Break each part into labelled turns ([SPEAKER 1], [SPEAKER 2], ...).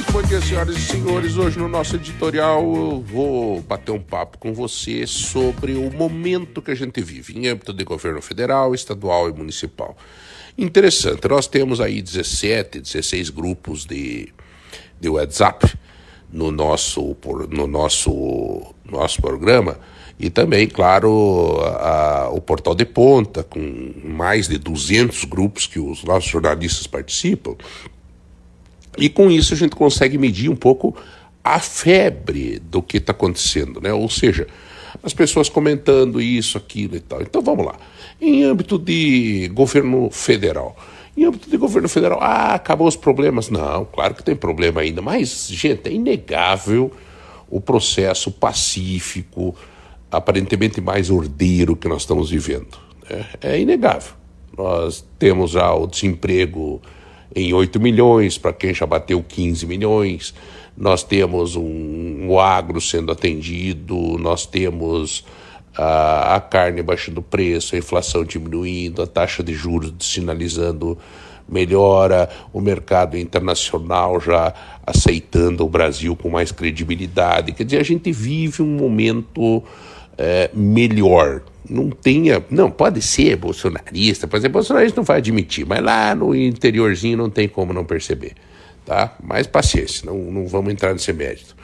[SPEAKER 1] Muito bom dia, senhoras e senhores. Hoje no nosso editorial eu vou bater um papo com você sobre o momento que a gente vive em âmbito de governo federal, estadual e municipal. Interessante, nós temos aí 17, 16 grupos de, de WhatsApp no nosso, no nosso, nosso programa e também, claro, a, o Portal de Ponta, com mais de 200 grupos que os nossos jornalistas participam. E com isso a gente consegue medir um pouco a febre do que está acontecendo, né? Ou seja, as pessoas comentando isso, aquilo e tal. Então vamos lá. Em âmbito de governo federal. Em âmbito de governo federal, ah, acabou os problemas. Não, claro que tem problema ainda, mas, gente, é inegável o processo pacífico, aparentemente mais ordeiro que nós estamos vivendo. Né? É inegável. Nós temos já o desemprego em 8 milhões, para quem já bateu 15 milhões. Nós temos um, um agro sendo atendido, nós temos a, a carne baixando preço, a inflação diminuindo, a taxa de juros sinalizando melhora, o mercado internacional já aceitando o Brasil com mais credibilidade. Quer dizer, a gente vive um momento é, melhor. Não tenha. Não, pode ser bolsonarista, por exemplo, bolsonarista não vai admitir, mas lá no interiorzinho não tem como não perceber. Tá? Mais paciência, não, não vamos entrar nesse mérito.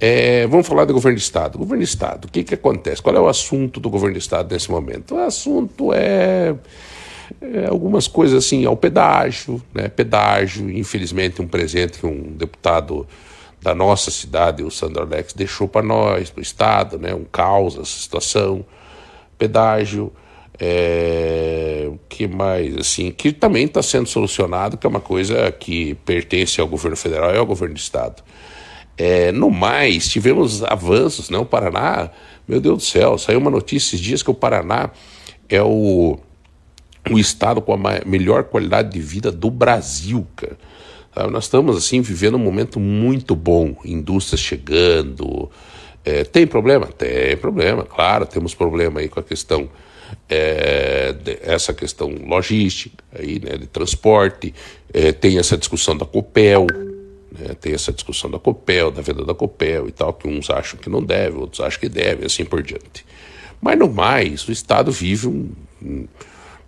[SPEAKER 1] É, vamos falar do governo de Estado. Governo de Estado, o que, que acontece? Qual é o assunto do governo de Estado nesse momento? O assunto é, é algumas coisas assim, ao pedágio, né? Pedágio, infelizmente, um presente que um deputado da nossa cidade, o Sandro Alex, deixou para nós, para o Estado, né, um caos essa situação, pedágio, é, que mais, assim, que também está sendo solucionado, que é uma coisa que pertence ao governo federal e ao governo do Estado. É, no mais, tivemos avanços, né, o Paraná, meu Deus do céu, saiu uma notícia esses dias que o Paraná é o, o estado com a melhor qualidade de vida do Brasil, cara. Nós estamos assim vivendo um momento muito bom, indústrias chegando. É, tem problema? Tem problema, claro, temos problema aí com a questão é, de, essa questão logística aí, né, de transporte, é, tem essa discussão da Copel, né, tem essa discussão da Copel, da venda da Copel e tal, que uns acham que não deve, outros acham que deve, assim por diante. Mas no mais, o Estado vive um, um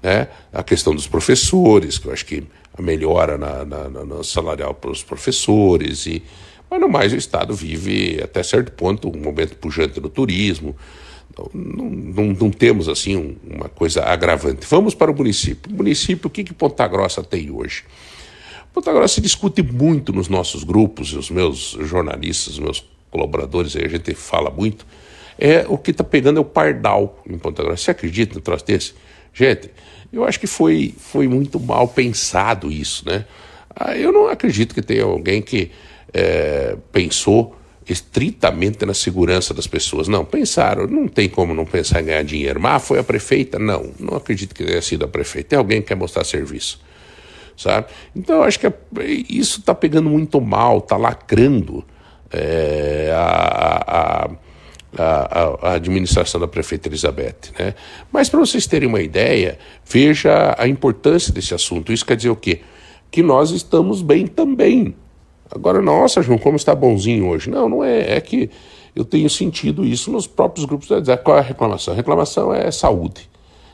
[SPEAKER 1] né, a questão dos professores, que eu acho que a melhora na, na, na salarial para os professores, e, mas no mais o Estado vive até certo ponto um momento pujante no turismo. Não, não, não temos assim um, uma coisa agravante. Vamos para o município. O município, o que, que Ponta Grossa tem hoje? Ponta Grossa se discute muito nos nossos grupos, os meus jornalistas, os meus colaboradores, aí a gente fala muito. É o que está pegando é o pardal em Ponta Grossa. Você acredita no troço desse? Gente, eu acho que foi, foi muito mal pensado isso, né? Ah, eu não acredito que tenha alguém que é, pensou estritamente na segurança das pessoas. Não, pensaram, não tem como não pensar em ganhar dinheiro. Mas ah, foi a prefeita? Não, não acredito que tenha sido a prefeita. Tem alguém que quer mostrar serviço, sabe? Então eu acho que isso está pegando muito mal, está lacrando é, a, a a, a, administração da prefeita Elizabeth. Né? Mas para vocês terem uma ideia, veja a importância desse assunto. Isso quer dizer o quê? Que nós estamos bem também. Agora, nossa, João, como está bonzinho hoje? Não, não é. É que eu tenho sentido isso nos próprios grupos. Qual é a reclamação? A reclamação é saúde.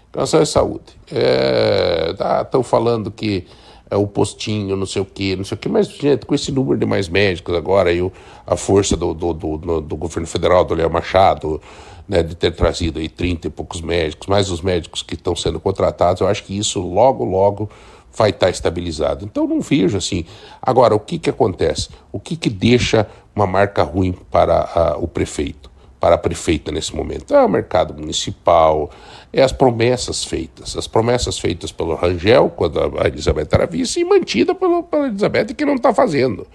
[SPEAKER 1] Reclamação é saúde. É, tá, estão falando que é, o postinho, não sei o quê, não sei o quê. Mas, gente, com esse número de mais médicos agora e a força do, do, do, do, governo federal, do Léo Machado, né, de ter trazido aí 30 e poucos médicos, mais os médicos que estão sendo contratados, eu acho que isso logo, logo vai estar estabilizado. Então, não vejo assim. Agora, o que, que acontece? O que, que deixa uma marca ruim para a, o prefeito? para a prefeita nesse momento. É o mercado municipal, é as promessas feitas. As promessas feitas pelo Rangel, quando a Elizabeth era vice, e mantida pelo, pela Elizabeth, que não está fazendo.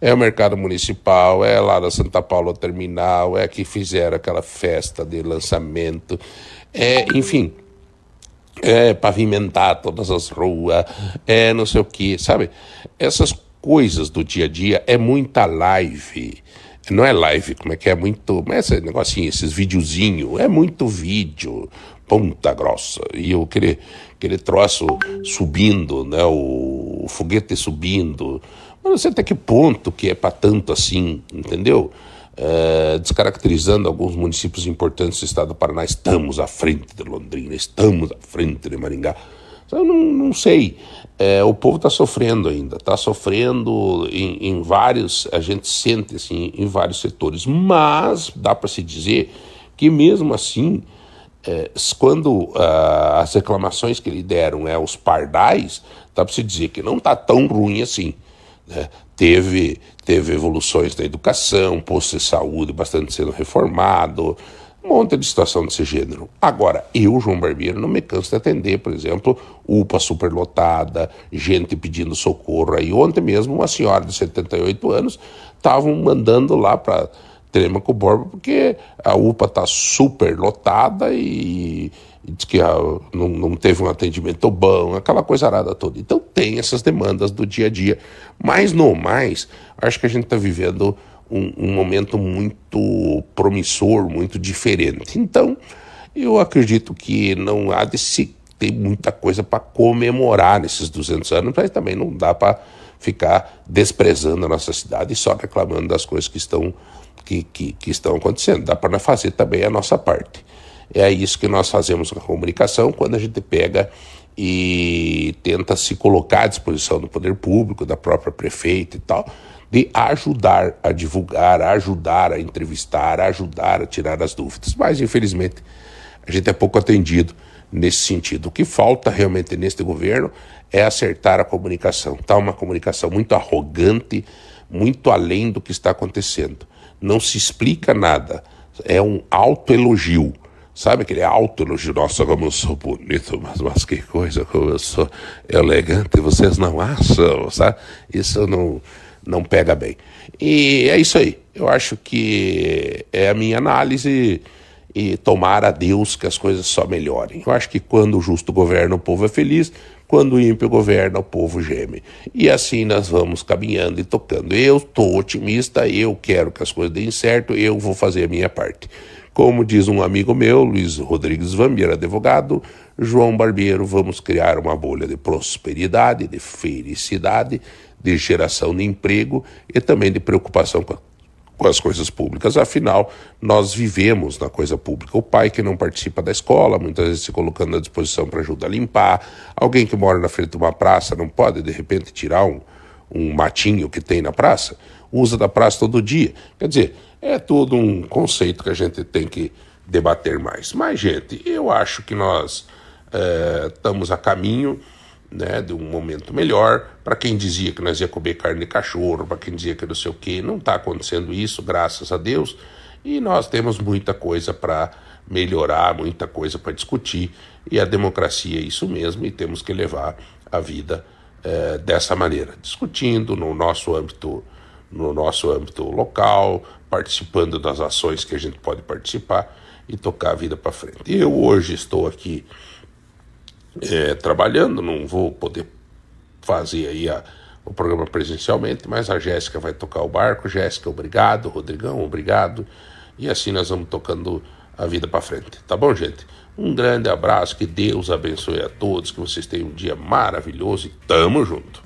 [SPEAKER 1] É o mercado municipal, é lá da Santa Paula Terminal, é que fizeram aquela festa de lançamento, é, enfim, é pavimentar todas as ruas, é não sei o que, sabe? Essas coisas do dia a dia é muita live não é live, como é que é muito. Mas esse negocinho, esses videozinhos, é muito vídeo, ponta grossa. E eu aquele, aquele troço subindo, né? O, o foguete subindo. Mas não sei até que ponto que é para tanto assim, entendeu? É, descaracterizando alguns municípios importantes do estado do Paraná. Estamos à frente de Londrina, estamos à frente de Maringá. Eu não, não sei. É, o povo está sofrendo ainda, está sofrendo em, em, vários, a gente sente assim, em vários setores, mas dá para se dizer que mesmo assim, é, quando uh, as reclamações que lhe deram é os pardais, dá para se dizer que não está tão ruim assim. Né? Teve, teve evoluções na educação, posto de saúde bastante sendo reformado, um monte de situação desse gênero. Agora, eu, João Barbeiro, não me canso de atender, por exemplo, UPA superlotada, gente pedindo socorro. Aí ontem mesmo, uma senhora de 78 anos estavam mandando lá para Telemaco Borba porque a UPA está super lotada e, e diz que a, não, não teve um atendimento bom, aquela coisa arada toda. Então tem essas demandas do dia a dia. Mas no mais, acho que a gente está vivendo um, um momento muito promissor, muito diferente. Então, eu acredito que não há de se ter muita coisa para comemorar nesses 200 anos, mas também não dá para ficar desprezando a nossa cidade e só reclamando das coisas que estão, que, que, que estão acontecendo. Dá para fazer também a nossa parte. É isso que nós fazemos com a comunicação quando a gente pega e tenta se colocar à disposição do poder público, da própria prefeita e tal, de ajudar a divulgar, ajudar a entrevistar, ajudar a tirar as dúvidas. Mas, infelizmente, a gente é pouco atendido nesse sentido. O que falta realmente neste governo é acertar a comunicação. Está uma comunicação muito arrogante, muito além do que está acontecendo. Não se explica nada. É um autoelogio. Sabe aquele autoelogio? Nossa, como eu sou bonito, mas, mas que coisa, como eu sou elegante. Vocês não acham, sabe? Isso não não pega bem. E é isso aí. Eu acho que é a minha análise e tomar a Deus que as coisas só melhorem. Eu acho que quando o justo governa, o povo é feliz, quando o ímpio governa, o povo geme. E assim nós vamos caminhando e tocando. Eu estou otimista, eu quero que as coisas deem certo, eu vou fazer a minha parte. Como diz um amigo meu, Luiz Rodrigues Vambier, advogado, João Barbeiro, vamos criar uma bolha de prosperidade, de felicidade, de geração de emprego e também de preocupação com, com as coisas públicas. Afinal, nós vivemos na coisa pública. O pai que não participa da escola, muitas vezes se colocando à disposição para ajudar a limpar. Alguém que mora na frente de uma praça não pode, de repente, tirar um, um matinho que tem na praça. Usa da praça todo dia. Quer dizer, é todo um conceito que a gente tem que debater mais. Mas, gente, eu acho que nós é, estamos a caminho né, de um momento melhor. Para quem dizia que nós ia comer carne de cachorro, para quem dizia que não sei o quê, não está acontecendo isso, graças a Deus. E nós temos muita coisa para melhorar, muita coisa para discutir. E a democracia é isso mesmo, e temos que levar a vida é, dessa maneira, discutindo no nosso âmbito, no nosso âmbito local, participando das ações que a gente pode participar e tocar a vida para frente. Eu hoje estou aqui é, trabalhando, não vou poder fazer aí a, o programa presencialmente, mas a Jéssica vai tocar o barco. Jéssica, obrigado. Rodrigão, obrigado. E assim nós vamos tocando a vida para frente. Tá bom, gente? Um grande abraço, que Deus abençoe a todos, que vocês tenham um dia maravilhoso e tamo junto.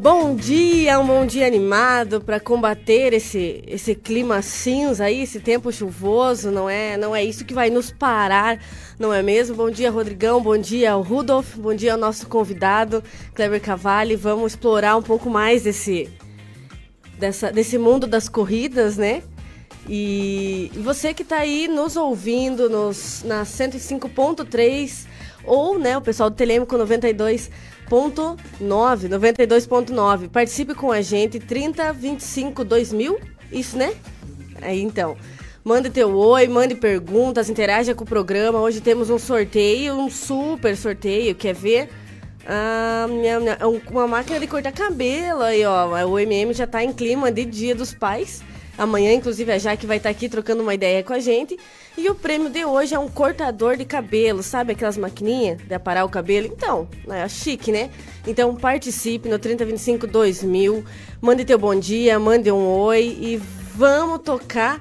[SPEAKER 2] Bom dia, um bom dia animado para combater esse, esse clima cinza aí, esse tempo chuvoso, não é? Não é isso que vai nos parar, não é mesmo? Bom dia, Rodrigão, bom dia Rudolf, bom dia ao nosso convidado, Kleber Cavalli. Vamos explorar um pouco mais desse, dessa, desse mundo das corridas, né? E você que está aí nos ouvindo nos, na 105.3 ou né, o pessoal do Telêmico 92 92.9, 92.9. Participe com a gente, 30 25 2000, isso, né? Aí então. Mande teu oi, mande perguntas, interaja com o programa. Hoje temos um sorteio, um super sorteio. Quer ver? Ah, uma máquina de cortar cabelo aí, ó. O MM já tá em clima de Dia dos Pais. Amanhã, inclusive, a Jaque vai estar aqui trocando uma ideia com a gente. E o prêmio de hoje é um cortador de cabelo, sabe aquelas maquininhas de aparar o cabelo? Então, é chique, né? Então participe no 3025 2000, mande teu bom dia, mande um oi e vamos tocar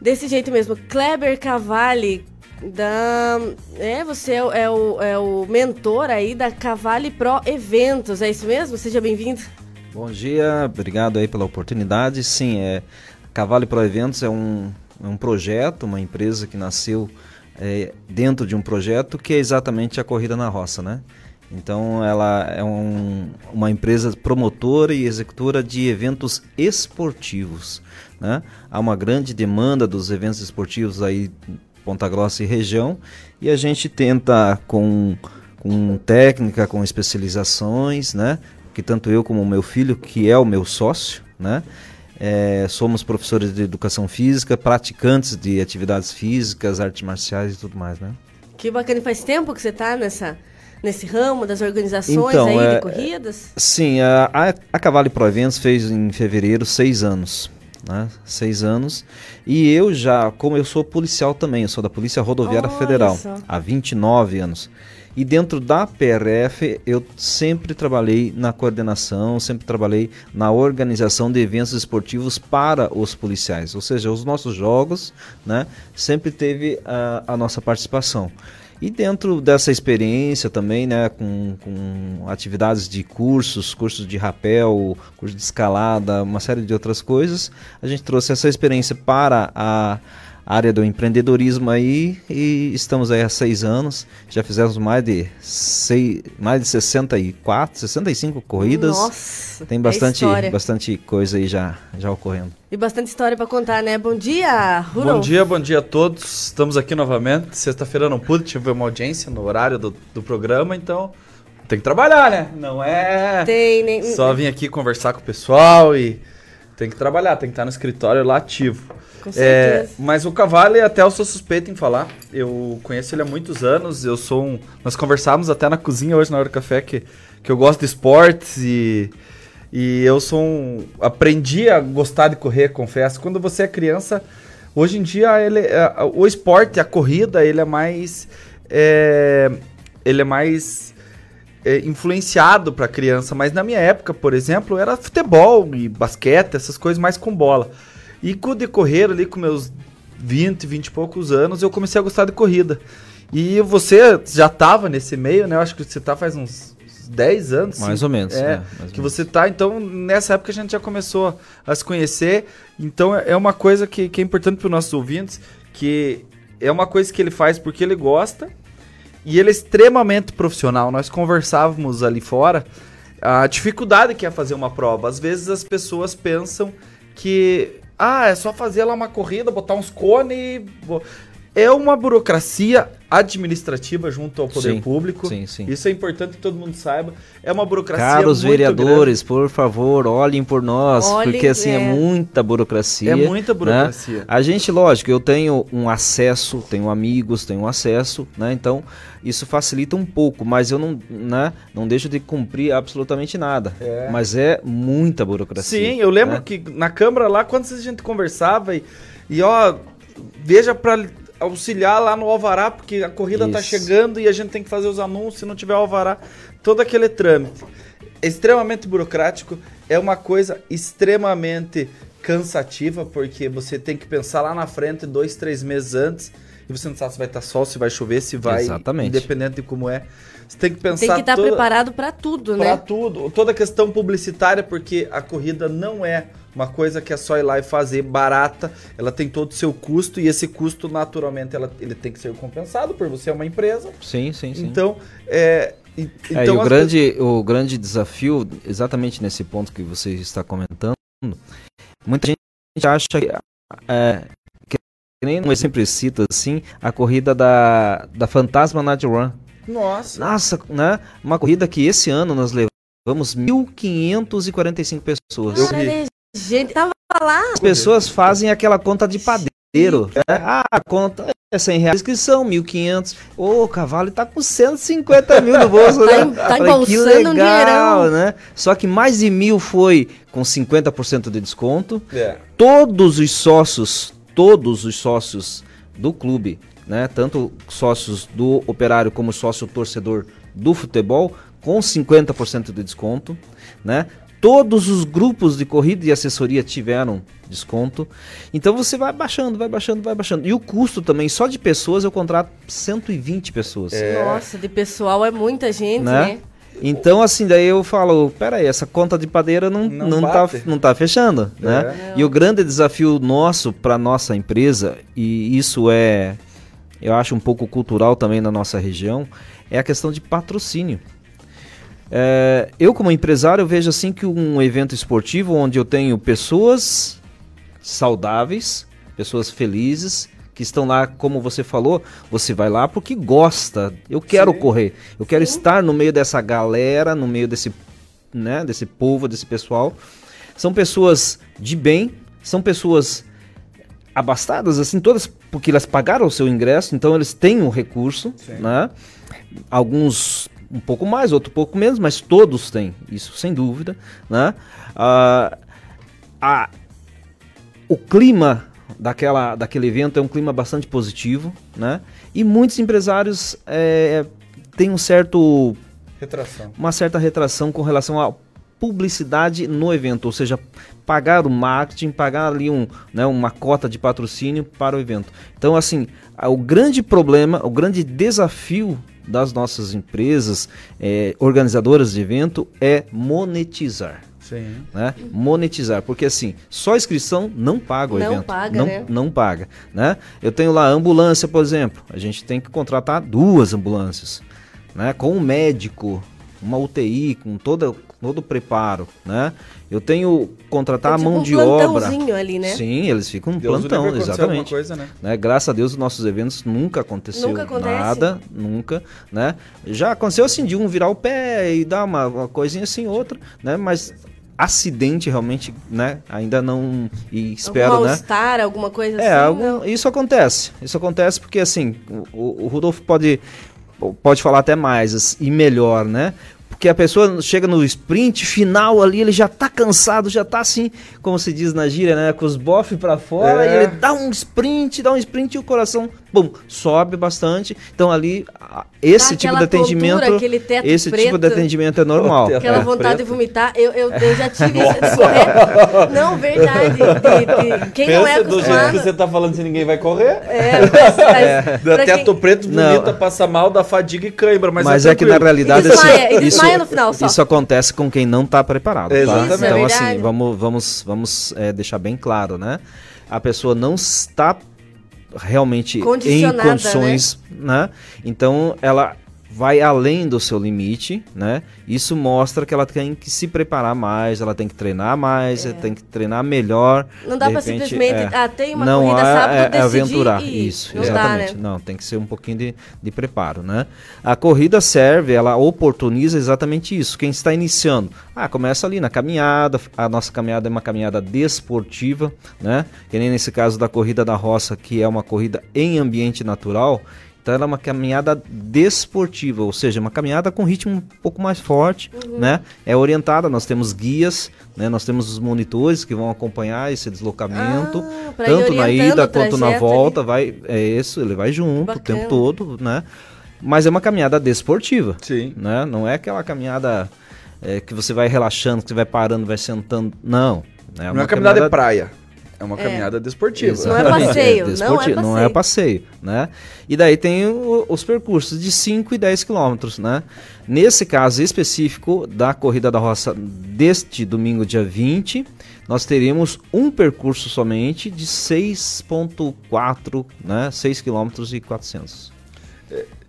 [SPEAKER 2] desse jeito mesmo. Kleber Cavalli, da. É, você é, é, o, é o mentor aí da Cavalli Pro Eventos, é isso mesmo? Seja bem-vindo.
[SPEAKER 3] Bom dia, obrigado aí pela oportunidade. Sim, é Cavalli Pro Eventos é um, é um projeto, uma empresa que nasceu é, dentro de um projeto que é exatamente a corrida na roça, né? Então ela é um, uma empresa promotora e executora de eventos esportivos. Né? Há uma grande demanda dos eventos esportivos aí Ponta Grossa e região e a gente tenta com, com técnica, com especializações, né? Que tanto eu como o meu filho, que é o meu sócio, né? É, somos professores de educação física, praticantes de atividades físicas, artes marciais e tudo mais, né?
[SPEAKER 2] Que bacana. Faz tempo que você está nessa, nesse ramo das organizações então, aí é, de corridas?
[SPEAKER 3] Sim, a, a, a Cavale Pro Eventos fez em fevereiro seis anos. Né? Seis anos. E eu já, como eu sou policial também, eu sou da Polícia Rodoviária Olha Federal só. há 29 anos. E dentro da PRF eu sempre trabalhei na coordenação, sempre trabalhei na organização de eventos esportivos para os policiais, ou seja, os nossos jogos, né, sempre teve a, a nossa participação. E dentro dessa experiência também, né, com, com atividades de cursos, cursos de rapel, curso de escalada, uma série de outras coisas, a gente trouxe essa experiência para a área do empreendedorismo aí e estamos aí há seis anos. Já fizemos mais de, seis, mais de 64, 65 corridas.
[SPEAKER 2] Nossa!
[SPEAKER 3] Tem bastante, é bastante coisa aí já, já ocorrendo.
[SPEAKER 2] E bastante história para contar, né? Bom dia, Rudolf.
[SPEAKER 4] Bom dia, bom dia a todos. Estamos aqui novamente. Sexta-feira não pude, tive uma audiência no horário do, do programa, então tem que trabalhar, né? Não é
[SPEAKER 2] tem, nem...
[SPEAKER 4] só vir aqui conversar com o pessoal e tem que trabalhar, tem que estar no escritório lá ativo.
[SPEAKER 2] Com certeza.
[SPEAKER 4] É, mas o Cavale, até eu sou suspeito em falar. Eu conheço ele há muitos anos. Eu sou um. Nós conversávamos até na cozinha hoje na hora do café que, que eu gosto de esportes e. E eu sou um. Aprendi a gostar de correr, confesso. Quando você é criança, hoje em dia ele, é, o esporte, a corrida, ele é mais. É, ele é mais é, influenciado para criança, mas na minha época, por exemplo, era futebol e basquete, essas coisas mais com bola. E com o decorrer ali, com meus 20, 20 e poucos anos, eu comecei a gostar de corrida. E você já estava nesse meio, né? Eu acho que você tá faz uns 10 anos.
[SPEAKER 3] Mais sim. ou menos.
[SPEAKER 4] É,
[SPEAKER 3] é mais
[SPEAKER 4] que você tá, então, nessa época a gente já começou a se conhecer. Então é uma coisa que, que é importante para os nossos ouvintes, que é uma coisa que ele faz porque ele gosta e ele é extremamente profissional. Nós conversávamos ali fora a dificuldade que é fazer uma prova. Às vezes as pessoas pensam que ah, é só fazer lá uma corrida, botar uns cones. É uma burocracia administrativa junto ao poder
[SPEAKER 3] sim,
[SPEAKER 4] público.
[SPEAKER 3] Sim, sim.
[SPEAKER 4] Isso é importante que todo mundo saiba. É uma burocracia
[SPEAKER 3] Caros
[SPEAKER 4] muito
[SPEAKER 3] vereadores,
[SPEAKER 4] grande.
[SPEAKER 3] por favor, olhem por nós,
[SPEAKER 2] Olhem,
[SPEAKER 3] porque assim é.
[SPEAKER 2] é.
[SPEAKER 3] muita burocracia.
[SPEAKER 4] É muita
[SPEAKER 3] né?
[SPEAKER 4] burocracia.
[SPEAKER 3] A gente, lógico, eu tenho um acesso, tenho amigos, tenho um acesso, né? Então, isso facilita um pouco, mas eu não, né, não deixo de cumprir absolutamente nada.
[SPEAKER 4] É.
[SPEAKER 3] Mas é muita burocracia.
[SPEAKER 4] Sim, eu lembro
[SPEAKER 3] né?
[SPEAKER 4] que na Câmara lá, quando a gente conversava e, e ó, veja para auxiliar lá no Alvará, porque a corrida Isso. tá chegando e a gente tem que fazer os anúncios, se não tiver Alvará, todo aquele trâmite. É extremamente burocrático, é uma coisa extremamente cansativa, porque você tem que pensar lá na frente, dois, três meses antes, e você não sabe se vai estar sol, se vai chover, se vai,
[SPEAKER 3] Exatamente.
[SPEAKER 4] independente de como é. Você tem que pensar
[SPEAKER 2] Tem que estar
[SPEAKER 4] toda...
[SPEAKER 2] preparado para tudo,
[SPEAKER 4] pra
[SPEAKER 2] né?
[SPEAKER 4] tudo. Toda a questão publicitária, porque a corrida não é uma coisa que é só ir lá e fazer barata. Ela tem todo o seu custo e esse custo, naturalmente, ela, ele tem que ser compensado por você é uma empresa.
[SPEAKER 3] Sim, sim, sim.
[SPEAKER 4] Então, é, e-
[SPEAKER 3] É,
[SPEAKER 4] então
[SPEAKER 3] e o,
[SPEAKER 4] as
[SPEAKER 3] grande, o grande desafio, exatamente nesse ponto que você está comentando, muita gente acha que, é, que nem eu sempre cito assim, a corrida da, da Fantasma Night Run.
[SPEAKER 4] Nossa.
[SPEAKER 3] Nossa, né? Uma corrida que esse ano nós levamos 1.545 pessoas.
[SPEAKER 4] Eu
[SPEAKER 2] né, gente, tava lá.
[SPEAKER 3] As pessoas fazem aquela conta de padeiro. Né? Ah, a conta é 100 reais inscrição, 1.500. Ô, o cavalo tá com 150 mil no bolso,
[SPEAKER 2] tá,
[SPEAKER 3] né?
[SPEAKER 2] Tá embolsando que legal, um
[SPEAKER 3] né? Só que mais de mil foi com 50% de desconto. É. Todos os sócios, todos os sócios do clube, né? Tanto sócios do operário como sócio torcedor do futebol, com 50% de desconto, né? Todos os grupos de corrida e assessoria tiveram desconto. Então você vai baixando, vai baixando, vai baixando. E o custo também, só de pessoas eu contrato 120 pessoas.
[SPEAKER 2] É. Nossa, de pessoal é muita gente, né? né?
[SPEAKER 3] Então, assim, daí eu falo, peraí, essa conta de padeira não, não, não, tá, não tá fechando, é. né? E o grande desafio nosso para nossa empresa, e isso é, eu acho um pouco cultural também na nossa região, é a questão de patrocínio. É, eu, como empresário, vejo assim que um evento esportivo onde eu tenho pessoas saudáveis, pessoas felizes, que estão lá, como você falou, você vai lá porque gosta. Eu quero Sim. correr, eu quero Sim. estar no meio dessa galera, no meio desse, né, desse povo, desse pessoal. São pessoas de bem, são pessoas abastadas, assim, todas porque elas pagaram o seu ingresso, então eles têm um recurso, Sim. né? Alguns um pouco mais, outro um pouco menos, mas todos têm, isso sem dúvida. Né? Ah, a, o clima daquela, daquele evento é um clima bastante positivo, né? E muitos empresários é, têm um certo
[SPEAKER 4] retração.
[SPEAKER 3] uma certa retração com relação à publicidade no evento, ou seja, pagar o marketing, pagar ali um, né, uma cota de patrocínio para o evento. Então, assim, o grande problema, o grande desafio das nossas empresas é, organizadoras de evento é monetizar.
[SPEAKER 4] Sim.
[SPEAKER 3] Né? Monetizar, porque assim, só inscrição não paga o
[SPEAKER 2] não
[SPEAKER 3] evento.
[SPEAKER 2] Paga,
[SPEAKER 3] não,
[SPEAKER 2] né?
[SPEAKER 3] não paga. Né? Eu tenho lá ambulância, por exemplo. A gente tem que contratar duas ambulâncias. Né? Com um médico, uma UTI, com toda, todo o preparo, né? Eu tenho contratar é tipo a mão um de obra.
[SPEAKER 2] ali, né?
[SPEAKER 3] Sim, eles ficam um Deus plantão, exatamente. Coisa, né? né? Graças a Deus, os nossos eventos nunca aconteceu nunca nada, nunca, né? Já aconteceu assim de um virar o pé e dar uma, uma coisinha assim, outra, né? Mas acidente realmente, né? Ainda não e espero,
[SPEAKER 2] algum
[SPEAKER 3] né?
[SPEAKER 2] Estar, alguma coisa
[SPEAKER 3] é,
[SPEAKER 2] assim.
[SPEAKER 3] Algum, isso acontece. Isso acontece porque assim, o, o Rudolfo pode pode falar até mais e melhor, né? Porque a pessoa chega no sprint final ali, ele já tá cansado, já tá assim, como se diz na gíria, né? Com os bofs para fora, é. e ele dá um sprint, dá um sprint e o coração, bum, sobe bastante. Então ali, esse tipo de atendimento. Esse
[SPEAKER 2] preto,
[SPEAKER 3] tipo de atendimento é normal.
[SPEAKER 2] Aquela é. vontade preto. de vomitar. Eu, eu, eu já tive isso correr. Não, verdade. De, de, quem Pensa não é acostumado... do jeito
[SPEAKER 4] que você tá falando se ninguém vai correr.
[SPEAKER 2] É, mas, mas
[SPEAKER 4] é. Teto quem... preto, vomita, passa mal, dá fadiga e cãibra. Mas,
[SPEAKER 3] mas
[SPEAKER 4] é,
[SPEAKER 3] é que na realidade.
[SPEAKER 2] Desmaia, isso, no final só.
[SPEAKER 3] Isso acontece com quem não está preparado. Tá?
[SPEAKER 4] Exatamente.
[SPEAKER 3] Então, é assim, vamos, vamos, vamos é, deixar bem claro, né? A pessoa não está realmente em condições, né? né? Então, ela vai além do seu limite, né? Isso mostra que ela tem que se preparar mais, ela tem que treinar mais, é. tem que treinar melhor.
[SPEAKER 2] Não dá para simplesmente, é, ah, tem uma não corrida sábado, é, é aventurar.
[SPEAKER 3] Isso, não exatamente. Dá, né? Não, tem que ser um pouquinho de, de preparo, né? A corrida serve, ela oportuniza exatamente isso. Quem está iniciando, ah, começa ali na caminhada, a nossa caminhada é uma caminhada desportiva, né? Que nem nesse caso da corrida da roça, que é uma corrida em ambiente natural. Então ela é uma caminhada desportiva, ou seja, uma caminhada com ritmo um pouco mais forte, uhum. né? É orientada, nós temos guias, né? Nós temos os monitores que vão acompanhar esse deslocamento, ah, tanto na ida quanto na volta, ali. vai é isso, ele vai junto Bacana. o tempo todo, né? Mas é uma caminhada desportiva,
[SPEAKER 4] Sim.
[SPEAKER 3] né? Não é aquela caminhada é, que você vai relaxando, que você vai parando, vai sentando, não.
[SPEAKER 4] Né? É não é uma caminhada, caminhada de praia. É uma é. caminhada desportiva.
[SPEAKER 2] Exatamente. Não é passeio, é, não é passeio.
[SPEAKER 3] Não é passeio, né? E daí tem o, os percursos de 5 e 10 quilômetros, né? Nesse caso específico da Corrida da Roça deste domingo, dia 20, nós teremos um percurso somente de 6.4, né? 6 quilômetros e 400.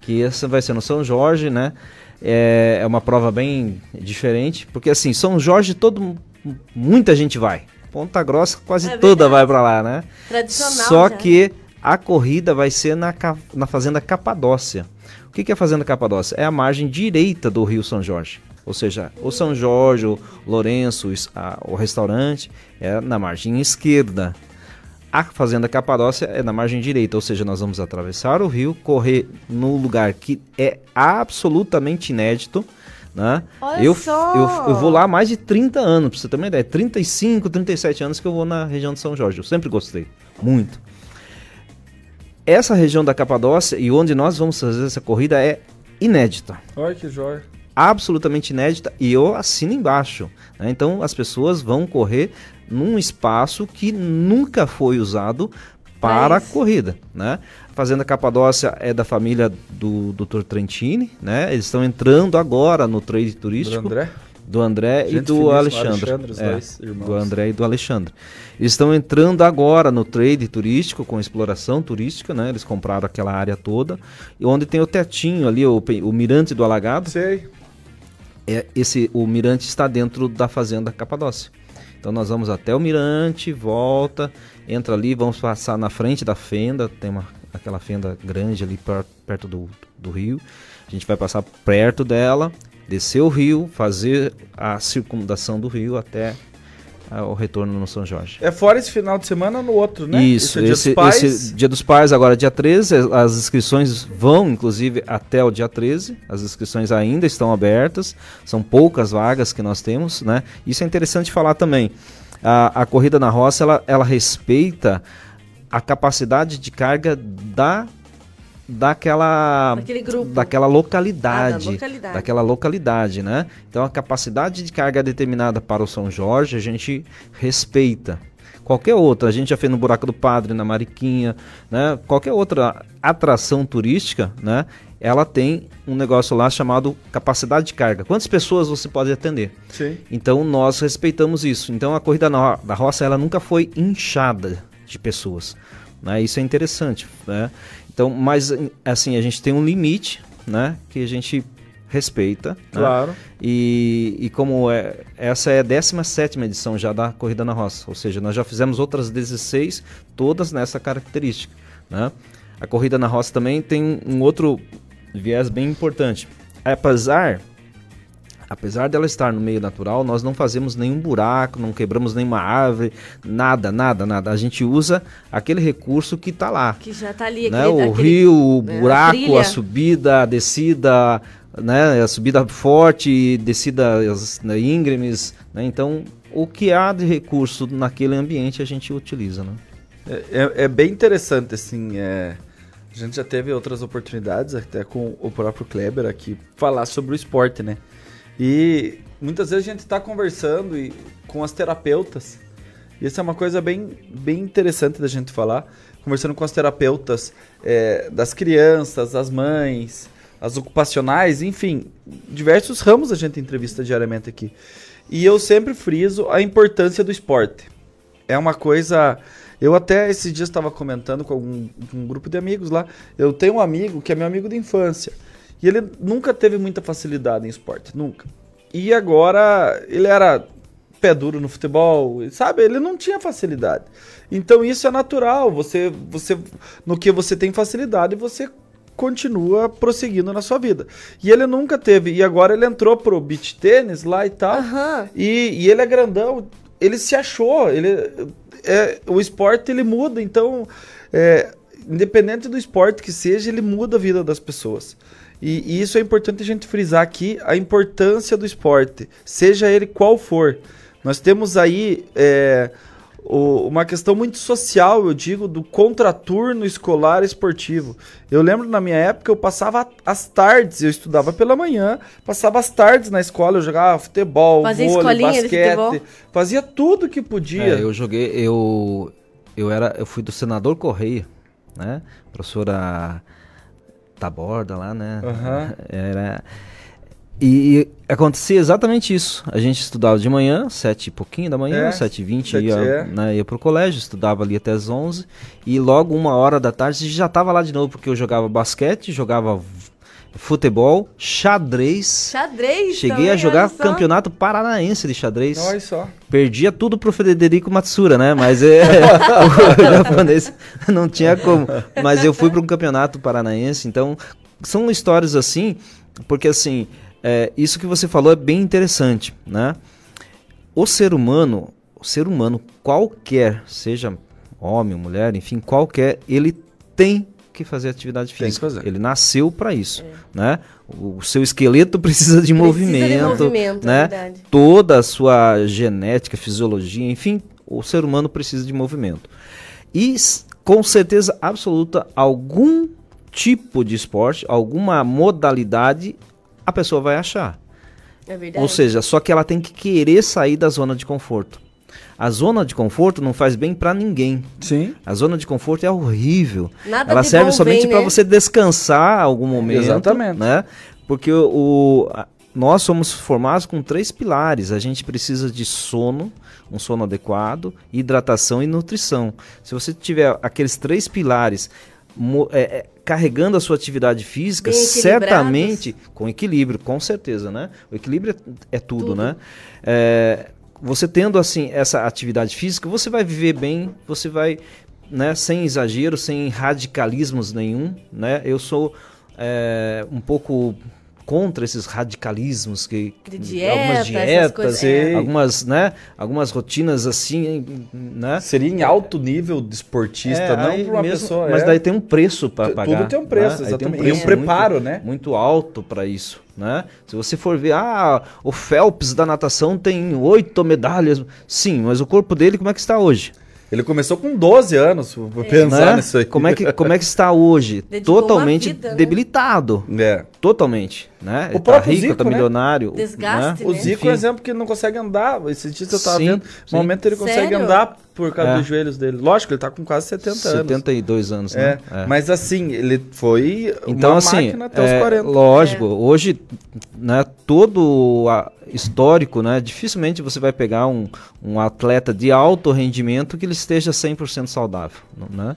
[SPEAKER 3] Que essa vai ser no São Jorge, né? É, é uma prova bem diferente, porque assim, São Jorge todo muita gente vai, Ponta Grossa quase é toda vai para lá, né?
[SPEAKER 2] Tradicional.
[SPEAKER 3] Só já. que a corrida vai ser na, na Fazenda Capadócia. O que, que é a Fazenda Capadócia? É a margem direita do Rio São Jorge. Ou seja, o São Jorge, o Lourenço, o restaurante é na margem esquerda. A fazenda Capadócia é na margem direita, ou seja, nós vamos atravessar o rio, correr no lugar que é absolutamente inédito. Né?
[SPEAKER 2] Olha
[SPEAKER 3] eu,
[SPEAKER 2] só!
[SPEAKER 3] Eu, eu vou lá há mais de 30 anos, pra você ter uma ideia. 35, 37 anos que eu vou na região de São Jorge. Eu sempre gostei, muito. Essa região da Capadócia e onde nós vamos fazer essa corrida é inédita
[SPEAKER 4] Olha que joia.
[SPEAKER 3] absolutamente inédita e eu assino embaixo. né? Então as pessoas vão correr num espaço que nunca foi usado para a
[SPEAKER 2] isso.
[SPEAKER 3] corrida, né? Fazenda Capadócia é da família do Dr. Trentini, né? Eles estão entrando agora no trade
[SPEAKER 4] Do
[SPEAKER 3] turístico
[SPEAKER 4] André?
[SPEAKER 3] do André e
[SPEAKER 4] Gente
[SPEAKER 3] do
[SPEAKER 4] finíssima,
[SPEAKER 3] Alexandre.
[SPEAKER 4] Alexandre, os
[SPEAKER 3] É,
[SPEAKER 4] dois irmãos.
[SPEAKER 3] do André e do Alexandre. Eles estão entrando agora no trade turístico, com exploração turística, né? Eles compraram aquela área toda. E onde tem o tetinho ali, o, o mirante do alagado,
[SPEAKER 4] Sei.
[SPEAKER 3] é esse, o mirante está dentro da fazenda Capadócia. Então nós vamos até o mirante, volta, entra ali, vamos passar na frente da fenda, tem uma, aquela fenda grande ali per- perto do, do rio. A gente vai passar perto dela, descer o rio, fazer a circundação do rio até ah, o retorno no São Jorge.
[SPEAKER 4] É fora esse final de semana no outro, né?
[SPEAKER 3] Isso,
[SPEAKER 4] é dia
[SPEAKER 3] esse,
[SPEAKER 4] dos pais.
[SPEAKER 3] esse Dia dos Pais, agora dia 13, as inscrições vão, inclusive, até o dia 13. As inscrições ainda estão abertas, são poucas vagas que nós temos, né? Isso é interessante falar também. A, a corrida na roça, ela, ela respeita a capacidade de carga da daquela daquela localidade,
[SPEAKER 2] Ah, da localidade.
[SPEAKER 3] daquela localidade, né? Então a capacidade de carga determinada para o São Jorge a gente respeita. Qualquer outra, a gente já fez no Buraco do Padre, na Mariquinha, né? Qualquer outra atração turística, né? Ela tem um negócio lá chamado capacidade de carga. Quantas pessoas você pode atender?
[SPEAKER 4] Sim.
[SPEAKER 3] Então nós respeitamos isso. Então a corrida da roça ela nunca foi inchada de pessoas. Né? Isso é interessante. Né? Então, mas assim a gente tem um limite, né? Que a gente respeita. né?
[SPEAKER 4] Claro.
[SPEAKER 3] E, e como é, essa é a 17 edição já da corrida na roça, ou seja, nós já fizemos outras 16, todas nessa característica. Né? A corrida na roça também tem um outro viés bem importante. Apesar apesar dela estar no meio natural, nós não fazemos nenhum buraco, não quebramos nenhuma árvore, nada, nada, nada. A gente usa aquele recurso que está lá.
[SPEAKER 2] Que já tá ali,
[SPEAKER 3] Né?
[SPEAKER 2] aquele,
[SPEAKER 3] O
[SPEAKER 2] aquele-
[SPEAKER 3] rio, o
[SPEAKER 2] né, a
[SPEAKER 3] buraco,
[SPEAKER 2] trilha.
[SPEAKER 3] a subida, a descida, né? a subida forte, descidas né, íngremes. Né? Então, o que há de recurso naquele ambiente a gente utiliza. Né?
[SPEAKER 4] É, é- é bem interessante, assim. é, a gente já teve outras oportunidades, até com o próprio Kleber aqui, falar sobre o esporte, né? E muitas vezes a gente está conversando e, com as terapeutas. E isso é uma coisa bem, bem interessante da gente falar. Conversando com as terapeutas é, das crianças, das mães, as ocupacionais, enfim, diversos ramos a gente entrevista diariamente aqui. E eu sempre friso a importância do esporte. É uma coisa. Eu até esses dias estava comentando com algum, um grupo de amigos lá. Eu tenho um amigo que é meu amigo de infância. E ele nunca teve muita facilidade em esporte, nunca. E agora ele era pé duro no futebol, sabe? Ele não tinha facilidade. Então isso é natural. Você, você, no que você tem facilidade, você continua prosseguindo na sua vida. E ele nunca teve. E agora ele entrou pro beach tênis lá e tal.
[SPEAKER 2] Aham.
[SPEAKER 4] E, e ele é grandão, ele se achou, ele é, o esporte ele muda, então é, independente do esporte que seja, ele muda a vida das pessoas. E, e isso é importante a gente frisar aqui, a importância do esporte, seja ele qual for. Nós temos aí é, o- uma questão muito social, eu digo, do contraturno escolar esportivo. Eu lembro na minha época eu passava as tardes, eu estudava pela manhã, passava as tardes na escola, eu jogava futebol,
[SPEAKER 2] Fazia
[SPEAKER 4] vôlei,
[SPEAKER 2] escolinha de
[SPEAKER 4] basquete,
[SPEAKER 2] futebol?
[SPEAKER 4] fazia tudo que podia.
[SPEAKER 3] É, eu joguei, eu eu era, eu fui do senador Correia, né? Professora Taborda lá, né?
[SPEAKER 4] Aham.
[SPEAKER 3] Era e acontecia exatamente isso. A gente estudava de manhã, sete e pouquinho da manhã,
[SPEAKER 4] É,
[SPEAKER 3] sete e vinte, ia,
[SPEAKER 4] é.
[SPEAKER 3] né, ia pro colégio, estudava ali até as onze e logo uma hora da tarde já estava lá de novo porque eu jogava basquete, jogava futebol, xadrez.
[SPEAKER 2] Xadrez
[SPEAKER 3] Cheguei
[SPEAKER 2] também,
[SPEAKER 3] a jogar campeonato paranaense de xadrez.
[SPEAKER 4] Olha só.
[SPEAKER 3] Perdia tudo pro Frederico Matsura, né? Mas é, o japonês não tinha como. Mas eu fui para um campeonato paranaense, então são histórias assim, porque assim, é, isso que você falou é bem interessante, né? O ser humano, o ser humano qualquer, seja homem, mulher, enfim, qualquer, ele tem que fazer atividade física.
[SPEAKER 4] fazer.
[SPEAKER 3] Ele nasceu para isso, né? O seu esqueleto precisa de
[SPEAKER 2] Precisa
[SPEAKER 3] movimento,
[SPEAKER 2] de movimento, é
[SPEAKER 3] né?
[SPEAKER 2] verdade.
[SPEAKER 3] Toda a sua genética, fisiologia, enfim, o ser humano precisa de movimento. E com certeza absoluta, algum tipo de esporte, alguma modalidade, a pessoa vai achar.
[SPEAKER 2] É verdade.
[SPEAKER 3] Ou seja, só que ela tem que querer sair da zona de conforto. A zona de conforto não faz bem para ninguém.
[SPEAKER 4] Sim.
[SPEAKER 3] A zona de conforto é horrível.
[SPEAKER 2] Nada
[SPEAKER 3] Ela
[SPEAKER 2] de
[SPEAKER 3] serve
[SPEAKER 2] bom
[SPEAKER 3] somente
[SPEAKER 2] vem,
[SPEAKER 3] para
[SPEAKER 2] né?
[SPEAKER 3] você descansar algum momento,
[SPEAKER 4] Exatamente.
[SPEAKER 3] né? Porque o, nós somos formados com três pilares. A gente precisa de sono, um sono adequado, hidratação e nutrição. Se você tiver aqueles três pilares mo- é, é, carregando a sua atividade física, certamente com equilíbrio, com certeza, né? O equilíbrio é, é tudo,
[SPEAKER 2] Tudo.
[SPEAKER 3] né? Você tendo assim essa atividade física, você vai viver bem, você vai, né, sem exagero, sem radicalismos nenhum, né? Eu sou é, um pouco contra esses radicalismos que
[SPEAKER 2] De dieta,
[SPEAKER 3] algumas
[SPEAKER 2] essas
[SPEAKER 3] dietas,
[SPEAKER 2] coisas,
[SPEAKER 4] é.
[SPEAKER 3] algumas, né, algumas rotinas assim, né?
[SPEAKER 4] Seria em alto nível de esportista,
[SPEAKER 3] É,
[SPEAKER 4] não para uma
[SPEAKER 3] mesmo-
[SPEAKER 4] pessoa.
[SPEAKER 3] Mas
[SPEAKER 4] é.
[SPEAKER 3] daí tem um preço para pagar.
[SPEAKER 4] tudo tem um preço,
[SPEAKER 3] né? Aí tem
[SPEAKER 4] exatamente. E um
[SPEAKER 3] preço
[SPEAKER 4] preparo,
[SPEAKER 3] muito,
[SPEAKER 4] né?
[SPEAKER 3] Muito alto para isso, né? Se você for ver, ah, o Phelps da natação tem oito medalhas. Sim, mas o corpo dele como é que está hoje?
[SPEAKER 4] Ele começou com 12 anos, vou pensar
[SPEAKER 3] Né?
[SPEAKER 4] nisso aí.
[SPEAKER 3] Como é que como é que está hoje?
[SPEAKER 2] Dedicou
[SPEAKER 3] Totalmente
[SPEAKER 2] vida, né?
[SPEAKER 3] debilitado.
[SPEAKER 4] É.
[SPEAKER 3] Totalmente, né?
[SPEAKER 4] O
[SPEAKER 3] Ele tá
[SPEAKER 4] próprio
[SPEAKER 3] rico,
[SPEAKER 4] Zico,
[SPEAKER 3] tá
[SPEAKER 4] né?
[SPEAKER 3] milionário,
[SPEAKER 2] Desgaste,
[SPEAKER 4] O
[SPEAKER 2] né?
[SPEAKER 4] Zico é um
[SPEAKER 3] Enfim.
[SPEAKER 4] exemplo que não consegue andar. Esse dia eu tava
[SPEAKER 3] Sim,
[SPEAKER 4] vendo. No momento ele consegue
[SPEAKER 2] Sério?
[SPEAKER 4] andar por causa
[SPEAKER 3] É.
[SPEAKER 4] dos joelhos dele. Lógico, ele tá com quase 70 anos.
[SPEAKER 3] 72 anos,
[SPEAKER 4] É,
[SPEAKER 3] né? É.
[SPEAKER 4] mas assim, ele foi
[SPEAKER 3] Então,
[SPEAKER 4] uma
[SPEAKER 3] assim,
[SPEAKER 4] máquina até
[SPEAKER 3] é,
[SPEAKER 4] os 40.
[SPEAKER 3] lógico, hoje, né, todo a- histórico, né, dificilmente você vai pegar um, um atleta de alto rendimento que ele esteja 100% saudável, né?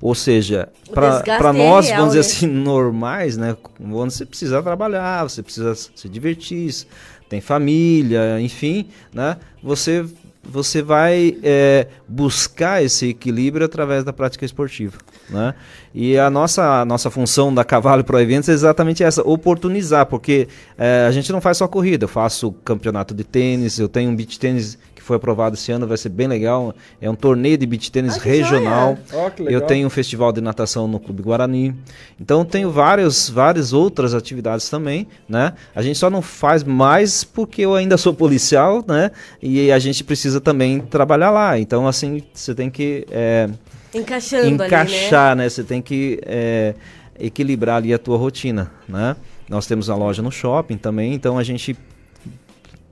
[SPEAKER 3] Ou seja, para
[SPEAKER 2] é
[SPEAKER 3] nós,
[SPEAKER 2] real,
[SPEAKER 3] vamos dizer
[SPEAKER 2] né?
[SPEAKER 3] assim, normais, né, você precisa trabalhar, você precisa se divertir, tem família, enfim, né, você você vai é, buscar esse equilíbrio através da prática esportiva, né? E a nossa, a nossa função da Cavalo Pro Eventos é exatamente essa, oportunizar, porque é, a gente não faz só corrida, eu faço campeonato de tênis, eu tenho um beach tênis foi aprovado esse ano, vai ser bem legal, é um torneio de beach tênis
[SPEAKER 2] Ah,
[SPEAKER 3] regional,
[SPEAKER 4] que legal.
[SPEAKER 3] eu tenho um festival de natação no Clube Guarani. Então eu tenho vários, várias outras atividades também, né? A gente só não faz mais porque eu ainda sou policial, né? E a gente precisa também trabalhar lá. Então assim você tem que é,
[SPEAKER 2] Encaixando ali, né?
[SPEAKER 3] encaixar, né? Você tem que é, equilibrar ali a tua rotina, né? Nós temos a loja no shopping também, então a gente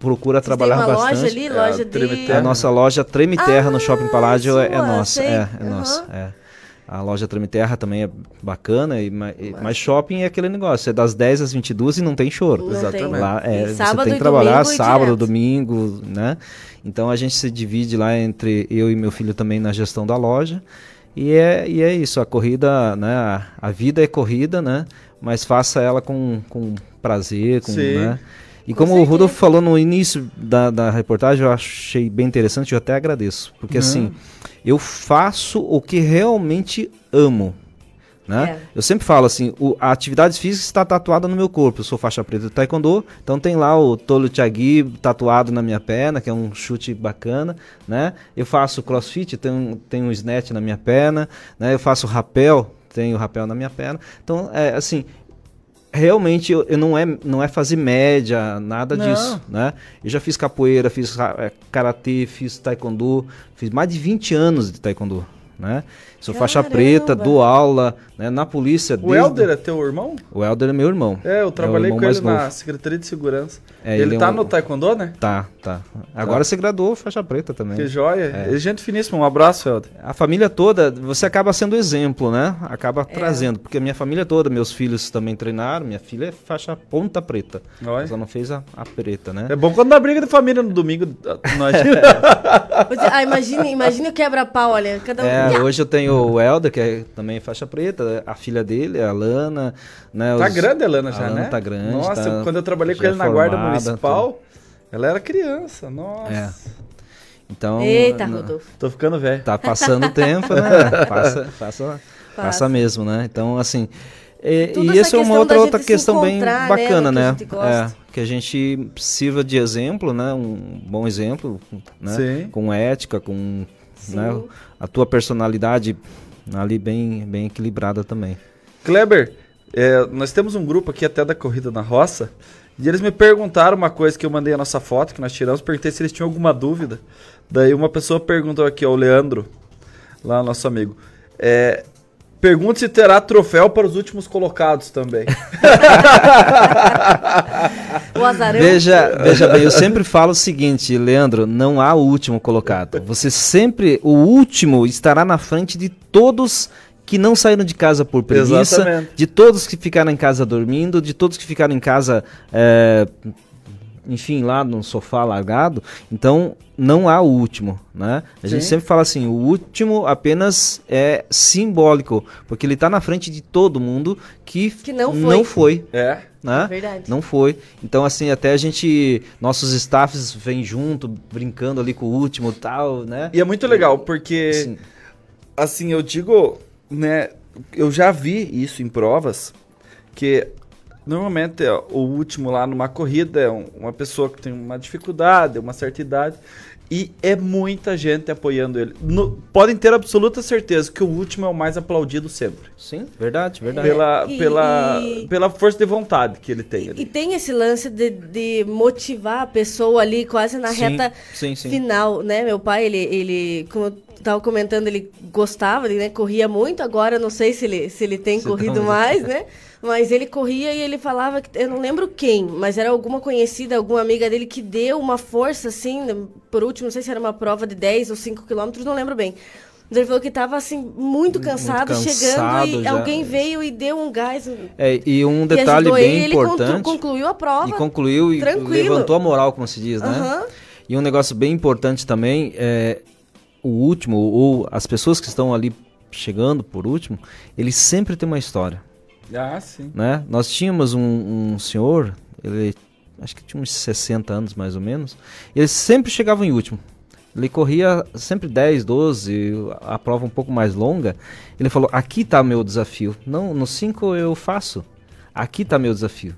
[SPEAKER 3] procura
[SPEAKER 2] Vocês
[SPEAKER 3] trabalhar
[SPEAKER 2] uma
[SPEAKER 3] bastante.
[SPEAKER 2] loja ali,
[SPEAKER 4] É,
[SPEAKER 2] loja
[SPEAKER 4] a Treme
[SPEAKER 2] de...
[SPEAKER 4] Terra.
[SPEAKER 3] A nossa loja Treme Terra no
[SPEAKER 2] Ah,
[SPEAKER 3] Shopping Paládio é, é
[SPEAKER 2] sua,
[SPEAKER 3] nossa. É, é
[SPEAKER 2] Aham.
[SPEAKER 3] nossa. É. A loja Treme Terra também é bacana, e, ma- e- mas shopping é aquele negócio, é das 10 às 22 e não tem choro.
[SPEAKER 2] Não
[SPEAKER 4] Exatamente.
[SPEAKER 2] tem.
[SPEAKER 3] Lá, é,
[SPEAKER 2] E
[SPEAKER 3] você
[SPEAKER 2] sábado
[SPEAKER 3] tem que trabalhar
[SPEAKER 2] domingo
[SPEAKER 3] sábado, domingo, né? Então a gente se divide lá entre eu e meu filho também na gestão da loja. E é, e é isso, a corrida, né? A, a vida é corrida, né? Mas faça ela com, com prazer, com,
[SPEAKER 4] Sim.
[SPEAKER 3] né? E
[SPEAKER 2] Com
[SPEAKER 3] como o. Rudolf falou no início da, da reportagem, eu achei bem interessante, eu até agradeço. Porque assim, eu faço o que realmente amo. Né?
[SPEAKER 2] É.
[SPEAKER 3] Eu sempre falo assim, o- a atividade física está tatuada no meu corpo. Eu sou faixa preta de taekwondo, então tem lá o Tolo Chagui tatuado na minha perna, que é um chute bacana, né? Eu faço crossfit, tenho, tenho um snatch na minha perna, né? Eu faço rapel, tenho rapel na minha perna. Então, é assim, realmente eu, eu não, é, não é fazer média, nada
[SPEAKER 4] Não.
[SPEAKER 3] disso, né? Eu já fiz capoeira, fiz é, karatê, fiz taekwondo, fiz mais de 20 anos de taekwondo, né? Sou faixa
[SPEAKER 2] Caramba!
[SPEAKER 3] preta, dou aula, né? Na polícia
[SPEAKER 4] O
[SPEAKER 3] desde-
[SPEAKER 4] Helder é teu irmão?
[SPEAKER 3] O Helder é meu irmão.
[SPEAKER 4] É, eu
[SPEAKER 3] o
[SPEAKER 4] trabalhei
[SPEAKER 3] irmão
[SPEAKER 4] com ele na. Secretaria de Segurança.
[SPEAKER 3] É,
[SPEAKER 4] ele
[SPEAKER 3] ele é
[SPEAKER 4] tá
[SPEAKER 3] um-
[SPEAKER 4] no Taekwondo, né?
[SPEAKER 3] Tá, tá. Agora você graduou faixa preta também.
[SPEAKER 4] Que joia.
[SPEAKER 3] É.
[SPEAKER 4] É gente finíssima. Um abraço, Helder.
[SPEAKER 3] A família toda, você acaba sendo exemplo, né? Acaba
[SPEAKER 2] É.
[SPEAKER 3] trazendo, porque a minha família toda, meus filhos também treinaram, minha filha é faixa ponta preta.
[SPEAKER 4] Olha.
[SPEAKER 3] Só não fez a, a preta, né?
[SPEAKER 4] É bom quando dá briga de família no domingo. Nós...
[SPEAKER 2] Ah, imagine, imagine o quebra-pau, olha. Cada um...
[SPEAKER 3] É, hoje eu tenho o Helder, que é também faixa preta, a filha dele, a Lana, né?
[SPEAKER 4] Tá
[SPEAKER 3] os-
[SPEAKER 4] grande a Lana
[SPEAKER 3] a
[SPEAKER 4] já,
[SPEAKER 3] Lana
[SPEAKER 4] né?
[SPEAKER 3] tá grande,
[SPEAKER 4] Nossa,
[SPEAKER 3] tá-
[SPEAKER 4] quando eu trabalhei com ele na guarda municipal, ela era criança. Nossa.
[SPEAKER 3] É. Então,
[SPEAKER 2] Eita, Rodolfo.
[SPEAKER 4] Tô ficando velho.
[SPEAKER 3] Tá passando o tempo, né? Passa, passa,
[SPEAKER 2] Passa.
[SPEAKER 3] passa mesmo, né? Então, assim. E, e
[SPEAKER 2] essa
[SPEAKER 3] essa é uma outra, outra questão bem
[SPEAKER 2] né,
[SPEAKER 3] bacana,
[SPEAKER 2] que a
[SPEAKER 3] né?
[SPEAKER 2] gosta.
[SPEAKER 3] É, que a gente sirva de exemplo, né? Um bom exemplo, né?
[SPEAKER 4] Sim.
[SPEAKER 3] Com ética, com né? A tua personalidade ali bem, bem equilibrada também.
[SPEAKER 4] Kleber, é, nós temos um grupo aqui até da Corrida na Roça, e eles me perguntaram uma coisa que eu mandei a nossa foto, que nós tiramos, perguntei se eles tinham alguma dúvida. Daí uma pessoa perguntou aqui, ó, o Leandro, lá nosso amigo, é, Pergunte se terá troféu para os últimos colocados também.
[SPEAKER 3] o azarão. Veja, veja bem, eu sempre falo o seguinte, Leandro, não há o último colocado. Você sempre, o último estará na frente de todos que não saíram de casa por preguiça, Exatamente. de todos que ficaram em casa dormindo, de todos que ficaram em casa é, enfim, lá no sofá largado, então não há o último, né? A Sim. gente sempre fala assim, o último apenas é simbólico, porque ele está na frente de todo mundo que, que não foi. Não foi
[SPEAKER 4] é.
[SPEAKER 3] Né? É verdade. Não foi. Então, assim, até a gente, nossos staffs vêm junto, brincando ali com o último e tal, né?
[SPEAKER 4] E é muito legal, porque, assim, assim, eu digo, né, eu já vi isso em provas, que Normalmente, o último lá numa corrida é uma pessoa que tem uma dificuldade, uma certa idade, e é muita gente apoiando ele. No, podem ter absoluta certeza que o último é o mais aplaudido sempre.
[SPEAKER 3] Sim, verdade, verdade.
[SPEAKER 4] Pela, e, pela, e, pela força de vontade que ele tem.
[SPEAKER 2] Ali. E tem esse lance de, de motivar a pessoa ali quase na sim, reta sim, sim. final, né? Meu pai, ele, ele como eu estava comentando, ele gostava, ele né, corria muito, agora não sei se ele, se ele tem se corrido tá mais, né? Mas ele corria e ele falava que. Eu não lembro quem, mas era alguma conhecida, alguma amiga dele que deu uma força, assim, por último, não sei se era uma prova de 10 ou 5 quilômetros, não lembro bem. Ele falou que estava assim, muito cansado, muito cansado chegando, e já. alguém veio e deu um gás.
[SPEAKER 3] É, e um detalhe e bem ele, importante. Ele
[SPEAKER 2] concluiu a prova.
[SPEAKER 3] E concluiu tranquilo. e levantou a moral, como se diz, né? Uhum. E um negócio bem importante também é o último, ou as pessoas que estão ali chegando por último, eles sempre têm uma história.
[SPEAKER 4] Ah, sim.
[SPEAKER 3] Né? Nós tínhamos um, um senhor, ele acho que tinha uns 60 anos mais ou menos, ele sempre chegava em último. Ele corria sempre 10, 12, a prova um pouco mais longa. Ele falou: aqui está meu desafio. Não, no 5 eu faço. Aqui está meu desafio.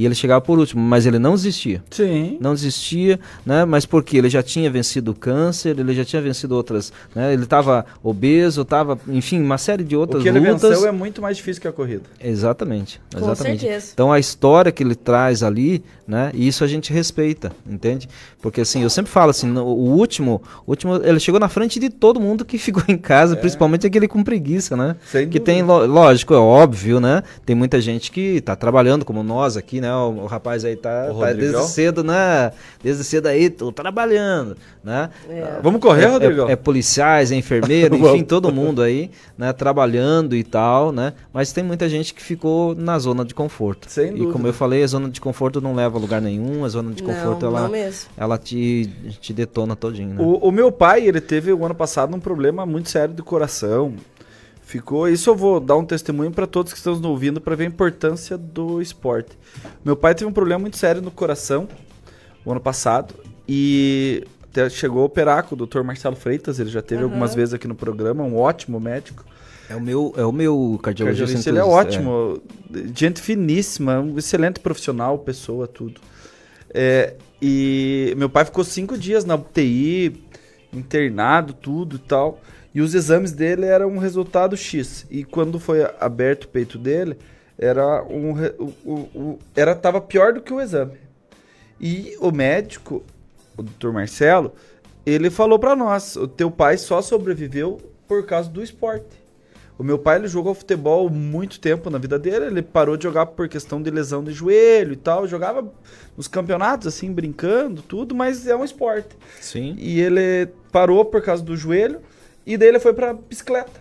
[SPEAKER 3] E ele chegava por último, mas ele não desistia.
[SPEAKER 4] Sim.
[SPEAKER 3] Não desistia, né? Mas porque ele já tinha vencido o câncer, ele já tinha vencido outras, né? Ele estava obeso, estava, enfim, uma série de outras lutas. O que
[SPEAKER 4] ele
[SPEAKER 3] lutas.
[SPEAKER 4] venceu é muito mais difícil que a corrida.
[SPEAKER 3] Exatamente.
[SPEAKER 2] Com
[SPEAKER 3] exatamente.
[SPEAKER 2] certeza.
[SPEAKER 3] Então a história que ele traz ali, né? E isso a gente respeita, entende? Porque assim, eu sempre falo assim, o último, o último, ele chegou na frente de todo mundo que ficou em casa, é. principalmente aquele com preguiça, né? Sem que dúvida. tem, lógico, é óbvio, né? Tem muita gente que está trabalhando como nós aqui, né? O, o rapaz aí tá, tá desde cedo, né? Desde cedo aí, tô trabalhando, né?
[SPEAKER 4] É. Vamos correr,
[SPEAKER 3] é,
[SPEAKER 4] Rodrigo?
[SPEAKER 3] É, é, policiais, é enfermeiro, enfim, todo mundo aí, né? Trabalhando e tal, né? Mas tem muita gente que ficou na zona de conforto.
[SPEAKER 4] Sem
[SPEAKER 3] e como eu falei, a zona de conforto não leva a lugar nenhum, a zona de conforto não, ela, não ela te, te detona todinho, né?
[SPEAKER 4] O, o meu pai, ele teve o ano passado um problema muito sério de coração, ficou. Isso eu vou dar um testemunho para todos que estão nos ouvindo para ver a importância do esporte. Meu pai teve um problema muito sério no coração o ano passado e até chegou a operar com o Dr. Marcelo Freitas, ele já teve uhum. algumas vezes aqui no programa, um ótimo médico.
[SPEAKER 3] É o meu, é o meu cardiologista. cardiologista
[SPEAKER 4] ele é ótimo, é. gente finíssima, um excelente profissional, pessoa, tudo. É, e meu pai ficou cinco dias na UTI, internado, tudo e tal. E os exames dele eram um resultado X. E quando foi aberto o peito dele, era um o, o, o, era tava pior do que o exame. E o médico, o Dr. Marcelo, ele falou para nós, o teu pai só sobreviveu por causa do esporte. O meu pai ele jogou futebol muito tempo na vida dele, ele parou de jogar por questão de lesão de joelho e tal, jogava nos campeonatos assim, brincando, tudo, mas é um esporte.
[SPEAKER 3] Sim.
[SPEAKER 4] E ele parou por causa do joelho e daí ele foi pra bicicleta.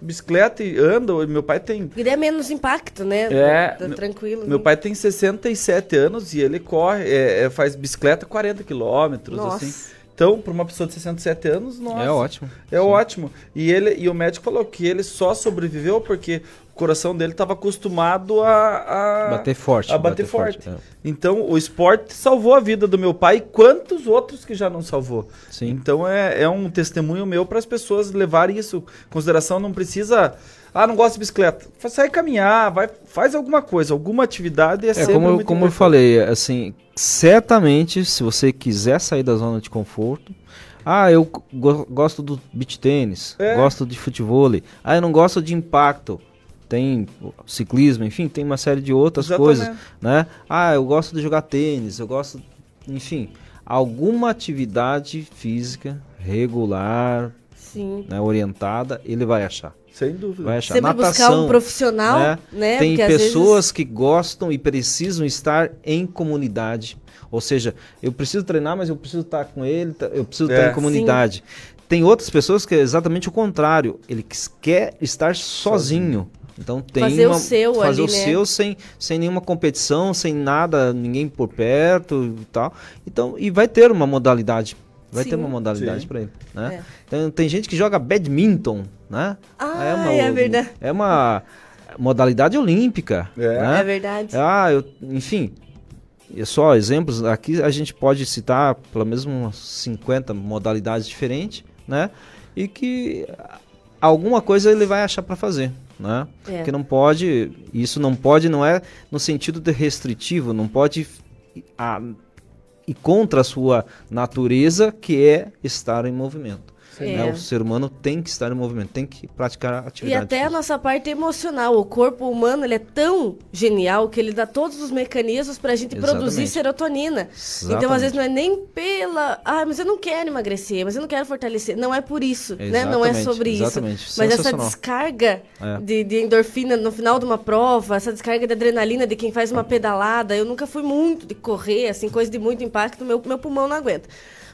[SPEAKER 4] Bicicleta e anda, meu pai tem.
[SPEAKER 2] E é menos impacto, né?
[SPEAKER 4] É.
[SPEAKER 2] Tá tranquilo.
[SPEAKER 4] Meu né? pai tem 67 anos e ele corre, é, é, faz bicicleta 40 quilômetros, assim. Então, para uma pessoa de 67 anos, nossa.
[SPEAKER 3] É ótimo.
[SPEAKER 4] É Sim. ótimo. E, ele, e o médico falou que ele só sobreviveu porque coração dele estava acostumado a,
[SPEAKER 3] a, bater forte.
[SPEAKER 4] A bater, bater forte. forte. É. Então o esporte salvou a vida do meu pai e quantos outros que já não salvou.
[SPEAKER 3] Sim.
[SPEAKER 4] Então é, é um testemunho meu para as pessoas levarem isso em consideração. Não precisa. Ah, não gosto de bicicleta. Sai caminhar, vai, faz alguma coisa, alguma atividade é, é
[SPEAKER 3] como, como eu falei, assim, certamente se você quiser sair da zona de conforto, Ah, eu go gosto do beach tênis, é. gosto de futebol. Ah, eu não gosto de impacto. Tem ciclismo, enfim, tem uma série de outras Exatamente. coisas, né? Ah, eu gosto de jogar tênis, eu gosto, enfim, alguma atividade física regular, né, orientada, ele vai achar.
[SPEAKER 4] Sem dúvida.
[SPEAKER 3] Vai achar.
[SPEAKER 2] Sempre Natação, buscar um profissional, né? né?
[SPEAKER 3] Tem Porque pessoas vezes... que gostam e precisam estar em comunidade. Ou seja, eu preciso treinar, mas eu preciso estar com ele, eu preciso é. estar em comunidade. Sim. Tem outras pessoas que é exatamente o contrário. Ele quer estar sozinho. Então tem
[SPEAKER 2] fazer uma, o seu
[SPEAKER 3] fazer
[SPEAKER 2] ali,
[SPEAKER 3] o
[SPEAKER 2] né?
[SPEAKER 3] seu sem, sem nenhuma competição, sem nada, ninguém por perto e tal. Então e vai ter uma modalidade Vai Sim. ter uma modalidade para ele, né? É. Então tem gente que joga badminton, né?
[SPEAKER 2] Ah, é, uma, é verdade.
[SPEAKER 3] É uma modalidade olímpica.
[SPEAKER 2] É,
[SPEAKER 3] né?
[SPEAKER 2] é verdade.
[SPEAKER 3] Ah, eu, enfim, é só exemplos, aqui a gente pode citar pelo menos umas 50 modalidades diferentes, né? E que alguma coisa ele vai achar para fazer, né? É. Que não pode, isso não pode, não é no sentido de restritivo, não pode a, e contra a sua natureza, que é estar em movimento. É. Né? O ser humano tem que estar em movimento, tem que praticar atividade.
[SPEAKER 2] E até física. a nossa parte emocional. O corpo humano ele é tão genial que ele dá todos os mecanismos para a gente Exatamente. produzir serotonina. Exatamente. Então, às vezes, não é nem pela. Ah, mas eu não quero emagrecer, mas eu não quero fortalecer. Não é por isso, né? Não é sobre Exatamente. isso. Mas essa descarga é. de, de endorfina no final de uma prova, essa descarga de adrenalina de quem faz uma pedalada. Eu nunca fui muito de correr, assim, coisa de muito impacto, meu, meu pulmão não aguenta.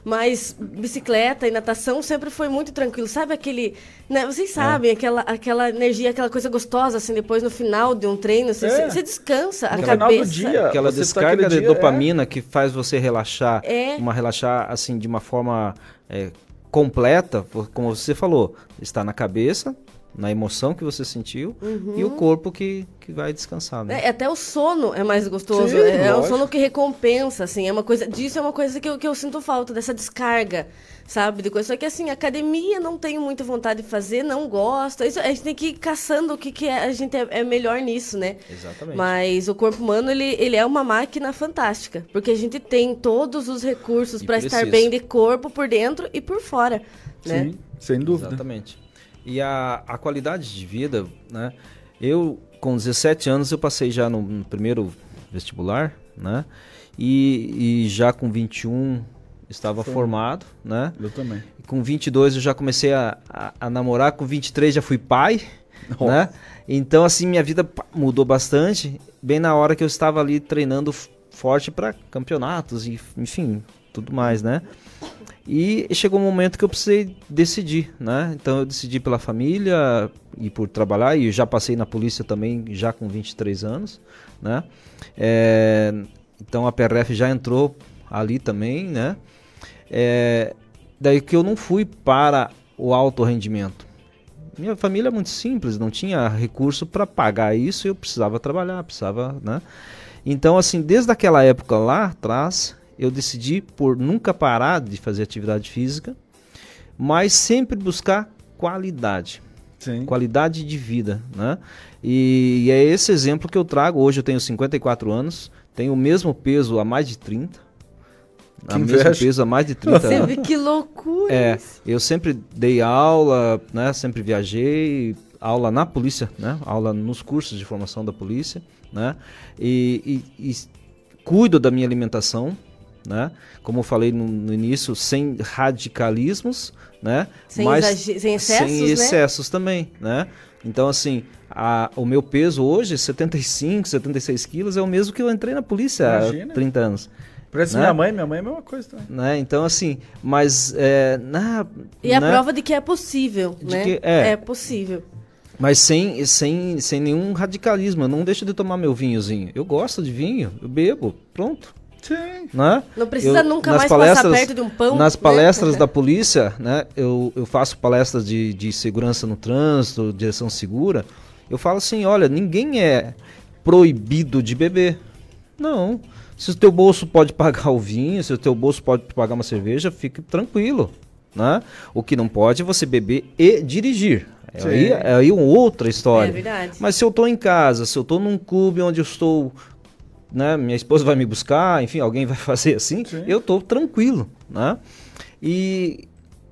[SPEAKER 2] Mas bicicleta e natação sempre foi muito tranquilo. Sabe aquele. Né, vocês é. sabem, é. aquela, aquela energia, aquela coisa gostosa, assim, depois no final de um treino, você, é. você descansa no a final cabeça.
[SPEAKER 3] Do dia, aquela tá descarga de dia, dopamina é. que faz você relaxar, é. uma relaxar assim de uma forma é, completa, como você falou, está na cabeça, na emoção que você sentiu uhum. e o corpo que, que vai descansar. Né?
[SPEAKER 2] É, até o sono é mais gostoso. Sim, é, é, o sono que recompensa, assim. É uma coisa. Disso é uma coisa que eu, que eu sinto falta, dessa descarga, sabe? De coisa. Só que assim, academia não tenho muita vontade de fazer, não gosto. Isso, a gente tem que ir caçando o que, que é, a gente é, é, melhor nisso, né?
[SPEAKER 3] Exatamente.
[SPEAKER 2] Mas o corpo humano, ele, ele é uma máquina fantástica. Porque a gente tem todos os recursos para estar bem de corpo por dentro e por fora. Né? Sim,
[SPEAKER 4] sem dúvida.
[SPEAKER 3] Exatamente. E a, a qualidade de vida, né? Eu, com 17 anos, eu passei já no, no primeiro vestibular, né? E, e, já com 21 estava Foi. formado, né?
[SPEAKER 4] Eu também.
[SPEAKER 3] E com 22 eu já comecei a, a, a namorar, com 23 já fui pai, oh. né? Então, assim, minha vida mudou bastante, bem na hora que eu estava ali treinando forte para campeonatos e, enfim, tudo mais, né? E chegou um momento que eu precisei decidir, né? Então eu decidi pela família e por trabalhar, e já passei na polícia também, já com 23 anos, né? É, então a PRF já entrou ali também, né? É, daí que eu não fui para o alto rendimento. Minha família é muito simples, não tinha recurso para pagar isso, eu precisava trabalhar, precisava, né? Então, assim, desde aquela época lá atrás, eu decidi por nunca parar de fazer atividade física, mas sempre buscar qualidade. Sim. Qualidade de vida, né? E, e, é esse exemplo que eu trago. Hoje eu tenho 54 anos, tenho o mesmo peso há mais de 30. Que o mesmo peso há mais de 30
[SPEAKER 2] Você anos. Vê que loucura!
[SPEAKER 3] É, eu sempre dei aula, né? Sempre viajei, aula na polícia, né? Aula nos cursos de formação da polícia, né? E, e, e cuido da minha alimentação, né? Como eu falei no, no início, sem radicalismos, né?
[SPEAKER 2] Sem, Mas sem excessos,
[SPEAKER 3] sem excessos né? também, né? Então, assim, a, o meu peso hoje, 75, 76 quilos, é o mesmo que eu entrei na polícia Imagina. há 30 anos.
[SPEAKER 4] Parece né? minha mãe, minha mãe é a mesma coisa também.
[SPEAKER 3] Né? Então, assim, mas... É, na,
[SPEAKER 2] e a né? prova de que é possível, né? Que, é, é possível.
[SPEAKER 3] Mas sem, sem, sem nenhum radicalismo. Eu não deixo de tomar meu vinhozinho. Eu gosto de vinho, eu bebo, pronto.
[SPEAKER 4] Sim.
[SPEAKER 3] Né?
[SPEAKER 2] Não precisa eu, nunca mais passar perto de um pão.
[SPEAKER 3] Nas né? palestras né? da polícia, né, eu, eu faço palestras de, de segurança no trânsito, direção segura. Eu falo assim, olha, ninguém é proibido de beber. Não. Se o teu bolso pode pagar o vinho, se o teu bolso pode pagar uma cerveja, fique tranquilo. Né? O que não pode é você beber e dirigir. É aí, é aí uma outra história. É
[SPEAKER 2] verdade.
[SPEAKER 3] Mas se eu estou em casa, se eu estou num clube onde eu estou né, minha esposa vai me buscar, enfim, alguém vai fazer assim, Sim. eu estou tranquilo, né? E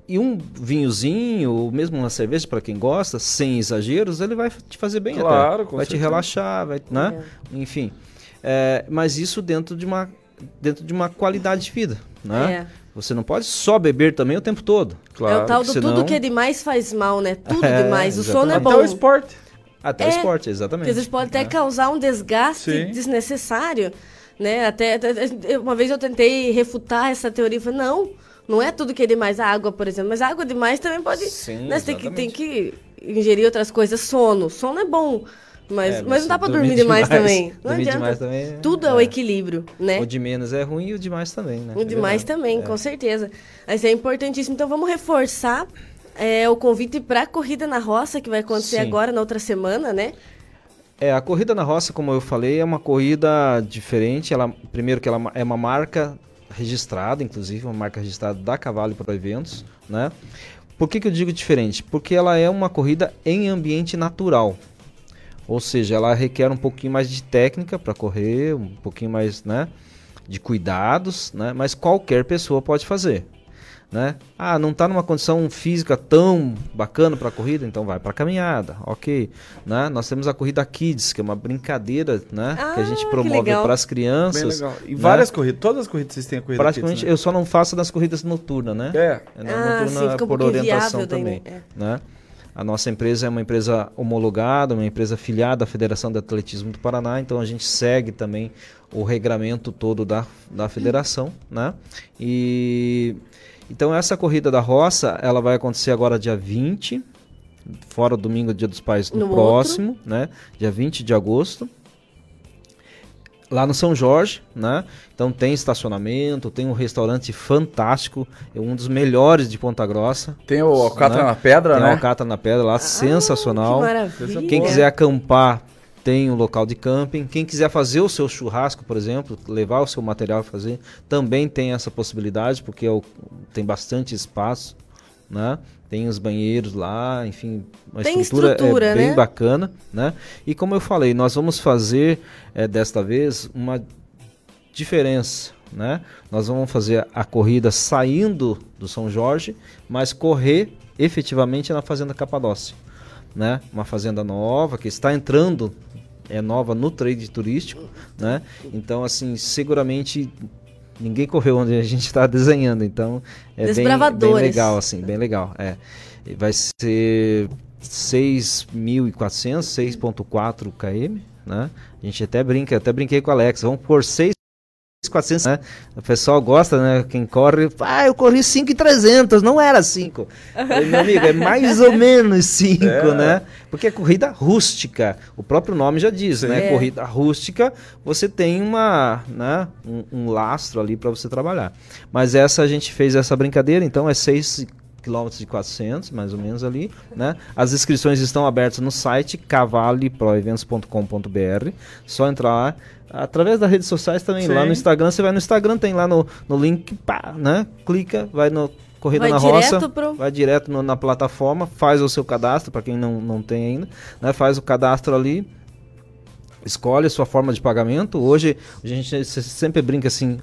[SPEAKER 3] e um vinhozinho, ou mesmo uma cerveja para quem gosta, sem exageros, ele vai te fazer bem
[SPEAKER 4] claro,
[SPEAKER 3] até. vai certeza. te relaxar, vai, né? É. Enfim. É, mas isso dentro de uma dentro de uma qualidade de vida, né? É. Você não pode só beber também o tempo todo.
[SPEAKER 2] Claro. É o tal do senão... tudo que é demais faz mal, né? Tudo é, demais. O sono é bom.
[SPEAKER 4] Até o esporte.
[SPEAKER 3] Até o é. esporte, exatamente. Porque
[SPEAKER 2] às vezes pode até é. causar um desgaste Sim. desnecessário, né? Até, até, uma vez eu tentei refutar essa teoria, falei, não, não é tudo que é demais. A água, por exemplo. Mas a água demais também pode. Sim, né? Você tem que, tem que ingerir outras coisas. Sono. Sono é bom. Mas, é, mas não dá pra dormir, demais, demais, também. Não dormir demais também. É, Tudo é, é, o equilíbrio, né?
[SPEAKER 3] O de menos é ruim e o demais também, né?
[SPEAKER 2] O demais é também, com certeza. Mas é importantíssimo. Então vamos reforçar é, o convite para a corrida na roça que vai acontecer Sim. agora na outra semana, né?
[SPEAKER 3] É, a corrida na roça, como eu falei, é uma corrida diferente. Ela, primeiro que ela é uma marca registrada, inclusive, uma marca registrada da Cavalo para eventos, né? Por que, que eu digo diferente? Porque ela é uma corrida em ambiente natural. Ou seja, ela requer um pouquinho mais de técnica para correr, um pouquinho mais né, de cuidados, né? mas qualquer pessoa pode fazer né? Ah, não está numa condição física tão bacana para a corrida, então vai para caminhada, ok? Né? Nós temos a corrida Kids, que é uma brincadeira, né? Ah, que a gente promove para as crianças. Bem legal.
[SPEAKER 4] E né? várias corridas, todas as corridas vocês têm a corrida
[SPEAKER 3] Praticamente, Kids, né? eu só não faço das corridas noturnas, né?
[SPEAKER 4] É.
[SPEAKER 3] é ah, noturna sim, por orientação também, é. né? A nossa empresa é uma empresa homologada, uma empresa filiada à Federação de Atletismo do Paraná, então a gente segue também o regramento todo da, da federação, né? E então essa corrida da roça, ela vai acontecer agora dia 20, fora o domingo, dia dos pais, no, no próximo, outro. né? Dia 20 de agosto. Lá no São Jorge, né? Então tem estacionamento, tem um restaurante fantástico, é um dos melhores de Ponta Grossa.
[SPEAKER 4] Tem o Alcatra né? na Pedra,
[SPEAKER 3] tem
[SPEAKER 4] né?
[SPEAKER 3] Tem o Alcatra na Pedra lá, ah, sensacional. Que maravilha. Quem quiser acampar, tem um local de camping. Quem quiser fazer o seu churrasco, por exemplo, levar o seu material a fazer, também tem essa possibilidade, porque é tem bastante espaço, né? Tem os banheiros lá, enfim, a tem estrutura, estrutura é bem né? bacana, né? E como eu falei, nós vamos fazer é, desta vez uma diferença, né? Nós vamos fazer a corrida saindo do São Jorge, mas correr efetivamente na Fazenda Capadócia. Né? Uma fazenda nova que está entrando é nova no trade turístico, né? Então, assim, seguramente ninguém correu onde a gente está desenhando, então é bem, bem, legal, assim, bem legal. É. Vai ser 6.400, 6.4 km, né? A gente até brinca, até brinquei com o Alex, vamos por 6 400, né? O pessoal gosta, né? Quem corre, ah, eu corri 5,300, não era 5. Meu amigo, é mais ou menos 5, é. né? Porque é corrida rústica, o próprio nome já diz, Sim. né? É. Corrida rústica, você tem uma, né? um, um lastro ali para você trabalhar. Mas essa a gente fez essa brincadeira, então é 6 quilômetros de 400, mais ou menos ali, né? As inscrições estão abertas no site cavaleproeventos.com.br. Só entrar lá através das redes sociais também. Sim. Lá no Instagram, você vai no Instagram, tem lá no, no link, pá, né? Clica, vai no Corrida vai na Roça, pro... vai direto no, na plataforma, faz o seu cadastro, para quem não, não tem ainda, né? Faz o cadastro ali, escolhe a sua forma de pagamento. Hoje, a gente sempre brinca assim,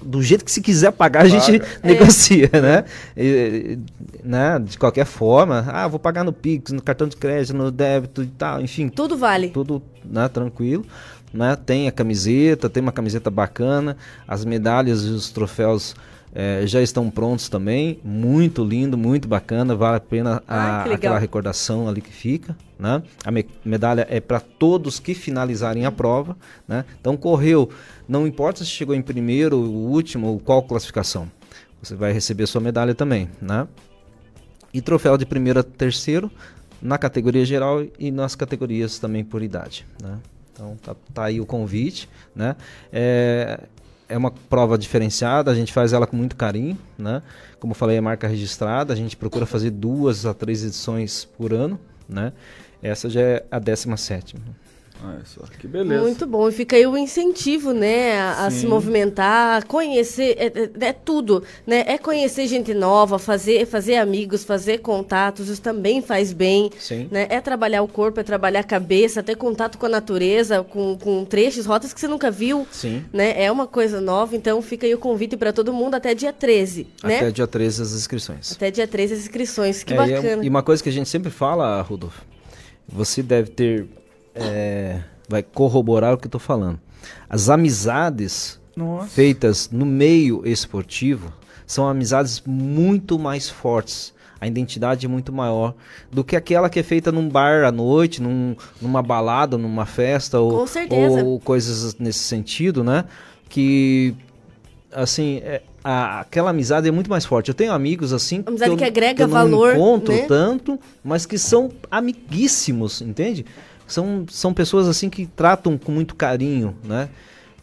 [SPEAKER 3] do jeito que se quiser pagar, a gente é. negocia, né? E, né? De qualquer forma, ah, vou pagar no Pix, no cartão de crédito, no débito e tal, enfim.
[SPEAKER 2] Tudo vale.
[SPEAKER 3] Tudo, né, tranquilo. Né? Tem a camiseta, tem uma camiseta bacana, as medalhas e os troféus é, já estão prontos também, muito lindo, muito bacana, vale a pena a, aquela recordação ali que fica. Né? A me medalha é para todos que finalizarem a prova. Né? Então correu, não importa se chegou em primeiro, último ou qual classificação, você vai receber sua medalha também. Né? E troféu de primeiro a terceiro na categoria geral e nas categorias também por idade. Né? Então tá, tá, aí o convite, né? É, é uma prova diferenciada, a gente faz ela com muito carinho, né? Como falei, é marca registrada, a gente procura fazer duas a três edições por ano, né? Essa já é a 17
[SPEAKER 4] Olha só, que beleza.
[SPEAKER 2] Muito bom. E fica aí o incentivo, né, a, a se movimentar, conhecer, é, é, é, tudo, né? É conhecer gente nova, fazer, fazer amigos, fazer contatos, isso também faz bem.
[SPEAKER 3] Sim.
[SPEAKER 2] Né? É trabalhar o corpo, é trabalhar a cabeça, ter contato com a natureza, com, com trechos, rotas que você nunca viu.
[SPEAKER 3] Sim.
[SPEAKER 2] Né? É uma coisa nova, então fica aí o convite para todo mundo até dia 13, né?
[SPEAKER 3] Até dia 13 as inscrições.
[SPEAKER 2] Até dia 13 as inscrições, que
[SPEAKER 3] É, e é-
[SPEAKER 2] bacana.
[SPEAKER 3] E uma coisa que a gente sempre fala, Rodolfo, você deve ter. É, vai corroborar o que eu tô falando. As amizades
[SPEAKER 4] Nossa.
[SPEAKER 3] feitas no meio esportivo são amizades muito mais fortes. A identidade é muito maior do que aquela que é feita num bar à noite, num- numa balada, numa festa ou, ou coisas nesse sentido, né? Que assim, é, a- aquela amizade é muito mais forte. Eu tenho amigos assim
[SPEAKER 2] Amizade
[SPEAKER 3] eu-
[SPEAKER 2] que agrega
[SPEAKER 3] eu não
[SPEAKER 2] valor,
[SPEAKER 3] encontro
[SPEAKER 2] né?
[SPEAKER 3] tanto, mas que são amiguíssimos, entende? São, são pessoas assim que tratam com muito carinho, né?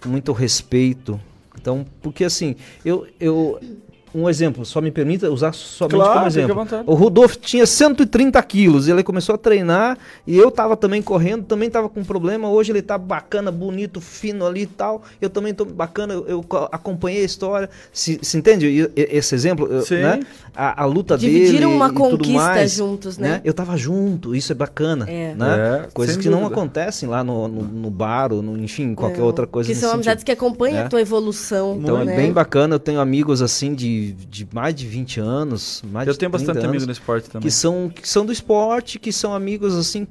[SPEAKER 3] Com muito respeito. Então, porque assim, eu, eu um exemplo, só me permita usar somente
[SPEAKER 4] Claro,
[SPEAKER 3] como exemplo. O Rudolf tinha 130 quilos, ele começou a treinar e eu tava também correndo, também tava com problema. Hoje ele tá bacana, bonito, fino ali e tal. Eu também tô bacana, eu, eu co- acompanhei a história. Se, se entende esse exemplo?
[SPEAKER 4] Sim.
[SPEAKER 3] Né? A, a luta
[SPEAKER 2] Dividiram
[SPEAKER 3] dele
[SPEAKER 2] uma
[SPEAKER 3] e tudo
[SPEAKER 2] conquista
[SPEAKER 3] mais,
[SPEAKER 2] juntos, né?
[SPEAKER 3] Eu tava junto, isso é bacana.
[SPEAKER 2] É.
[SPEAKER 3] Né?
[SPEAKER 4] É,
[SPEAKER 3] Coisas que não
[SPEAKER 4] dúvida.
[SPEAKER 3] acontecem lá no, no, no bar ou no, enfim, qualquer
[SPEAKER 2] Não,
[SPEAKER 3] outra coisa
[SPEAKER 2] Que são
[SPEAKER 3] sentido.
[SPEAKER 2] amizades que acompanham
[SPEAKER 3] É.
[SPEAKER 2] a tua evolução.
[SPEAKER 3] Então
[SPEAKER 2] né?
[SPEAKER 3] é bem bacana, eu tenho amigos assim de, de mais de 20 anos, mais
[SPEAKER 4] Eu tenho
[SPEAKER 3] 30
[SPEAKER 4] bastante amigos no esporte também.
[SPEAKER 3] que são que são do esporte, que são amigos assim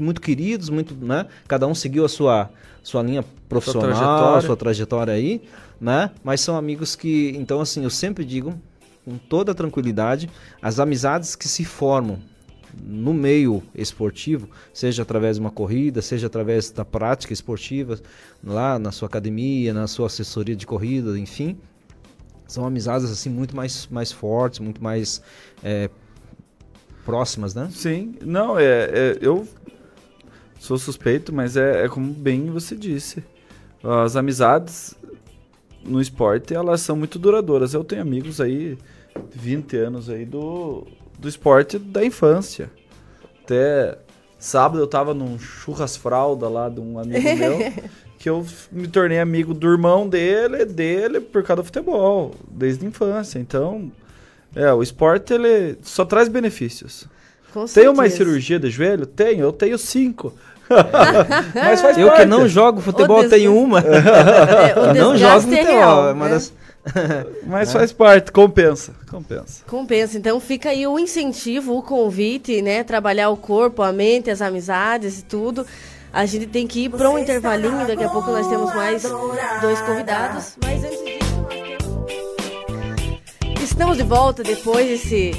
[SPEAKER 3] muito queridos, muito, né? Cada um seguiu a sua sua linha profissional,
[SPEAKER 4] trajetória.
[SPEAKER 3] sua trajetória aí, né? Mas são amigos que, então assim, eu sempre digo com toda a tranquilidade, as amizades que se formam no meio esportivo, seja através de uma corrida, seja através da prática esportiva, lá na sua academia, na sua assessoria de corrida, enfim, são amizades assim muito mais, mais fortes, muito mais é, próximas, né?
[SPEAKER 4] Sim, não, é, é- eu sou suspeito, mas é, é como bem você disse. As amizades no esporte, elas são muito duradouras. Eu tenho amigos aí, 20 anos aí do, do esporte da infância. Até sábado eu tava num churras fralda lá de um amigo meu, que eu me tornei amigo do irmão dele, dele por causa do futebol, desde a infância. Então, é, o esporte ele só traz benefícios.
[SPEAKER 2] Com
[SPEAKER 4] uma
[SPEAKER 2] certeza.
[SPEAKER 4] cirurgia de joelho? Tenho, eu tenho cinco. Mas faz
[SPEAKER 3] Eu que
[SPEAKER 4] parte.
[SPEAKER 3] não jogo futebol tenho uma.
[SPEAKER 2] É,
[SPEAKER 3] não jogo
[SPEAKER 2] é
[SPEAKER 3] futebol,
[SPEAKER 2] real,
[SPEAKER 3] é uma
[SPEAKER 2] né?
[SPEAKER 3] das
[SPEAKER 4] Mas faz parte, compensa. Compensa.
[SPEAKER 2] Compensa. Então fica aí o incentivo, o convite, né? Trabalhar o corpo, a mente, as amizades e tudo. A gente tem que ir para um intervalinho. Daqui a pouco nós temos mais dois convidados. Mas antes disso, nós temos... Estamos de volta depois desse,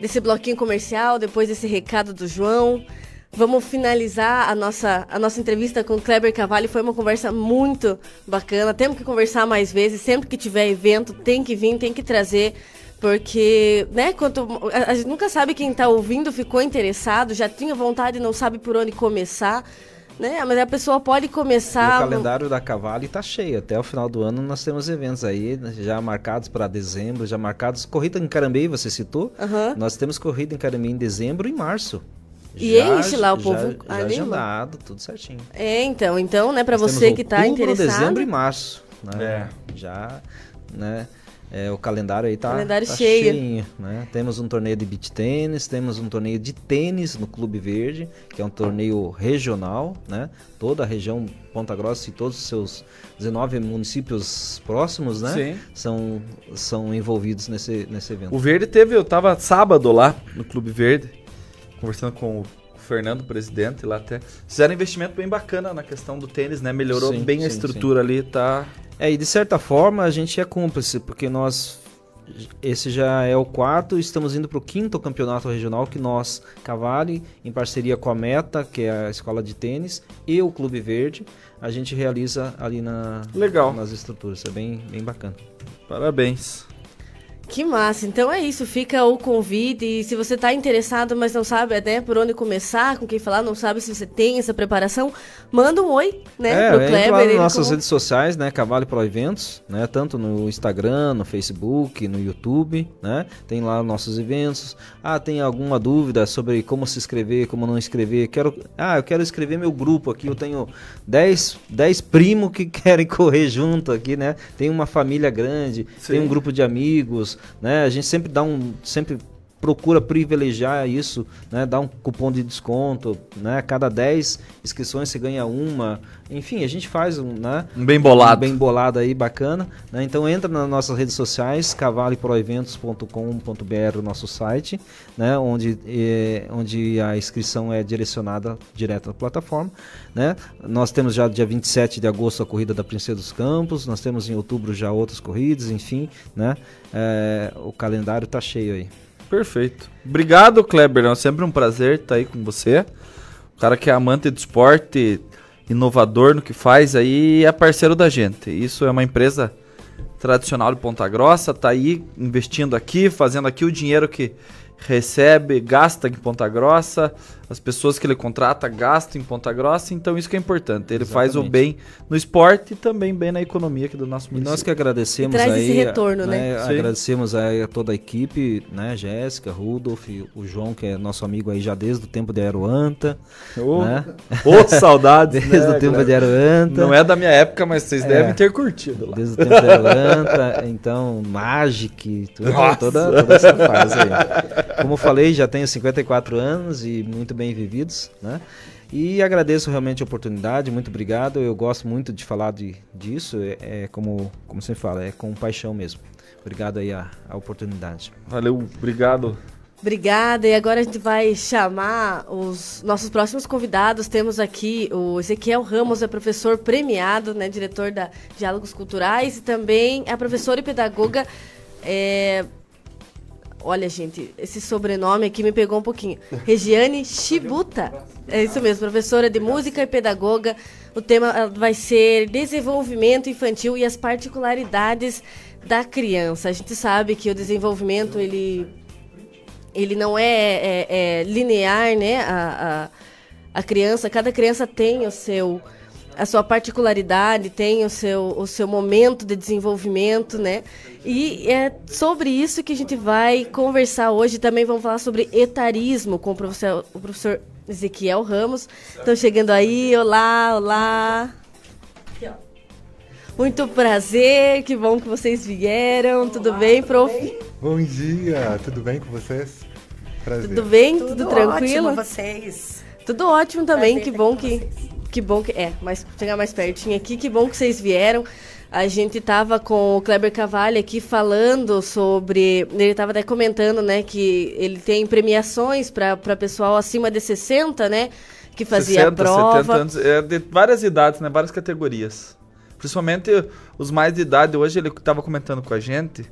[SPEAKER 2] desse bloquinho comercial, depois desse recado do João. Vamos finalizar a nossa, a nossa entrevista com o Kleber Cavalli. Foi uma conversa muito bacana. Temos que conversar mais vezes. Sempre que tiver evento, tem que vir, tem que trazer. Porque, né, quanto, a, a gente nunca sabe quem está ouvindo ficou interessado, já tinha vontade e não sabe por onde começar. Né? Mas a pessoa pode
[SPEAKER 3] E
[SPEAKER 2] começar.
[SPEAKER 3] o
[SPEAKER 2] no-
[SPEAKER 3] calendário da Cavalli tá cheio. Até o final do ano nós temos eventos aí, já marcados para dezembro, já marcados. Corrida em Carambeí, você citou.
[SPEAKER 2] Aham.
[SPEAKER 3] Nós temos corrida em Carambeí em dezembro e março.
[SPEAKER 2] E enche lá o
[SPEAKER 3] já-
[SPEAKER 2] povo
[SPEAKER 3] Já,
[SPEAKER 2] anima.
[SPEAKER 3] agendado, tudo certinho.
[SPEAKER 2] É, então, então, né, para você que está interessado.
[SPEAKER 3] dezembro e março. Né? Já, né? É, o calendário aí tá,
[SPEAKER 2] Calendário
[SPEAKER 3] tá
[SPEAKER 2] cheio.
[SPEAKER 3] cheinho, né? Temos um torneio de beach tênis, temos um torneio de tênis no Clube Verde, que é um torneio regional, né? Toda a região Ponta Grossa e todos os seus 19 municípios próximos, né?
[SPEAKER 4] Sim.
[SPEAKER 3] São, são envolvidos nesse, nesse evento.
[SPEAKER 4] O Verde teve, eu tava sábado lá no Clube Verde, conversando com o Fernando, presidente, lá até. Fizeram um investimento bem bacana na questão do tênis, né? Melhorou
[SPEAKER 3] Sim,
[SPEAKER 4] bem a
[SPEAKER 3] sim,
[SPEAKER 4] estrutura ali, tá?
[SPEAKER 3] É, e de certa forma a gente é cúmplice, porque nós. Esse já é o quarto, estamos indo para o quinto campeonato regional que nós, Cavalli, em parceria com a Meta, que é a escola de tênis, e o Clube Verde, a gente realiza ali na,
[SPEAKER 4] Legal.
[SPEAKER 3] nas estruturas. É bem, bem bacana.
[SPEAKER 4] Parabéns.
[SPEAKER 2] Que massa. Então é isso, fica o convite. E se você está interessado, mas não sabe até por onde começar, com quem falar, não sabe se você tem essa preparação, manda um oi, né,
[SPEAKER 3] é, pro Kleber. Lá nas nossas como... redes sociais, né, Cavalo Pro Eventos, né, tanto no Instagram, no Facebook, no YouTube, né, tem lá nossos eventos. Ah, tem alguma dúvida sobre como se inscrever, como não inscrever? Quero, ah, eu quero escrever meu grupo aqui, eu tenho 10, 10 primos que querem correr junto aqui, né? Tem uma família grande, Sim. tem um grupo de amigos, né? A gente sempre dá um, sempre procura privilegiar isso, né? Dar um cupom de desconto, né? Cada 10 inscrições você ganha uma. Enfim, a gente faz um, né?
[SPEAKER 4] Um bem bolado.
[SPEAKER 3] Um bem bolado aí, bacana. Né? Então entra nas nossas redes sociais, cavaleproeventos.com.br, o nosso site, né? Onde, é, onde a inscrição é direcionada direto à plataforma, né? Nós temos já dia 27 de agosto a corrida da Princesa dos Campos, nós temos em outubro já outras corridas, enfim, né? É, o calendário tá cheio aí.
[SPEAKER 4] Perfeito. Obrigado, Kleber. É sempre um prazer estar aí com você. O cara que é amante do esporte, inovador no que faz aí, é parceiro da gente. Isso é uma empresa tradicional de Ponta Grossa, tá aí investindo aqui, fazendo aqui o dinheiro que recebe, gasta em Ponta Grossa, as pessoas que ele contrata gastam em Ponta Grossa, então isso que é importante. Ele Exatamente. faz o bem no esporte e também bem na economia aqui do nosso município.
[SPEAKER 3] E nós que agradecemos
[SPEAKER 2] e traz
[SPEAKER 3] aí,
[SPEAKER 2] esse retorno,
[SPEAKER 3] né? né? Agradecemos aí a toda a equipe, né? Jéssica, Rudolf, o João, que é nosso amigo aí já desde o tempo de Aeroanta.
[SPEAKER 4] Oh, né? oh saudades!
[SPEAKER 3] desde né, o tempo de Aeroanta.
[SPEAKER 4] Não é da minha época, mas vocês é, devem ter curtido lá.
[SPEAKER 3] Desde o tempo de Aeroanta, então Magic, tudo, toda, toda essa fase aí. Como falei, já tenho 54 anos e muito bem vividos, né? E agradeço realmente a oportunidade, muito obrigado. Eu gosto muito de falar de, disso, é, é como, como você fala, é com paixão mesmo. Obrigado aí a, a oportunidade.
[SPEAKER 4] Valeu, obrigado.
[SPEAKER 2] Obrigada. E agora a gente vai chamar os nossos próximos convidados. Temos aqui o Ezequiel Ramos, é professor premiado, né, diretor da Diálogos Culturais, e também é professora e pedagoga. É, Olha, gente, esse sobrenome aqui me pegou um pouquinho. Regiane Shibuta. É isso mesmo, professora de música e pedagoga. O tema vai ser desenvolvimento infantil e as particularidades da criança. A gente sabe que o desenvolvimento ele, ele não é, é, é linear, né? A, a, a criança, cada criança tem o seu a sua particularidade, tem o seu, o seu momento de desenvolvimento, né? E é sobre isso que a gente vai conversar hoje. Também vamos falar sobre etarismo com o professor, o professor Ezequiel Ramos. Estão chegando aí, olá, olá. Muito prazer, que bom que vocês vieram. Olá, tudo bem, prof? Bem?
[SPEAKER 5] Bom dia, tudo bem com vocês?
[SPEAKER 2] Prazer. Tudo bem? Tudo, tudo tranquilo?
[SPEAKER 6] Ótimo, vocês.
[SPEAKER 2] Tudo ótimo também, prazer que bom que vocês. Que bom que. É, mas chegar mais pertinho aqui, que bom que vocês vieram. A gente estava com o Kleber Cavalli aqui falando sobre. Ele estava até comentando, né, que ele tem premiações para pessoal acima de 60, né? Que fazia 60, a prova. 70 anos,
[SPEAKER 4] é, de várias idades, né? Várias categorias. Principalmente os mais de idade. Hoje ele estava comentando com a gente.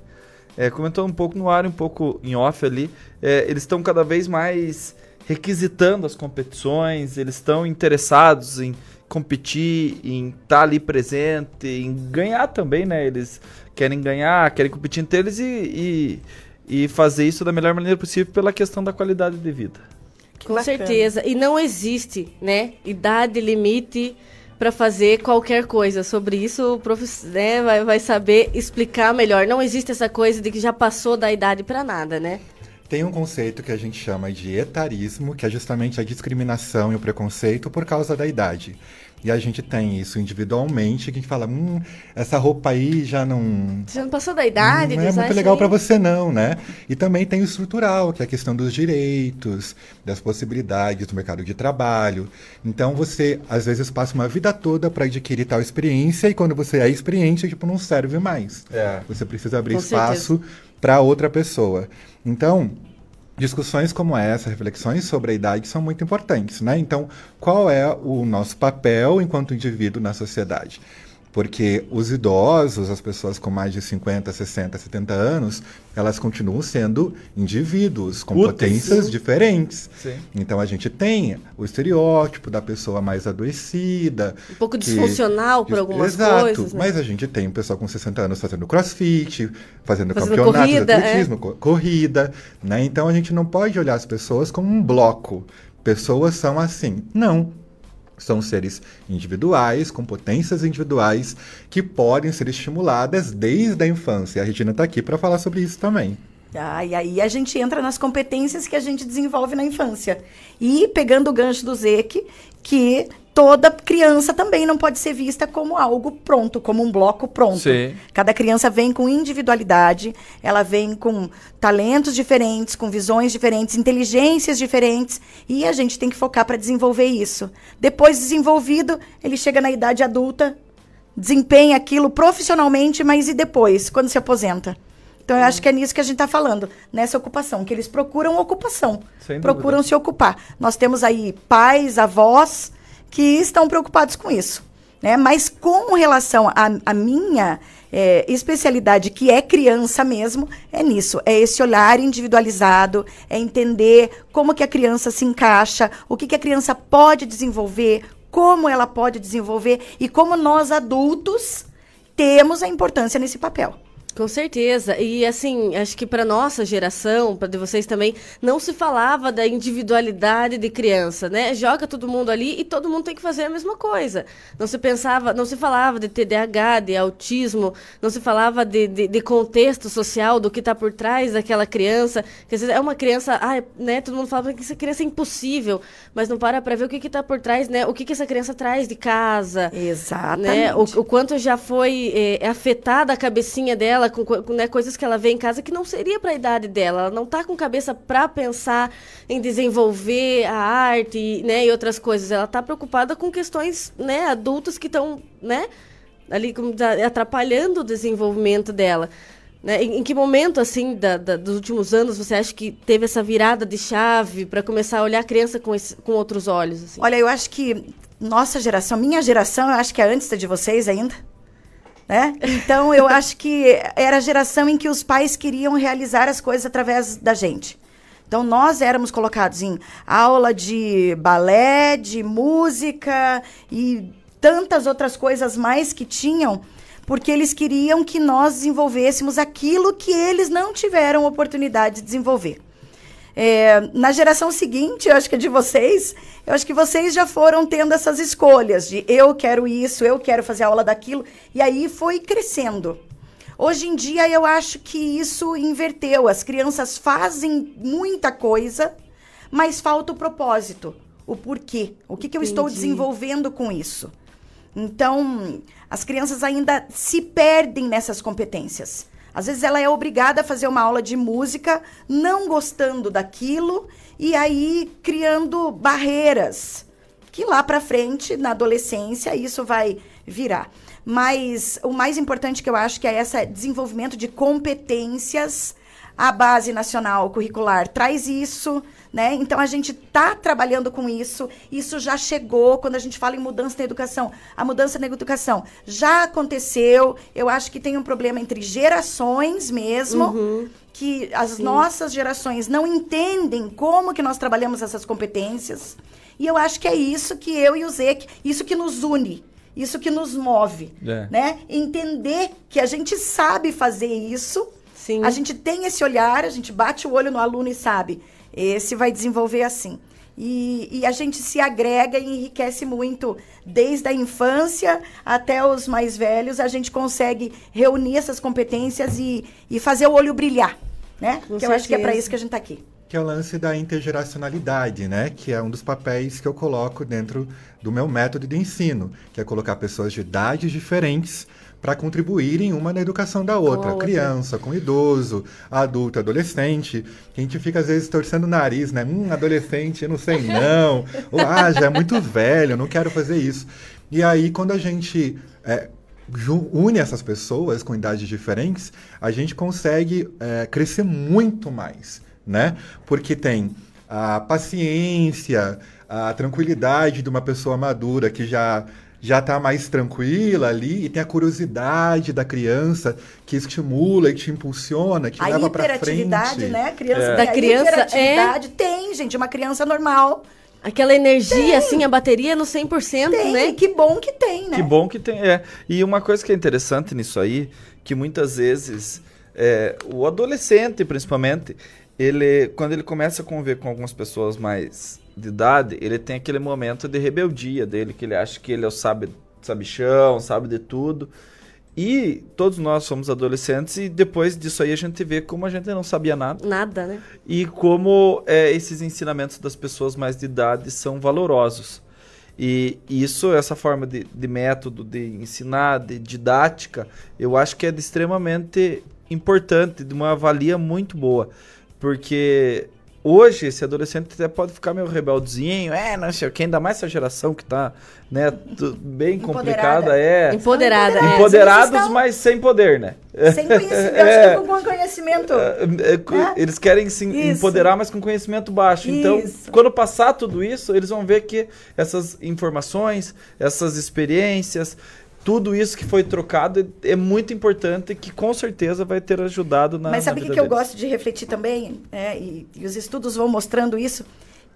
[SPEAKER 4] É, comentou um pouco no ar, um pouco em off ali. É, eles estão cada vez mais requisitando as competições, eles estão interessados em competir, em estar tá ali presente, em ganhar também, né? Eles querem ganhar, querem competir entre eles e, e, e fazer isso da melhor maneira possível pela questão da qualidade de vida.
[SPEAKER 2] Com Bacana. certeza. E não existe, né? Idade limite para fazer qualquer coisa. Sobre isso, o professor né, vai, vai saber explicar melhor. Não existe essa coisa de que já passou da idade para nada, né?
[SPEAKER 5] Tem um conceito que a gente chama de etarismo, que é justamente a discriminação e o preconceito por causa da idade. E a gente tem isso individualmente, que a gente fala, hum, essa roupa aí já não.
[SPEAKER 2] Já não passou da idade,
[SPEAKER 5] Não é muito legal para você, não, né? E também tem o estrutural, que é a questão dos direitos, das possibilidades do mercado de trabalho. Então você, às vezes, passa uma vida toda para adquirir tal experiência, e quando você é experiente, tipo, não serve mais. É. Você precisa abrir Com espaço para outra pessoa. Então, discussões como essa, reflexões sobre a idade são muito importantes, né? Então, qual é o nosso papel enquanto indivíduo na sociedade? Porque os idosos, as pessoas com mais de 50, 60, 70 anos, elas continuam sendo indivíduos com potências sim. diferentes. Sim. Então a gente tem o estereótipo da pessoa mais adoecida.
[SPEAKER 2] Um pouco que... disfuncional por algumas
[SPEAKER 5] Exato,
[SPEAKER 2] coisas. Exato,
[SPEAKER 5] né? mas a gente tem um pessoal com 60 anos fazendo crossfit, fazendo, fazendo campeonatos corrida, de atletismo, é. corrida. Né? Então a gente não pode olhar as pessoas como um bloco. Pessoas são assim. Não, são seres individuais, com potências individuais, que podem ser estimuladas desde a infância. A Regina está aqui para falar sobre isso também.
[SPEAKER 6] Ah, e aí a gente entra nas competências que a gente desenvolve na infância. E pegando o gancho do Zeke, que toda criança também não pode ser vista como algo pronto, como um bloco pronto. Sim. Cada criança vem com individualidade, ela vem com talentos diferentes, com visões diferentes, inteligências diferentes, e a gente tem que focar para desenvolver isso. Depois desenvolvido, ele chega na idade adulta, desempenha aquilo profissionalmente, mas e depois, quando se aposenta? Então, eu acho que é nisso que a gente está falando, nessa ocupação, que eles procuram ocupação, Sem procuram dúvida. se ocupar. Nós temos aí pais, avós que estão preocupados com isso. Né? Mas com relação à minha é, especialidade, que é criança mesmo, é nisso. É esse olhar individualizado, é entender como que a criança se encaixa, o que, que a criança pode desenvolver, como ela pode desenvolver e como nós adultos temos a importância nesse papel.
[SPEAKER 2] Com certeza. E assim, acho que para nossa geração, para de vocês também, não se falava da individualidade de criança, né? Joga todo mundo ali e todo mundo tem que fazer a mesma coisa. Não se pensava, não se falava de TDAH, de autismo, não se falava de, de, de contexto social, do que está por trás daquela criança. Que às vezes é uma criança, ah, né? Todo mundo fala que essa criança é impossível, mas não para para ver o que está por trás, né? O que, que essa criança traz de casa.
[SPEAKER 6] Exatamente.
[SPEAKER 2] Né? O, o quanto já foi é, afetada a cabecinha dela dela, com, né, coisas que ela vê em casa que não seria para a idade dela. Ela não está com cabeça para pensar em desenvolver a arte né, e outras coisas. Ela está preocupada com questões né, adultas que estão né, ali atrapalhando o desenvolvimento dela. Né? Em, em, que momento, assim, da, da, dos últimos anos, você acha que teve essa virada de chave para começar a olhar a criança com, esse, com outros olhos? Assim?
[SPEAKER 6] Olha, eu acho que nossa geração, minha geração, eu acho que é antes da de vocês ainda, né? Então eu acho que era a geração em que os pais queriam realizar as coisas através da gente. Então nós éramos colocados em aula de balé, de música e tantas outras coisas mais que tinham, porque eles queriam que nós desenvolvêssemos aquilo que eles não tiveram oportunidade de desenvolver. É, na geração seguinte, eu acho que é de vocês, eu acho que vocês já foram tendo essas escolhas de eu quero isso, eu quero fazer aula daquilo, e aí foi crescendo. Hoje em dia, eu acho que isso inverteu. As crianças fazem muita coisa, mas falta o propósito, o porquê, o que, que eu estou desenvolvendo com isso. Então, as crianças ainda se perdem nessas competências. Às vezes ela é obrigada a fazer uma aula de música, não gostando daquilo e aí criando barreiras que lá para frente, na adolescência, isso vai virar. Mas o mais importante que eu acho que é esse desenvolvimento de competências. A base nacional curricular traz isso, né? Então a gente está trabalhando com isso. Isso já chegou quando a gente fala em mudança na educação. A mudança na educação já aconteceu. Eu acho que tem um problema entre gerações mesmo. Uhum. Que as Sim. nossas gerações não entendem como que nós trabalhamos essas competências. E eu acho que é isso que eu e o Zeke, isso que nos une, isso que nos move, é. né? Entender que a gente sabe fazer isso, Sim. a gente tem esse olhar, a gente bate o olho no aluno e sabe, esse vai desenvolver assim. E, e, a gente se agrega e enriquece muito. Desde a infância até os mais velhos, a gente consegue reunir essas competências e, e fazer o olho brilhar. Né? que eu acho que é para isso que a gente está aqui.
[SPEAKER 5] Que é o lance da intergeracionalidade, né? Que é um dos papéis que eu coloco dentro do meu método de ensino, que é colocar pessoas de idades diferentes para contribuírem uma na educação da outra. outra. Criança, com idoso, adulto, adolescente. A gente fica às vezes torcendo o nariz, né? Hum, adolescente, eu não sei não. Ou, ah, já é muito velho, não quero fazer isso. E aí, quando a gente é, une essas pessoas com idades diferentes, a gente consegue é, crescer muito mais, né? Porque tem a paciência, a tranquilidade de uma pessoa madura que já já está mais tranquila ali e tem a curiosidade da criança que estimula e te impulsiona, que
[SPEAKER 6] a
[SPEAKER 5] leva para frente.
[SPEAKER 6] hiperatividade, né? A criança
[SPEAKER 2] É.
[SPEAKER 6] tem
[SPEAKER 2] Da
[SPEAKER 6] a
[SPEAKER 2] criança,
[SPEAKER 6] hiperatividade. Tem, gente, uma criança normal.
[SPEAKER 2] Aquela energia, assim, a bateria no 100%,
[SPEAKER 6] Tem,
[SPEAKER 2] né?
[SPEAKER 6] que bom que tem, né?
[SPEAKER 4] Que bom que tem. É. E uma coisa que é interessante nisso aí, que muitas vezes é, o adolescente, principalmente, ele quando ele começa a conviver com algumas pessoas mais de idade, ele tem aquele momento de rebeldia dele, que ele acha que ele é o sabe, sabichão, sabe de tudo. E todos nós somos adolescentes e depois disso aí a gente vê como a gente não sabia nada
[SPEAKER 2] Nada, né?
[SPEAKER 4] e como é, esses ensinamentos das pessoas mais de idade são valorosos. E isso, essa forma de, de método, de ensinar, de didática, eu acho que é extremamente importante, de uma valia muito boa. Porque hoje esse adolescente até pode ficar meio rebeldezinho, é, não sei o que, ainda mais essa geração que tá, né, bem complicada, é.
[SPEAKER 2] Empoderada.
[SPEAKER 6] Empoderada.
[SPEAKER 2] é.
[SPEAKER 4] Empoderados,
[SPEAKER 6] eles estão-
[SPEAKER 4] mas sem poder, né?
[SPEAKER 6] Sem conhecimento,
[SPEAKER 4] É.
[SPEAKER 6] eu com conhecimento.
[SPEAKER 4] É,
[SPEAKER 6] É?
[SPEAKER 4] Eles querem se
[SPEAKER 6] Isso.
[SPEAKER 4] empoderar, mas com conhecimento baixo. Então,
[SPEAKER 6] Isso.
[SPEAKER 4] quando passar tudo isso, eles vão ver que essas informações, essas experiências, tudo isso que foi trocado é é muito importante que com certeza vai ter ajudado na
[SPEAKER 6] Mas sabe o que, eu gosto de refletir também? É, e, e os estudos vão mostrando isso,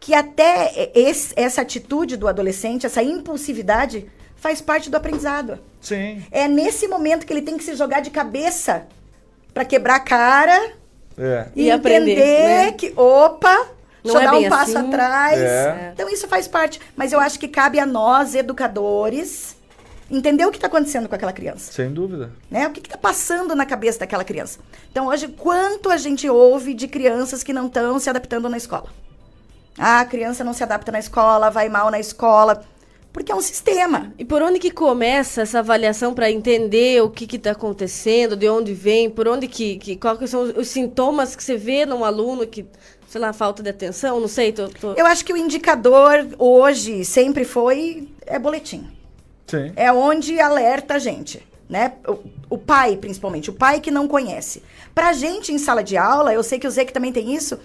[SPEAKER 6] que até esse- essa atitude do adolescente, essa impulsividade, faz parte do aprendizado.
[SPEAKER 4] Sim.
[SPEAKER 6] É nesse momento que ele tem que se jogar de cabeça para quebrar a cara
[SPEAKER 4] É.
[SPEAKER 6] e,
[SPEAKER 2] E aprender,
[SPEAKER 6] entender
[SPEAKER 2] né?
[SPEAKER 6] que, opa,
[SPEAKER 2] Não
[SPEAKER 6] deixa eu
[SPEAKER 2] é
[SPEAKER 6] dar um passo
[SPEAKER 2] assim.
[SPEAKER 6] atrás.
[SPEAKER 4] É.
[SPEAKER 6] Então isso faz parte. Mas eu acho que cabe a nós, educadores, entender o que está acontecendo com aquela criança
[SPEAKER 4] Sem dúvida.
[SPEAKER 6] né? O que está passando na cabeça daquela criança? Então, hoje, quanto a gente ouve de crianças que não estão se adaptando na escola? Ah, a criança não se adapta na escola, vai mal na escola. Porque é um sistema.
[SPEAKER 2] E por onde que começa essa avaliação para entender o que está acontecendo, de onde vem, por onde que, que quais são os, os sintomas que você vê num aluno que, sei lá, falta de atenção, não sei, tô, tô-
[SPEAKER 6] Eu acho que o indicador hoje sempre foi é boletim.
[SPEAKER 4] Sim.
[SPEAKER 6] É onde alerta a gente, né? O, o pai, principalmente, o pai que não conhece. Pra gente em sala de aula, eu sei que o que também tem isso,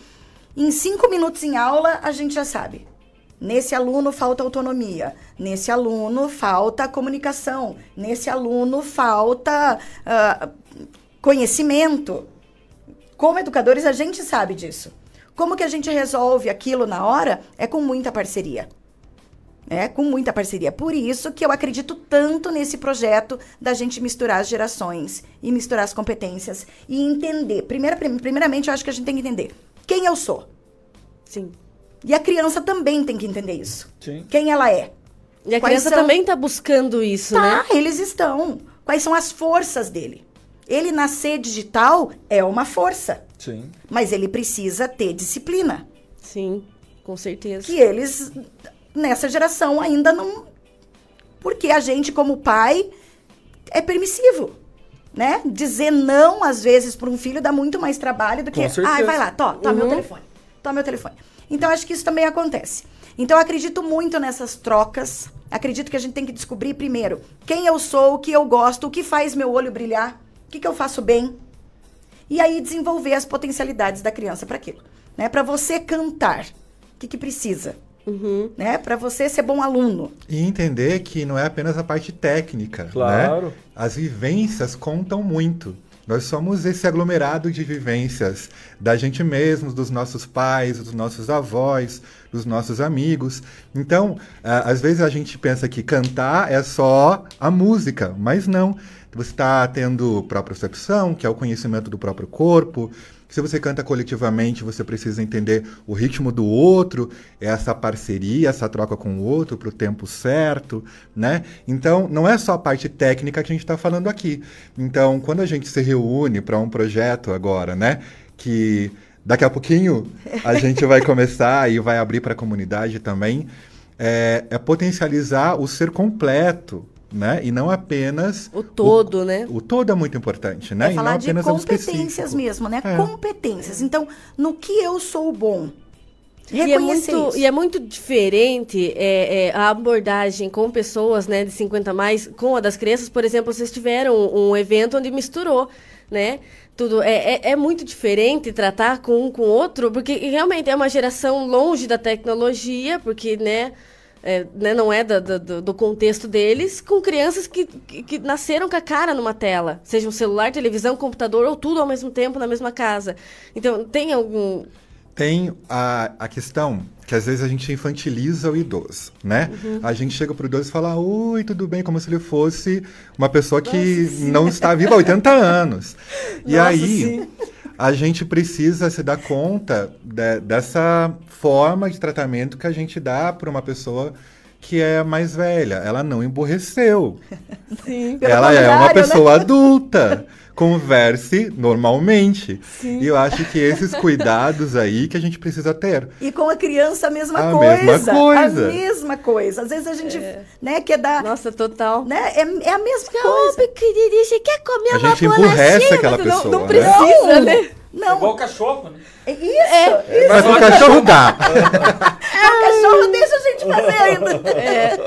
[SPEAKER 6] em cinco minutos em aula a gente já sabe. Nesse aluno falta autonomia, nesse aluno falta comunicação, nesse aluno falta ah, conhecimento. Como educadores, a gente sabe disso. Como que a gente resolve aquilo na hora? É com muita parceria. É, com muita parceria. Por isso que eu acredito tanto nesse projeto da gente misturar as gerações e misturar as competências e entender. Primeira, primeiramente, eu acho que a gente tem que entender quem eu sou.
[SPEAKER 2] sim.
[SPEAKER 6] E a criança também tem que entender isso.
[SPEAKER 4] Sim.
[SPEAKER 6] Quem ela é.
[SPEAKER 2] E a
[SPEAKER 6] Quais
[SPEAKER 2] criança
[SPEAKER 6] são-
[SPEAKER 2] também está buscando isso, né?
[SPEAKER 6] Tá, eles estão. Quais são as forças dele? Ele nascer digital é uma força,
[SPEAKER 4] Sim.
[SPEAKER 6] mas ele precisa ter disciplina.
[SPEAKER 2] Sim, com certeza.
[SPEAKER 6] que eles nessa geração ainda não porque a gente como pai é permissivo né? Dizer não às vezes para um filho dá muito mais trabalho do que ai vai lá to, toma meu
[SPEAKER 2] Uhum.
[SPEAKER 6] telefone toma meu telefone. Então acho que isso também acontece. Então eu acredito muito nessas trocas. Acredito que a gente tem que descobrir primeiro quem eu sou o que eu gosto o que faz meu olho brilhar o que, que eu faço bem e aí desenvolver as potencialidades da criança para aquilo, né? Para você cantar, o que, que precisa,
[SPEAKER 2] Uhum.
[SPEAKER 6] né? Para você ser bom aluno.
[SPEAKER 5] E entender que não é apenas a parte técnica.
[SPEAKER 4] Claro.
[SPEAKER 5] Né? As vivências contam muito. Nós somos esse aglomerado de vivências da gente mesmo, dos nossos pais, dos nossos avós, dos nossos amigos. Então, às vezes a gente pensa que cantar é só a música, mas não. Você está tendo propriocepção, que é o conhecimento do próprio corpo. Se você canta coletivamente, você precisa entender o ritmo do outro, essa parceria, essa troca com o outro para o tempo certo, né? Então, não é só a parte técnica que a gente está falando aqui. Então, quando a gente se reúne para um projeto agora, né? Que daqui a pouquinho a gente vai começar e vai abrir para a comunidade também, é, é potencializar o ser completo, né? E não apenas
[SPEAKER 2] O todo, né?
[SPEAKER 5] o todo é muito importante, né?
[SPEAKER 6] É
[SPEAKER 5] e não
[SPEAKER 6] falar de
[SPEAKER 5] o
[SPEAKER 6] competências mesmo, né?
[SPEAKER 5] É.
[SPEAKER 6] Competências. Então, no que eu sou bom,
[SPEAKER 2] E é, muito,
[SPEAKER 6] isso.
[SPEAKER 2] e é muito diferente é, é, a abordagem com pessoas né, de 50 a mais, com a das crianças. Por exemplo, vocês tiveram um, um evento onde misturou, né? Tudo. É, é, é muito diferente tratar com um com o outro, porque realmente é uma geração longe da tecnologia, porque, né? É, né, não é do, do, do, contexto deles, com crianças que, que, que, nasceram com a cara numa tela, seja um celular, televisão, computador ou tudo ao mesmo tempo na mesma casa. Então, tem algum.
[SPEAKER 5] Tem a, a questão que às vezes a gente infantiliza o idoso, né? Uhum. A gente chega pro idoso e fala, oi, tudo bem, como se ele fosse uma pessoa que Nossa, não está viva há 80 anos. e Nossa, aí, sim. A gente precisa se dar conta de, dessa forma de tratamento que a gente dá para uma pessoa que é mais velha. Ela não emborreceu. Sim, ela é uma né? pessoa né? adulta converse normalmente. Sim. E eu acho que esses cuidados aí que a gente precisa ter.
[SPEAKER 6] E com a criança a mesma a coisa. Mesma coisa. A mesma coisa. Às vezes a gente, é. né, quer dar...
[SPEAKER 2] Nossa, total.
[SPEAKER 6] Né, é, é a mesma coisa.
[SPEAKER 2] querida, você quer comer
[SPEAKER 5] a
[SPEAKER 2] uma
[SPEAKER 5] gente emburrece aquela pessoa,
[SPEAKER 2] Não, não precisa, né? né?
[SPEAKER 7] Não. É igual o cachorro, né?
[SPEAKER 6] É isso, é,
[SPEAKER 5] isso. Mas o cachorro dá.
[SPEAKER 6] É, o cachorro deixa a gente fazer ainda. É.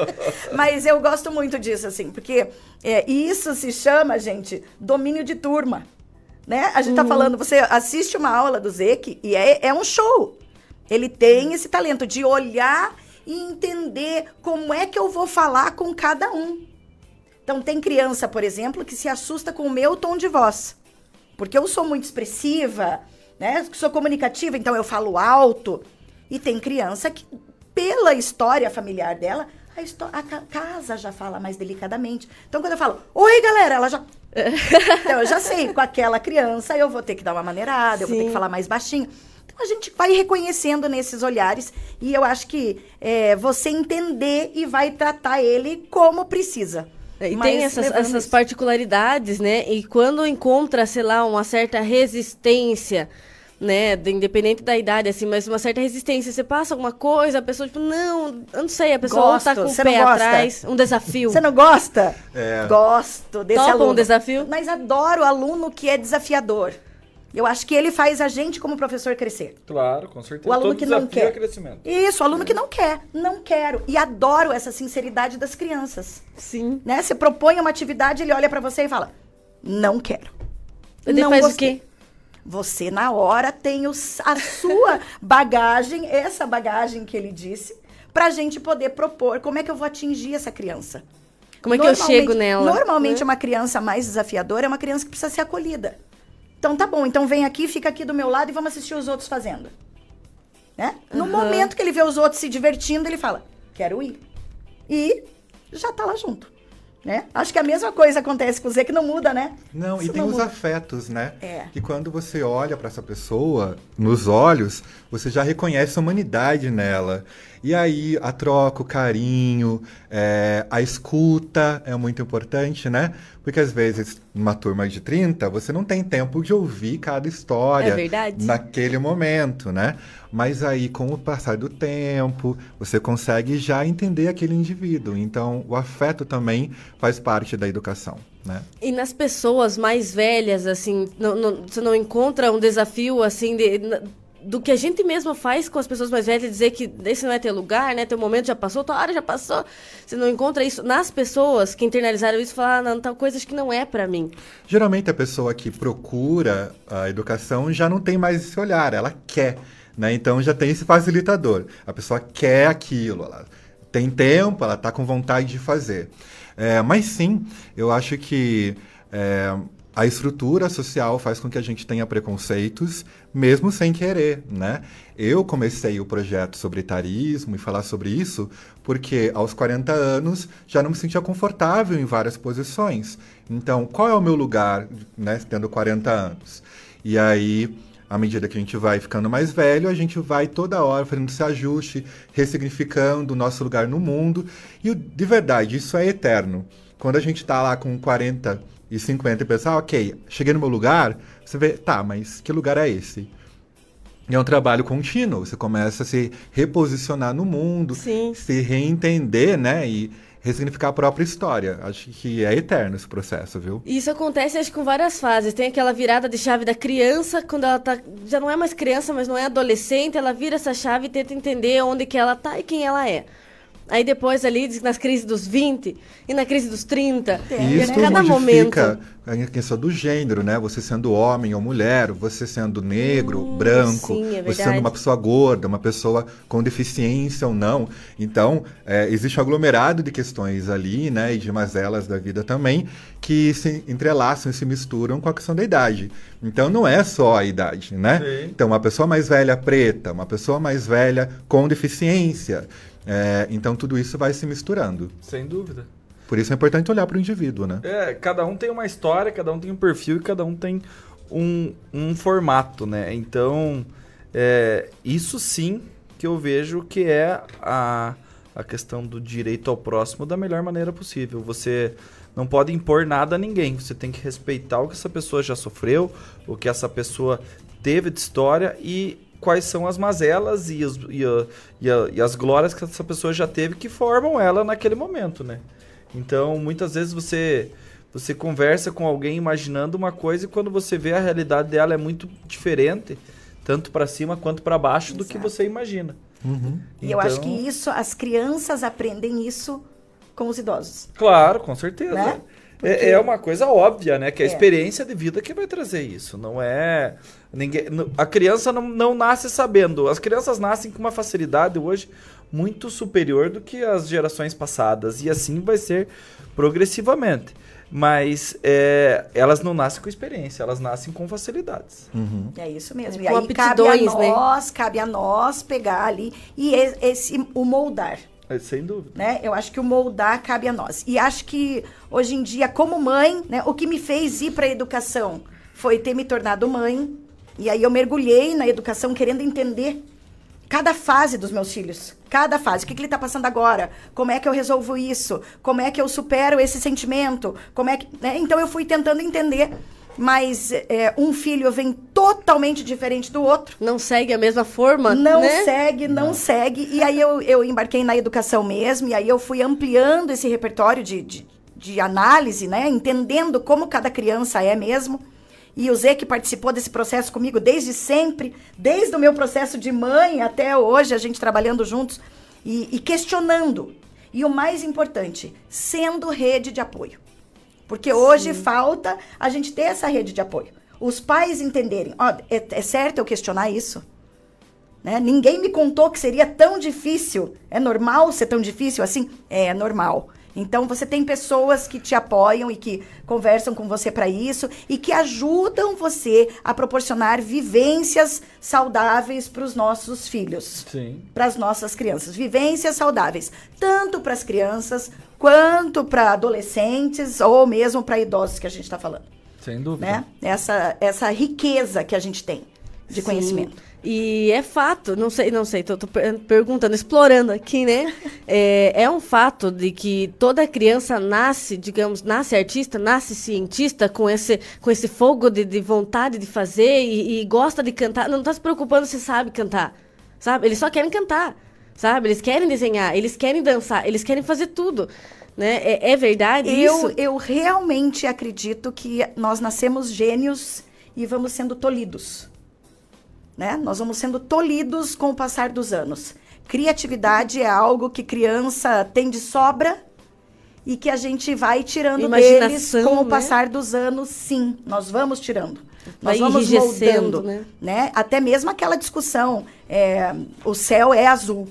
[SPEAKER 6] Mas eu gosto muito disso, assim, porque é, isso se chama, gente, domínio de turma. Né? A gente tá uhum. tá falando, você assiste uma aula do Zeke e é, é um show. Ele tem esse talento de olhar e entender como é que eu vou falar com cada um. Então, tem criança, por exemplo, que se assusta com o meu tom de voz. Porque eu sou muito expressiva, né? Sou comunicativa, então eu falo alto. E tem criança que, pela história familiar dela, a, a casa já fala mais delicadamente. Então, quando eu falo, oi, galera, ela já. então, eu já sei, com aquela criança eu vou ter que dar uma maneirada, Sim. eu vou ter que falar mais baixinho. Então, a gente vai reconhecendo nesses olhares e eu acho que é, você entender e vai tratar ele como precisa.
[SPEAKER 2] E Mas tem essas, essas particularidades, né? E quando encontra, sei lá, uma certa resistência, né? independente da idade, assim, mas uma certa resistência. Você passa alguma coisa, a pessoa, tipo, não, eu não sei, a pessoa Gosto. tá com o pé atrás. Um desafio.
[SPEAKER 6] Você não gosta? É. Gosto desse
[SPEAKER 2] Topa
[SPEAKER 6] aluno.
[SPEAKER 2] um desafio?
[SPEAKER 6] Mas adoro aluno que é desafiador. Eu acho que ele faz a gente, como professor, crescer.
[SPEAKER 7] Claro, com certeza.
[SPEAKER 6] O aluno
[SPEAKER 7] Todo
[SPEAKER 6] que não quer. É
[SPEAKER 7] crescimento.
[SPEAKER 6] Isso, o aluno é. que não quer. Não quero. E adoro essa sinceridade das crianças.
[SPEAKER 2] Sim.
[SPEAKER 6] Né? Você propõe uma atividade, ele olha para você e fala: Não quero.
[SPEAKER 2] Ele não faz gostei. o quê?
[SPEAKER 6] Você, na hora, tem os, a sua bagagem, essa bagagem que ele disse, pra gente poder propor como é que eu vou atingir essa criança.
[SPEAKER 2] Como é que eu chego nela?
[SPEAKER 6] Normalmente, né? uma criança mais desafiadora é uma criança que precisa ser acolhida. Então tá bom, então vem aqui, fica aqui do meu lado e vamos assistir os outros fazendo. Né? No uhum. momento que ele vê os outros se divertindo, ele fala: "Quero ir". E já tá lá junto. Né? Acho que a mesma coisa acontece com o Zé, que não muda, né?
[SPEAKER 5] Não,
[SPEAKER 6] Isso
[SPEAKER 5] e tem
[SPEAKER 6] não
[SPEAKER 5] os
[SPEAKER 6] muda.
[SPEAKER 5] afetos, né?
[SPEAKER 6] É.
[SPEAKER 5] Que quando você olha para essa pessoa, nos olhos, você já reconhece a humanidade nela. E aí a troca, o carinho, é, a escuta é muito importante, né? Porque às vezes, numa turma de 30, você não tem tempo de ouvir cada história
[SPEAKER 2] é
[SPEAKER 5] naquele momento, né? Mas aí, com o passar do tempo, você consegue já entender aquele indivíduo. Então, o afeto também faz parte da educação. Né?
[SPEAKER 2] E nas pessoas mais velhas, assim, não, não, você não encontra um desafio assim de, do que a gente mesmo faz com as pessoas mais velhas, dizer que esse não é teu lugar, né? Teu momento já passou, tua hora já passou. Você não encontra isso nas pessoas que internalizaram isso, falar, ah, não, tal coisas que não é para mim.
[SPEAKER 5] Geralmente a pessoa que procura a educação já não tem mais esse olhar, ela quer, né? Então já tem esse facilitador. A pessoa quer aquilo, ela tem tempo, ela está com vontade de fazer. É, mas sim, eu acho que é, a estrutura social faz com que a gente tenha preconceitos, mesmo sem querer, né? Eu comecei o projeto sobre etarismo e falar sobre isso porque aos 40 anos já não me sentia confortável em várias posições. Então, qual é o meu lugar, né, tendo 40 anos? E aí, à medida que a gente vai ficando mais velho, a gente vai toda hora fazendo esse ajuste, ressignificando o nosso lugar no mundo. E de verdade, isso é eterno. Quando a gente está lá com 40 e 50 e pensar, ok, cheguei no meu lugar, você vê, tá, mas que lugar é esse? E é um trabalho contínuo, você começa a se reposicionar no mundo,
[SPEAKER 2] Sim.
[SPEAKER 5] se reentender, né? E ressignificar a própria história. Acho que é eterno esse processo, viu?
[SPEAKER 2] Isso acontece, acho, com várias fases. Tem aquela virada de chave da criança, quando ela tá. Já não é mais criança, mas não é adolescente, ela vira essa chave e tenta entender onde que ela tá e quem ela é. Aí depois ali, diz que nas crises dos 20 e na crise dos 30.
[SPEAKER 5] E
[SPEAKER 2] E
[SPEAKER 5] isso
[SPEAKER 2] a cada momento.
[SPEAKER 5] modifica a questão do gênero, né? Você sendo homem ou mulher, você sendo negro,
[SPEAKER 2] Hum,
[SPEAKER 5] branco,
[SPEAKER 2] sim, é
[SPEAKER 5] você sendo uma pessoa gorda, uma pessoa com deficiência ou não. Então, é, existe um aglomerado de questões ali, né? E de mazelas da vida também, que se entrelaçam e se misturam com a questão da idade. Então, não é só a idade, né?
[SPEAKER 4] Sim.
[SPEAKER 5] Então, uma pessoa mais velha preta, uma pessoa mais velha com deficiência. É, então, tudo isso vai se misturando.
[SPEAKER 4] Sem dúvida.
[SPEAKER 5] Por isso é importante olhar para o indivíduo, né?
[SPEAKER 4] É, cada um tem uma história, cada um tem um perfil e cada um tem um, um formato, né? Então, é, isso sim que eu vejo que é a, a questão do direito ao próximo da melhor maneira possível. Você não pode impor nada a ninguém, você tem que respeitar o que essa pessoa já sofreu, o que essa pessoa teve de história e quais são as mazelas e, os- e a- e a- e as glórias que essa pessoa já teve que formam ela naquele momento, né? Então, muitas vezes você você conversa com alguém imaginando uma coisa e quando você vê a realidade dela é muito diferente, tanto para cima quanto para baixo do que
[SPEAKER 6] Exato.
[SPEAKER 4] você imagina.
[SPEAKER 6] E eu acho que
[SPEAKER 4] Então,
[SPEAKER 6] isso, as crianças aprendem isso com os idosos.
[SPEAKER 4] Claro, com certeza.
[SPEAKER 6] Né?
[SPEAKER 4] É, é uma coisa óbvia, né? Que é a
[SPEAKER 6] É.
[SPEAKER 4] experiência de vida que vai trazer isso. Não é. Ninguém, a criança não, não nasce sabendo. As crianças nascem com uma facilidade hoje muito superior do que as gerações passadas. E assim vai ser progressivamente. Mas é, elas não nascem com experiência, elas nascem com facilidades.
[SPEAKER 6] É isso mesmo.
[SPEAKER 2] É,
[SPEAKER 6] e
[SPEAKER 2] com
[SPEAKER 6] aí cabe a
[SPEAKER 2] né?
[SPEAKER 6] nós, cabe a nós pegar ali e e- esse o moldar.
[SPEAKER 4] É, Sem dúvida.
[SPEAKER 6] né? Eu acho que o moldar cabe a nós. E acho que hoje em dia, como mãe, né, o que me fez ir para a educação foi ter me tornado mãe. E aí eu mergulhei na educação querendo entender cada fase dos meus filhos. Cada fase. O que, que ele está passando agora? Como é que eu resolvo isso? Como é que eu supero esse sentimento? Como é que. né? Então eu fui tentando entender. Mas é, um filho vem totalmente diferente do outro.
[SPEAKER 2] Não segue a mesma forma,
[SPEAKER 6] Não
[SPEAKER 2] né?
[SPEAKER 6] segue, não, segue. E aí eu, eu embarquei na educação mesmo, e aí eu fui ampliando esse repertório de, de, de análise, né? Entendendo como cada criança é mesmo. E o Zé que participou desse processo comigo desde sempre, desde o meu processo de mãe até hoje, a gente trabalhando juntos e, e questionando. E o mais importante, sendo rede de apoio. Porque hoje falta a gente ter essa rede de apoio. Os pais entenderem, ó, é, é certo eu questionar isso? Né? Ninguém me contou que seria tão difícil. É normal ser tão difícil assim? É, é normal. Então você tem pessoas que te apoiam e que conversam com você para isso e que ajudam você a proporcionar vivências saudáveis para os nossos filhos
[SPEAKER 4] Sim.
[SPEAKER 6] para as nossas crianças. Vivências saudáveis, tanto para as crianças quanto para adolescentes ou mesmo para idosos que a gente está falando,
[SPEAKER 4] Sem dúvida.
[SPEAKER 6] né? Essa essa riqueza que a gente tem de
[SPEAKER 2] Sim.
[SPEAKER 6] conhecimento.
[SPEAKER 2] E é fato, não sei, não sei, tô, tô per- perguntando, explorando aqui, né? É, é um fato de que toda criança nasce, digamos, nasce artista, nasce cientista com esse, com esse fogo de, de vontade de fazer e, e gosta de cantar. Não tá se preocupando se sabe cantar, sabe? Eles só querem cantar, sabe? Eles querem desenhar, eles querem dançar, eles querem fazer tudo, né? É, é verdade
[SPEAKER 6] Eu,
[SPEAKER 2] isso?
[SPEAKER 6] eu realmente acredito que nós nascemos gênios e vamos sendo tolhidos. Né? Nós vamos sendo tolhidos com o passar dos anos. Criatividade é algo que criança tem de sobra e que a gente vai tirando deles com o
[SPEAKER 2] né?
[SPEAKER 6] passar dos anos, sim. Nós vamos tirando.
[SPEAKER 2] Vai
[SPEAKER 6] Nós vamos moldando,
[SPEAKER 2] né?
[SPEAKER 6] né? Até mesmo aquela discussão, é, o céu é azul.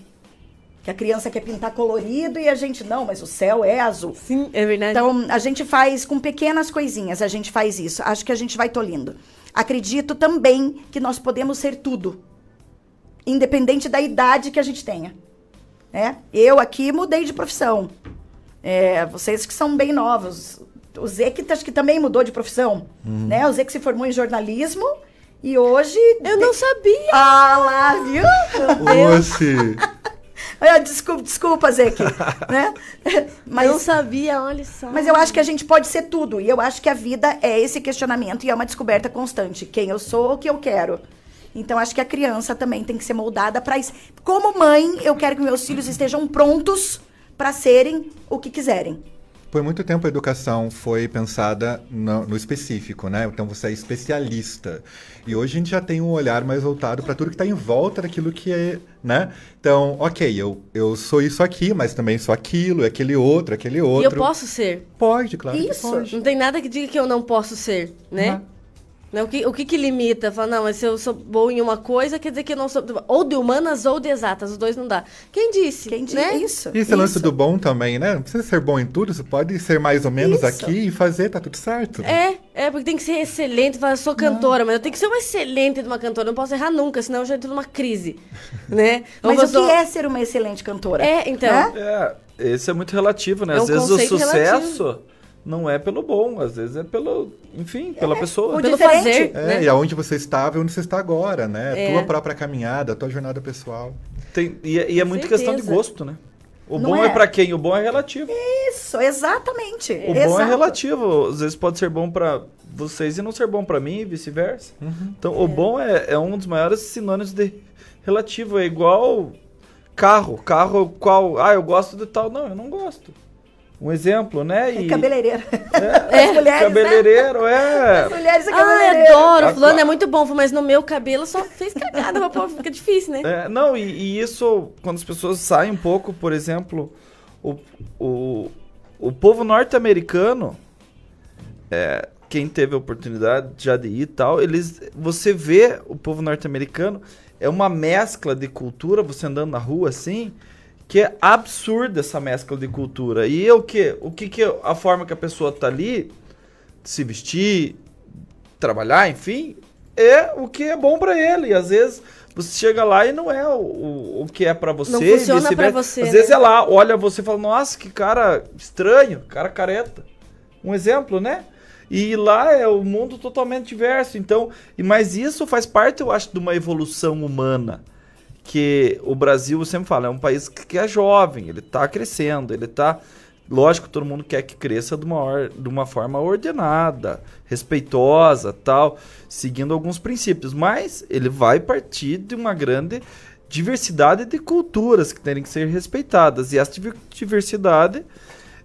[SPEAKER 6] Que a criança quer pintar colorido e a gente, não, mas o céu é azul.
[SPEAKER 2] Sim, é verdade.
[SPEAKER 6] Então, a gente faz com pequenas coisinhas, a gente faz isso. Acho que a gente vai tolindo. Acredito também que nós podemos ser tudo, independente da idade que a gente tenha. Né? Eu aqui mudei de profissão. É, vocês que são bem novos. O Zé que acho que também mudou de profissão. Né? O Zé que se formou em jornalismo e hoje.
[SPEAKER 2] eu não sabia.
[SPEAKER 6] Ah lá, viu?
[SPEAKER 5] Oxe!
[SPEAKER 6] Ah, Desculpa, desculpa Zeque. né? Mas,
[SPEAKER 2] não sabia, olha só.
[SPEAKER 6] Mas eu acho que a gente pode ser tudo. E eu acho que a vida é esse questionamento e é uma descoberta constante. Quem eu sou, o que eu quero. Então, acho que a criança também tem que ser moldada para isso. Como mãe, eu quero que meus filhos estejam prontos para serem o que quiserem.
[SPEAKER 5] Por muito tempo a educação foi pensada no, no específico, né? Então você é especialista. E hoje a gente já tem um olhar mais voltado para tudo que está em volta daquilo que é, né? Então, ok, eu, eu sou isso aqui, mas também sou aquilo, aquele outro, aquele
[SPEAKER 2] E
[SPEAKER 5] outro.
[SPEAKER 2] eu posso ser.
[SPEAKER 5] Pode, claro. que
[SPEAKER 6] Isso.
[SPEAKER 5] pode.
[SPEAKER 2] Não tem nada que diga que eu não posso ser, né?
[SPEAKER 5] Uhum.
[SPEAKER 2] Né, O, que, o que que limita? Fala, não, mas se eu sou bom em uma coisa, quer dizer que eu não sou... Ou de humanas ou de exatas, os dois não dá. Quem disse?
[SPEAKER 6] Quem diz
[SPEAKER 2] né?
[SPEAKER 6] isso?
[SPEAKER 5] E esse lance do bom também, né? Não precisa ser bom em tudo, você pode ser mais ou menos
[SPEAKER 6] Isso.
[SPEAKER 5] aqui e fazer, tá tudo certo.
[SPEAKER 2] É, é, porque tem que ser excelente. Fala, eu sou cantora, mas eu tenho que ser uma excelente de uma cantora. Eu não posso errar nunca, senão eu já entro numa crise, né? Ou
[SPEAKER 6] Mas o
[SPEAKER 2] sou-
[SPEAKER 6] que é ser uma excelente cantora?
[SPEAKER 2] É, então.
[SPEAKER 6] Né?
[SPEAKER 4] É, esse é muito relativo, né?
[SPEAKER 2] É um
[SPEAKER 4] Às vezes o sucesso não é pelo bom, às vezes é pelo, enfim, pela pessoa.
[SPEAKER 6] o
[SPEAKER 2] Pelo fazer,
[SPEAKER 5] É,
[SPEAKER 2] né?
[SPEAKER 5] e aonde você estava e onde você está agora, né?
[SPEAKER 2] É.
[SPEAKER 5] Tua própria caminhada, tua jornada pessoal.
[SPEAKER 4] Tem- e, é- e é muito questão de
[SPEAKER 2] Certeza.
[SPEAKER 4] gosto, né? O
[SPEAKER 6] Não
[SPEAKER 4] bom é,
[SPEAKER 6] é?
[SPEAKER 4] pra quem? O bom é relativo.
[SPEAKER 6] Isso, exatamente.
[SPEAKER 4] O bom é
[SPEAKER 6] Exato.
[SPEAKER 4] relativo. Às vezes pode ser bom pra vocês e não ser bom pra mim e vice-versa.
[SPEAKER 6] Uhum.
[SPEAKER 4] Então, o bom é, é um dos maiores sinônimos de relativo. É igual carro. Carro qual... Ah, eu gosto de tal. Não, eu não gosto. Um exemplo, né?
[SPEAKER 6] É
[SPEAKER 4] E...
[SPEAKER 6] cabeleireiro.
[SPEAKER 4] É,
[SPEAKER 6] As mulheres, né?
[SPEAKER 4] cabeleireiro, é.
[SPEAKER 6] As mulheres é
[SPEAKER 2] Ah,
[SPEAKER 6] cabeleireiro.
[SPEAKER 2] adoro.
[SPEAKER 4] Ah,
[SPEAKER 2] Fulano é muito bom, mas no meu cabelo só fez cagada. pô, fica difícil, né?
[SPEAKER 4] É, não, e, e isso, quando as pessoas saem um pouco, por exemplo, o, o, o povo norte-americano, é, quem teve a oportunidade já de ir e tal, eles, você vê o povo norte-americano, é uma mescla de cultura, você andando na rua assim, que é absurda essa mescla de cultura. E é o que? O que que a forma que a pessoa tá ali, se vestir, trabalhar, enfim, é o que é bom pra ele. E às vezes você chega lá e não é o, o, o que é pra você.
[SPEAKER 2] Não funciona pra você,
[SPEAKER 4] Às
[SPEAKER 2] né?
[SPEAKER 4] vezes é lá, olha você e fala, nossa, que cara estranho, cara careta. Um exemplo, né? E lá é o mundo totalmente diverso. Então, e mas isso faz parte, eu acho, de uma evolução humana. Que o Brasil, sempre falo, é um país que é jovem, ele tá crescendo, ele tá. Lógico, todo mundo quer que cresça de uma, or- de uma forma ordenada, respeitosa, tal, seguindo alguns princípios, mas ele vai partir de uma grande diversidade de culturas que terem que ser respeitadas. E essa diver- diversidade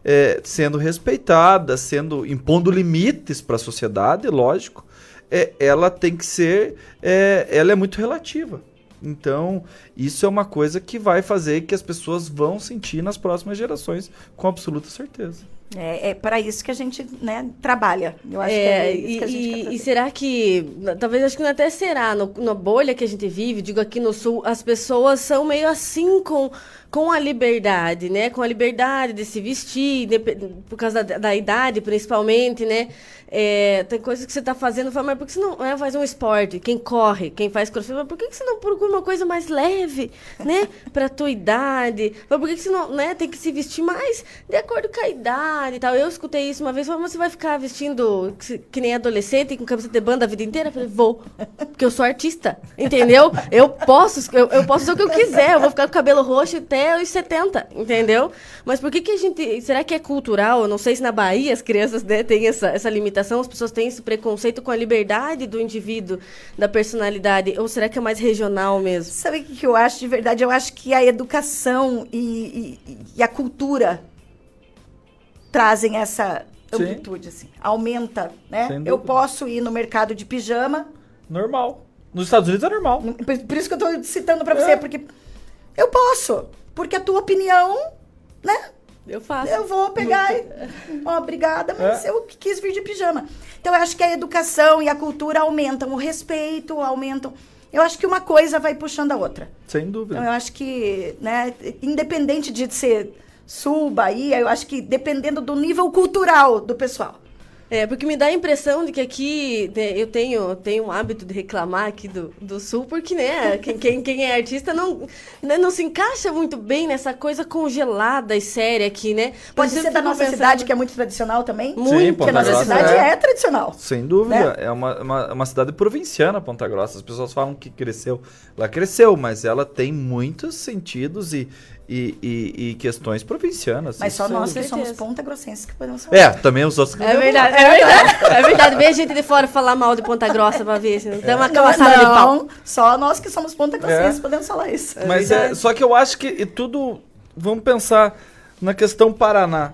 [SPEAKER 4] é, sendo respeitada, sendo impondo limites para a sociedade, lógico, é, ela tem que ser, é, ela é muito relativa. Então, isso é uma coisa que vai fazer que as pessoas vão sentir nas próximas gerações, com absoluta certeza.
[SPEAKER 6] É, é para isso que a gente né, trabalha. Eu acho
[SPEAKER 2] É,
[SPEAKER 6] que é isso que a gente
[SPEAKER 2] e,
[SPEAKER 6] quer
[SPEAKER 2] e- e será que, talvez acho que não até será, no- na bolha que a gente vive, digo aqui no sul, as pessoas são meio assim com, com a liberdade, né? Com a liberdade de se vestir, depe- por causa da, da idade, principalmente, né? É, tem coisas que você está fazendo, fala, mas por que você não é, faz um esporte? Quem corre, quem faz crossfit, mas por que você não procura uma coisa mais leve, né? Pra tua idade? Mas por que que você não, né? Tem que se vestir mais de acordo com a idade e tal. Eu escutei isso uma vez, falei, mas você vai ficar vestindo que, que nem adolescente, com camiseta de banda a vida inteira? Eu falei, vou, porque eu sou artista, entendeu? Eu posso, eu, eu posso fazer o que eu quiser, eu vou ficar com cabelo roxo até os 70, entendeu? Mas por que que a gente, será que é cultural? Eu não sei se na Bahia as crianças né, têm essa, essa limitação, as pessoas têm esse preconceito com a liberdade do indivíduo, da personalidade, ou será que é mais regional mesmo?
[SPEAKER 6] Sabe o que eu acho de verdade? Eu acho que a educação e, e- e a cultura trazem essa
[SPEAKER 4] Sim.
[SPEAKER 6] amplitude, assim. Aumenta, né? Eu posso ir no mercado de pijama,
[SPEAKER 4] Normal. Nos Estados Unidos é normal.
[SPEAKER 6] por, por isso que eu tô citando pra você,
[SPEAKER 4] É.
[SPEAKER 6] porque eu posso, porque a tua opinião, né?
[SPEAKER 2] Eu faço.
[SPEAKER 6] Eu vou pegar e... Ó, obrigada, mas
[SPEAKER 4] É.
[SPEAKER 6] eu quis vir de pijama. Então, eu acho que a educação e a cultura aumentam o respeito, aumentam... Eu acho que uma coisa vai puxando a outra.
[SPEAKER 4] Sem dúvida.
[SPEAKER 6] Então, eu acho que, né, independente de ser sul, Bahia, eu acho que dependendo do nível cultural do pessoal.
[SPEAKER 2] É, porque me dá a impressão de que aqui né, eu tenho, tenho um hábito de reclamar aqui do, do sul, porque, né, quem, quem, quem é artista não, né, não se encaixa muito bem nessa coisa congelada e séria aqui, né?
[SPEAKER 6] Pode ser da nossa
[SPEAKER 2] pensando-
[SPEAKER 6] cidade, que é muito tradicional também.
[SPEAKER 2] Muito,
[SPEAKER 4] Sim,
[SPEAKER 6] Porque a nossa
[SPEAKER 4] Grossa
[SPEAKER 6] cidade
[SPEAKER 4] é.
[SPEAKER 6] é, tradicional.
[SPEAKER 4] Sem dúvida.
[SPEAKER 6] Né?
[SPEAKER 4] É uma, uma, uma cidade provinciana, Ponta Grossa. As pessoas falam que cresceu. Ela cresceu, mas ela tem muitos sentidos e, e, e, e questões provincianas.
[SPEAKER 6] Mas só nós
[SPEAKER 4] é-
[SPEAKER 6] que somos ponta grossenses que podemos falar.
[SPEAKER 4] É, também os outros.
[SPEAKER 2] É verdade, é verdade. É verdade. Vem gente de fora falar mal de Ponta Grossa pra ver se não dá uma
[SPEAKER 6] Não,
[SPEAKER 2] camaçada de pau.
[SPEAKER 6] só nós que somos ponta grossenses
[SPEAKER 4] É.
[SPEAKER 6] podemos falar isso.
[SPEAKER 4] Mas é, só que eu acho que e tudo. Vamos pensar na questão Paraná.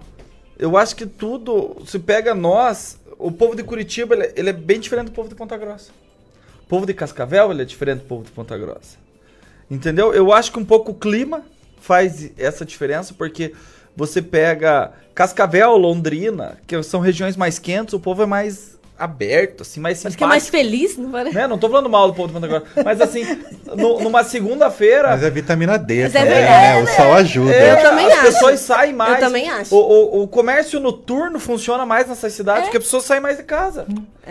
[SPEAKER 4] eu acho que tudo, se pega nós, o povo de Curitiba, ele, ele é bem diferente do povo de Ponta Grossa. O povo de Cascavel, ele é diferente do povo de Ponta Grossa. Entendeu? Eu acho que um pouco o clima faz essa diferença, porque você pega Cascavel, Londrina, que são regiões mais quentes, o povo é mais aberto, assim, mais
[SPEAKER 2] Acho
[SPEAKER 4] simpático.
[SPEAKER 2] que é mais feliz, não parece?
[SPEAKER 4] Né? Não tô falando mal do povo de Ponta Grossa, mas assim, no- numa segunda-feira...
[SPEAKER 5] Mas é vitamina D,
[SPEAKER 2] Mas é
[SPEAKER 5] né? O sol ajuda.
[SPEAKER 4] É,
[SPEAKER 2] Eu também
[SPEAKER 4] as
[SPEAKER 2] acho.
[SPEAKER 4] pessoas saem mais.
[SPEAKER 2] Eu também acho.
[SPEAKER 4] O, o, o comércio noturno funciona mais nessas cidades porque as pessoas saem mais de casa.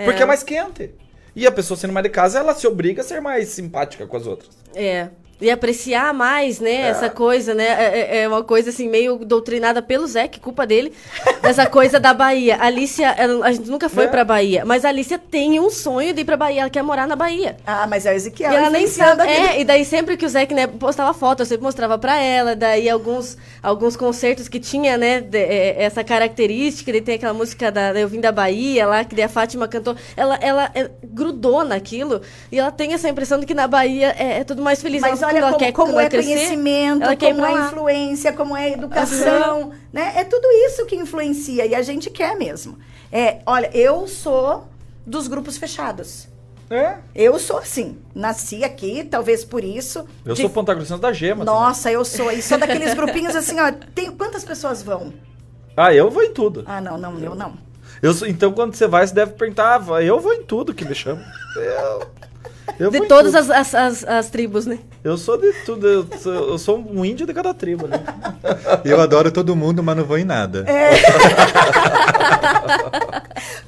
[SPEAKER 4] Porque é mais quente. E a pessoa sendo mais de casa, ela se obriga a ser mais simpática com as outras.
[SPEAKER 2] É. E apreciar mais, né, essa coisa, né? É, é- é uma coisa assim, meio doutrinada pelo Zé, que culpa dele. Essa coisa da Bahia. A Alicia, ela- a gente nunca foi
[SPEAKER 4] É.
[SPEAKER 2] pra Bahia, mas a Alicia tem um sonho de ir pra Bahia, ela quer morar na Bahia.
[SPEAKER 6] Ah, mas é o Ezequiel.
[SPEAKER 2] e ela nem sabe. É, e daí sempre que o Zé né, postava foto, eu sempre mostrava pra ela. Daí alguns, alguns concertos que tinha, né, de- é, essa característica. Daí tem aquela música da Eu Vim da Bahia lá, que daí a Fátima cantou. Ela, ela é, grudou naquilo. E ela tem essa impressão de que na Bahia é, é tudo mais feliz.
[SPEAKER 6] Mas olha como,
[SPEAKER 2] quer,
[SPEAKER 6] como é
[SPEAKER 2] crescer,
[SPEAKER 6] conhecimento,
[SPEAKER 2] ela quer ir
[SPEAKER 6] como é influência, como é educação, né? É tudo isso que influencia e a gente quer mesmo. É, olha, eu sou dos grupos fechados.
[SPEAKER 4] É.
[SPEAKER 6] Eu sou assim. Nasci aqui, talvez por isso.
[SPEAKER 4] Eu
[SPEAKER 6] de-
[SPEAKER 4] sou Ponta Grossense da Gema. também.
[SPEAKER 6] Nossa, eu sou. E sou daqueles grupinhos assim, ó. Tem, quantas pessoas vão?
[SPEAKER 4] Ah, eu vou em tudo.
[SPEAKER 6] Ah, não, não, eu não.
[SPEAKER 4] Eu sou- então, quando você vai, você deve perguntar, ah, vai, eu vou em tudo que me chama. Eu, eu
[SPEAKER 2] De todas as, as, as, as tribos, né?
[SPEAKER 4] Eu sou de tudo. Eu sou, eu sou um índio de cada tribo, né?
[SPEAKER 5] Eu adoro todo mundo, mas não vou em nada.
[SPEAKER 6] É.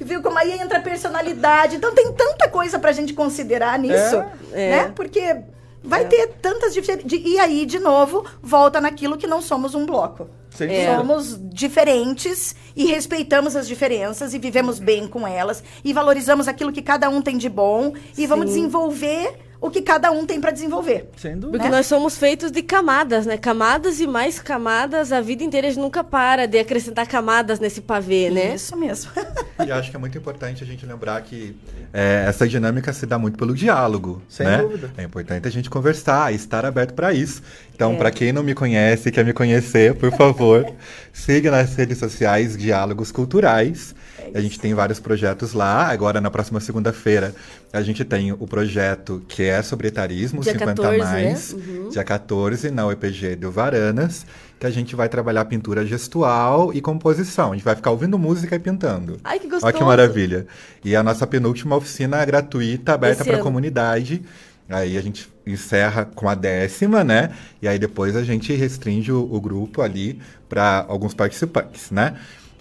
[SPEAKER 6] Viu como aí entra a personalidade. Então tem tanta coisa pra gente considerar nisso,
[SPEAKER 2] É.
[SPEAKER 6] né? Porque vai ter tantas diferenças. E aí, de novo, volta naquilo que não somos um bloco.
[SPEAKER 2] É.
[SPEAKER 6] Somos diferentes e respeitamos as diferenças e vivemos bem com elas e valorizamos aquilo que cada um tem de bom e vamos
[SPEAKER 2] Sim.
[SPEAKER 6] desenvolver o que cada um tem pra desenvolver.
[SPEAKER 4] Sem dúvida.
[SPEAKER 2] Porque
[SPEAKER 6] Né?
[SPEAKER 2] nós somos feitos de camadas, né? Camadas e mais camadas. A vida inteira a gente nunca para de acrescentar camadas nesse pavê, né?
[SPEAKER 6] Isso mesmo.
[SPEAKER 5] E acho que é muito importante a gente lembrar que é, essa dinâmica se dá muito pelo diálogo.
[SPEAKER 4] Sem
[SPEAKER 5] né?
[SPEAKER 4] dúvida.
[SPEAKER 5] É importante a gente conversar e estar aberto para isso. Então, para quem não me conhece e quer me conhecer, por favor, siga nas redes sociais Diálogos Culturais. A gente tem vários projetos lá. Agora, na próxima segunda-feira, a gente tem o projeto que é sobre etarismo,
[SPEAKER 2] Dia
[SPEAKER 5] 50
[SPEAKER 2] 14,
[SPEAKER 5] mais,
[SPEAKER 2] né? Uhum.
[SPEAKER 5] dia 14, na UEPG do Varanas, que a gente vai trabalhar pintura gestual e composição. A gente vai ficar ouvindo música e pintando.
[SPEAKER 2] Ai, que gostoso.
[SPEAKER 5] Olha que maravilha. E a nossa penúltima oficina gratuita, aberta para a comunidade. Aí a gente encerra com a décima, né? E aí depois a gente restringe o, o grupo ali para alguns participantes, né?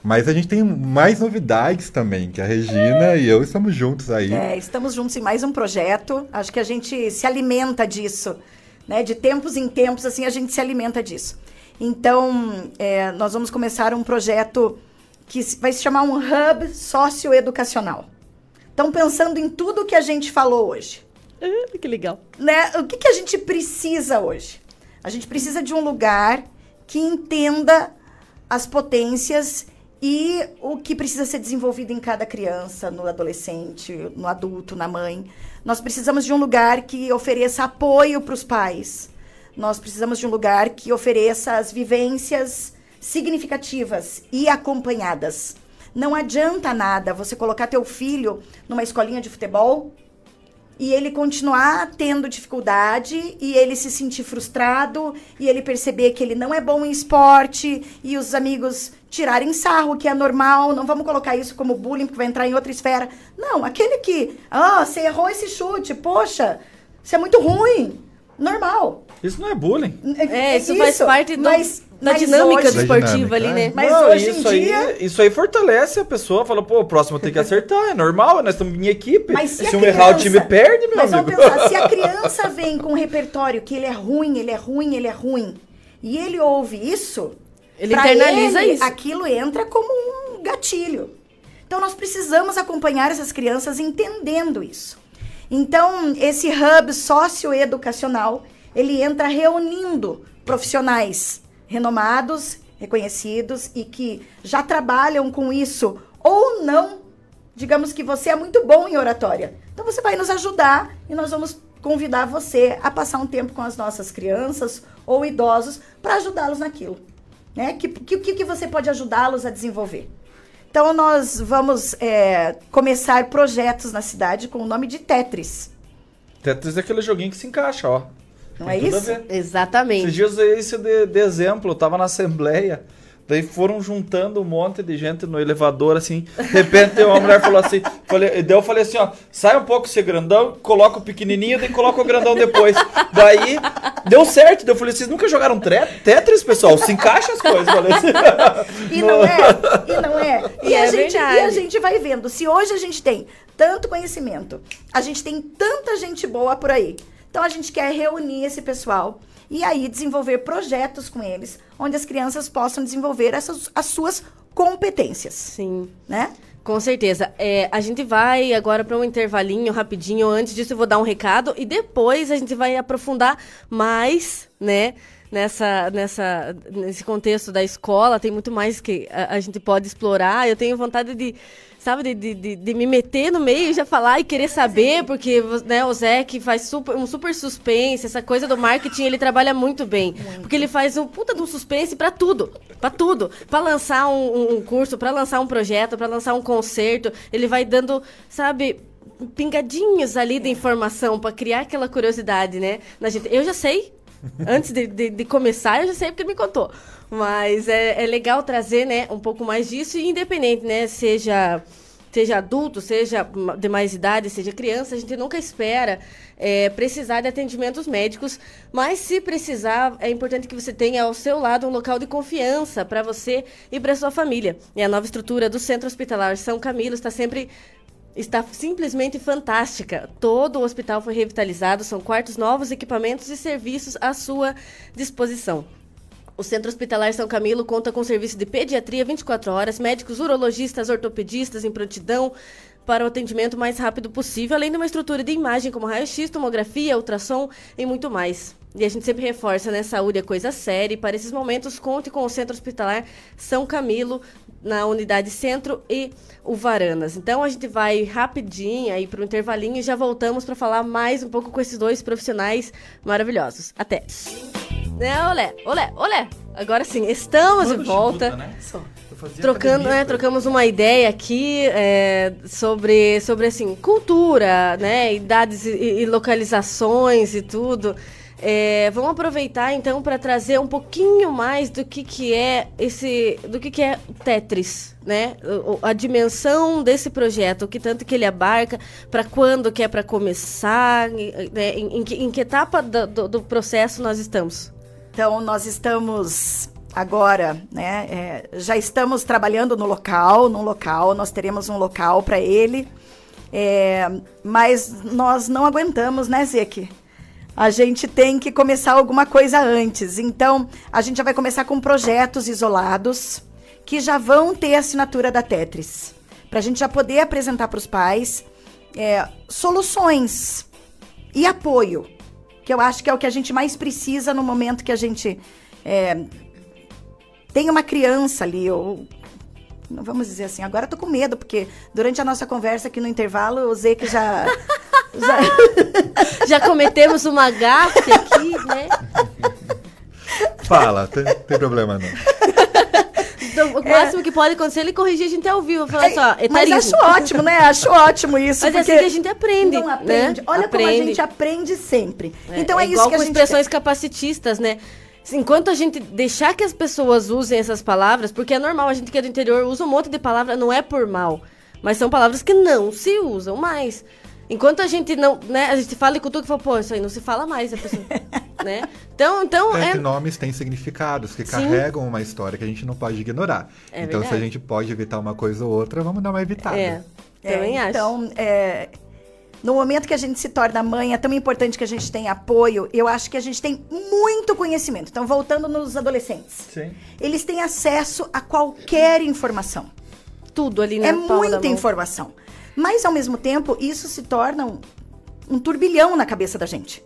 [SPEAKER 5] Mas a gente tem mais novidades também, que a Regina e eu estamos juntos aí.
[SPEAKER 6] É, estamos juntos em mais um projeto. Acho que a gente se alimenta disso. Né? De tempos em tempos, assim, a gente se alimenta disso. Então, é, nós vamos começar um projeto que vai se chamar um hub socioeducacional. Então, pensando em tudo que a gente falou hoje.
[SPEAKER 2] Ah, que legal.
[SPEAKER 6] né? O que, que a gente precisa hoje? A gente precisa de um lugar que entenda as potências e o que precisa ser desenvolvido em cada criança, no adolescente, no adulto, na mãe. Nós precisamos de um lugar que ofereça apoio para os pais. Nós precisamos de um lugar que ofereça as vivências significativas e acompanhadas. Não adianta nada você colocar teu filho numa escolinha de futebol e ele continuar tendo dificuldade e ele se sentir frustrado e ele perceber que ele não é bom em esporte e os amigos tirarem sarro, que é normal, não vamos colocar isso como bullying porque vai entrar em outra esfera. Não, aquele que, ah, você errou esse chute, poxa, isso é muito ruim. Normal.
[SPEAKER 4] Isso não é bullying.
[SPEAKER 2] É, isso, faz parte do-
[SPEAKER 6] mas- mas
[SPEAKER 2] dinâmica
[SPEAKER 6] hoje-
[SPEAKER 2] esportiva
[SPEAKER 5] dinâmica,
[SPEAKER 2] ali,
[SPEAKER 5] é.
[SPEAKER 2] né?
[SPEAKER 6] Mas
[SPEAKER 4] Não,
[SPEAKER 6] hoje em
[SPEAKER 4] isso aí,
[SPEAKER 6] dia-
[SPEAKER 4] isso aí fortalece a pessoa. Fala, pô, o próximo tem que acertar. É normal, nós estamos em equipe.
[SPEAKER 6] Mas se,
[SPEAKER 4] se um errar, o
[SPEAKER 6] criança-
[SPEAKER 4] time perde, meu
[SPEAKER 6] Mas
[SPEAKER 4] amigo.
[SPEAKER 6] vamos pensar, se a criança vem com um repertório que ele é ruim, ele é ruim, ele é ruim, e ele ouve isso,
[SPEAKER 2] Ele internaliza
[SPEAKER 6] ele,
[SPEAKER 2] isso.
[SPEAKER 6] aquilo entra como um gatilho. Então nós precisamos acompanhar essas crianças entendendo isso. Então, esse hub socioeducacional, ele entra reunindo profissionais renomados, reconhecidos e que já trabalham com isso ou não. Digamos que você é muito bom em oratória. Então você vai nos ajudar e nós vamos convidar você a passar um tempo com as nossas crianças ou idosos para ajudá-los naquilo. Né? Que, que, que você pode ajudá-los a desenvolver? Então, nós vamos é, começar projetos na cidade com o nome de Tetris.
[SPEAKER 4] Tetris é aquele joguinho que se encaixa, ó.
[SPEAKER 6] Não
[SPEAKER 4] Tem
[SPEAKER 6] é
[SPEAKER 4] a
[SPEAKER 6] isso?
[SPEAKER 2] Exatamente.
[SPEAKER 4] Esses dias eu usei isso de, de exemplo, eu tava na assembleia, daí foram juntando um monte de gente no elevador, assim, de repente uma mulher falou assim, falei, daí eu falei assim, ó, sai um pouco esse grandão, coloca o pequenininho, daí coloca o grandão depois. Daí, deu certo, daí eu falei, vocês nunca jogaram Tetris, pessoal? Se encaixa as coisas, falei assim.
[SPEAKER 6] E não é, e não é. E,
[SPEAKER 2] E
[SPEAKER 6] a
[SPEAKER 2] é
[SPEAKER 6] gente, e a gente vai vendo. Se hoje a gente tem tanto conhecimento, a gente tem tanta gente boa por aí. Então a gente quer reunir esse pessoal e aí desenvolver projetos com eles, onde as crianças possam desenvolver essas, as suas competências,
[SPEAKER 2] Sim.
[SPEAKER 6] né?
[SPEAKER 2] Com certeza. É, a gente vai agora para um intervalinho rapidinho. Antes disso, eu vou dar um recado e depois a gente vai aprofundar mais, né? Nessa, nessa, nesse contexto da escola, tem muito mais que a, a gente pode explorar. Eu tenho vontade de, sabe, de, de, de- de me meter no meio e já falar e querer saber, porque né, o Zé que faz super, um super suspense, essa coisa do marketing, ele trabalha muito bem. Porque ele faz um puta de um suspense para tudo. Pra tudo. Pra lançar um, um- curso, pra lançar um projeto, pra lançar um concerto. Ele vai dando, sabe, pingadinhos ali de informação pra criar aquela curiosidade, né? Na gente. Eu já sei. Antes de, de- de começar, eu já sei porque ele me contou. Mas é, é legal trazer, né, um pouco mais disso e independente, né? Seja seja adulto, seja de mais idade, seja criança, a gente nunca espera é, precisar de atendimentos médicos, mas se precisar, é importante que você tenha ao seu lado um local de confiança para você e para sua família. E a nova estrutura do Centro Hospitalar São Camilo está sempre está simplesmente fantástica. Todo o hospital foi revitalizado, são quartos novos, equipamentos e serviços à sua disposição. O Centro Hospitalar São Camilo conta com serviço de pediatria 24 horas, médicos urologistas, ortopedistas em prontidão para o atendimento mais rápido possível, além de uma estrutura de imagem como raio-x, tomografia, ultrassom e muito mais. E a gente sempre reforça, né? Saúde é coisa séria. E para esses momentos, conte com o Centro Hospitalar São Camilo, na unidade Centro e o Varanas. Então a gente vai rapidinho aí para o intervalinho e já voltamos para falar mais um pouco com esses dois profissionais maravilhosos. Até! Né, olé, olé, olé. Agora sim, estamos de volta.
[SPEAKER 4] né? Eu fazia
[SPEAKER 2] Trocando,
[SPEAKER 4] academia,
[SPEAKER 2] né, trocamos uma ideia aqui é, sobre, sobre assim, cultura, né, idades e, e localizações e tudo. É, vamos aproveitar então para trazer um pouquinho mais do que, que é esse, do que, que é Tetris, né? A dimensão desse projeto, o que tanto que ele abarca, para quando que é para começar, né, em, em que, em que etapa do, do- do processo nós estamos?
[SPEAKER 6] Então, nós estamos agora, né? é, já estamos trabalhando no local, num local, nós teremos um local para ele, é, mas nós não aguentamos, né, Zeque? A gente tem que começar alguma coisa antes. Então, a gente já vai começar com projetos isolados que já vão ter a assinatura da Tetris. Para a gente já poder apresentar para os pais é, soluções e apoio, que eu acho que é o que a gente mais precisa no momento que a gente é, tem uma criança ali, ou não vamos dizer assim, agora eu tô com medo, porque durante a nossa conversa aqui no intervalo, o Zeca já. já
[SPEAKER 2] Já cometemos uma gafe aqui, né?
[SPEAKER 5] Fala, tem, tem problema não.
[SPEAKER 2] Então, o máximo que pode acontecer é ele corrigir a gente ao vivo. Falar só,
[SPEAKER 6] mas
[SPEAKER 2] etarismo.
[SPEAKER 6] acho ótimo, né? Acho ótimo isso.
[SPEAKER 2] Mas é assim que a gente aprende,
[SPEAKER 6] Não aprende.
[SPEAKER 2] né?
[SPEAKER 6] Olha como a
[SPEAKER 2] Aprende.
[SPEAKER 6] gente aprende sempre.
[SPEAKER 2] É,
[SPEAKER 6] então é,
[SPEAKER 2] é
[SPEAKER 6] isso que a
[SPEAKER 2] com
[SPEAKER 6] gente
[SPEAKER 2] expressões capacitistas, né? Enquanto a gente deixar que as pessoas usem essas palavras, porque é normal, a gente que é do interior usa um monte de palavra, não é por mal, mas são palavras que não se usam mais. Enquanto a gente não, né, a gente fala e cultura que fala, pô, isso aí não se fala mais, a pessoa, né? Então, então
[SPEAKER 5] É
[SPEAKER 2] é,
[SPEAKER 5] que nomes têm significados que
[SPEAKER 2] Sim.
[SPEAKER 5] carregam uma história que a gente não pode ignorar.
[SPEAKER 2] É
[SPEAKER 5] então, se a
[SPEAKER 2] verdade.
[SPEAKER 5] gente pode evitar uma coisa ou outra, vamos dar uma evitada.
[SPEAKER 2] é,
[SPEAKER 6] É,
[SPEAKER 2] também acho.
[SPEAKER 6] Então, é, no momento que a gente se torna mãe, é tão importante que a gente tenha apoio. Eu acho que a gente tem muito conhecimento. Então, voltando nos adolescentes.
[SPEAKER 4] Sim.
[SPEAKER 6] Eles têm acesso a qualquer informação.
[SPEAKER 2] Tudo ali na
[SPEAKER 6] é muita informação. Mas, ao mesmo tempo, isso se torna um, um turbilhão na cabeça da gente.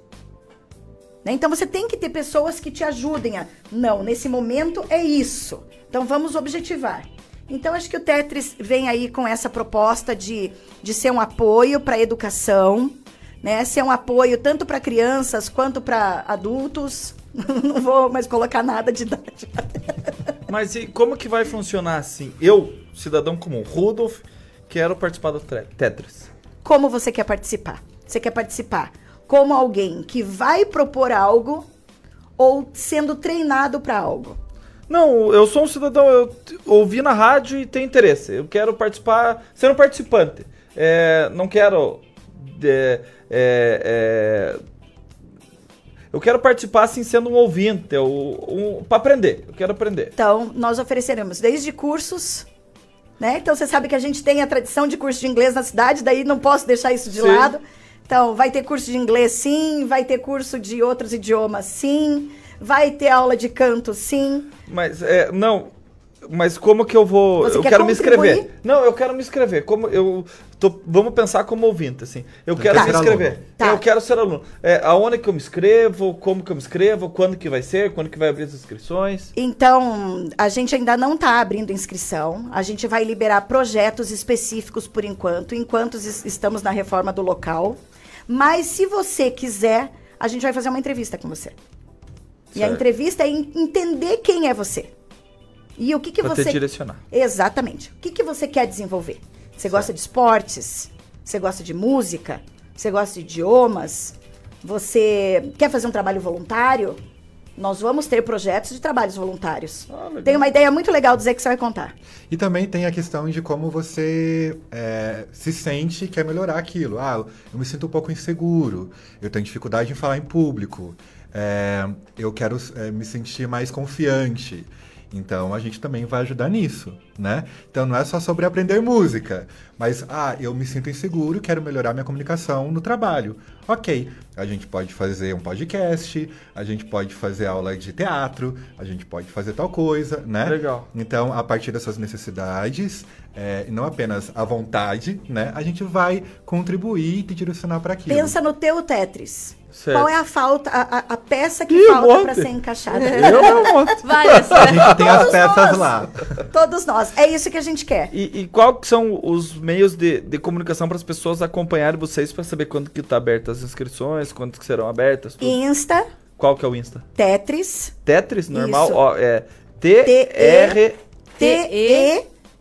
[SPEAKER 6] Né? Então, você tem que ter pessoas que te ajudem a... Não, nesse momento é isso. Então, vamos objetivar. Então, acho que o Tetris vem aí com essa proposta de, de ser um apoio para a educação, né? Ser um apoio tanto para crianças quanto para adultos. Não vou mais colocar nada de idade.
[SPEAKER 4] Mas e como que vai funcionar assim? Eu, cidadão comum, Rudolf, quero participar do Tetris.
[SPEAKER 6] Como você quer participar? Você quer participar como alguém que vai propor algo ou sendo treinado para algo?
[SPEAKER 4] Não, eu sou um cidadão, eu ouvi na rádio e tenho interesse. Eu quero participar, ser um participante. É, não quero. é, é, é, eu quero participar assim sendo um ouvinte, um, para aprender. Eu quero aprender.
[SPEAKER 6] Então, nós ofereceremos desde cursos, né? Então, você sabe que a gente tem a tradição de curso de inglês na cidade, daí não posso deixar isso de
[SPEAKER 4] Sim.
[SPEAKER 6] lado. Então, vai ter curso de inglês, sim. Vai ter curso de outros idiomas, sim. Vai ter aula de canto, sim.
[SPEAKER 4] Mas é, não. Mas como que eu vou?
[SPEAKER 6] Você
[SPEAKER 4] eu
[SPEAKER 6] quer
[SPEAKER 4] quero me inscrever.
[SPEAKER 6] contribuir?
[SPEAKER 4] Não, eu quero me inscrever. Como eu tô- vamos pensar como ouvinte assim. Eu
[SPEAKER 5] Tu
[SPEAKER 4] quero
[SPEAKER 5] quer
[SPEAKER 4] me
[SPEAKER 5] ser
[SPEAKER 4] inscrever.
[SPEAKER 5] aluno.
[SPEAKER 6] Tá.
[SPEAKER 4] Eu quero ser aluno. É, aonde que eu me inscrevo? Como que eu me inscrevo? Quando que vai ser? Quando que vai abrir as inscrições?
[SPEAKER 6] Então, a gente ainda não está abrindo inscrição. A gente vai liberar projetos específicos por enquanto, enquanto es- estamos na reforma do local. Mas se você quiser, a gente vai fazer uma entrevista com você. E a
[SPEAKER 4] Certo.
[SPEAKER 6] entrevista é en- entender quem é você. E o que, que
[SPEAKER 4] Pra
[SPEAKER 6] você
[SPEAKER 4] te direcionar.
[SPEAKER 6] Exatamente. O que, que você quer desenvolver? Você gosta de esportes? Você gosta de música? Você gosta de idiomas? Você quer fazer um trabalho voluntário? Nós vamos ter projetos de trabalhos voluntários.
[SPEAKER 4] Ah.
[SPEAKER 6] Tem uma ideia muito legal do Zé que você vai contar.
[SPEAKER 5] E também tem a questão de como você é, se sente e quer melhorar aquilo. Ah, eu me sinto um pouco inseguro, eu tenho dificuldade em falar em público, é, eu quero é, me sentir mais confiante. Então a gente também vai ajudar nisso, né? Então não é só sobre aprender música, mas ah, eu me sinto inseguro, quero melhorar minha comunicação no trabalho. Ok, a gente pode fazer um podcast, a gente pode fazer aula de teatro, a gente pode fazer tal coisa, né?
[SPEAKER 4] Legal.
[SPEAKER 5] Então, a partir dessas necessidades, é, e não apenas a vontade, né? A gente vai contribuir e te direcionar para aquilo.
[SPEAKER 6] Pensa no teu Tetris.
[SPEAKER 4] Certo.
[SPEAKER 6] Qual é a falta, a, a- peça que
[SPEAKER 4] Ih,
[SPEAKER 6] falta para ser encaixada?
[SPEAKER 4] Eu não.
[SPEAKER 2] Várias.
[SPEAKER 5] A gente tem as
[SPEAKER 6] Todos
[SPEAKER 5] peças
[SPEAKER 6] nós.
[SPEAKER 5] lá.
[SPEAKER 6] Todos nós. É isso que a gente quer.
[SPEAKER 4] E, e qual que são os meios de, de comunicação para as pessoas acompanharem vocês para saber quando que tá aberta as inscrições, quando que serão abertas, tudo?
[SPEAKER 6] Insta,
[SPEAKER 4] Qual que é o Insta?
[SPEAKER 6] Tetris,
[SPEAKER 4] Tetris, normal?
[SPEAKER 6] Isso.
[SPEAKER 4] Ó, é T-R...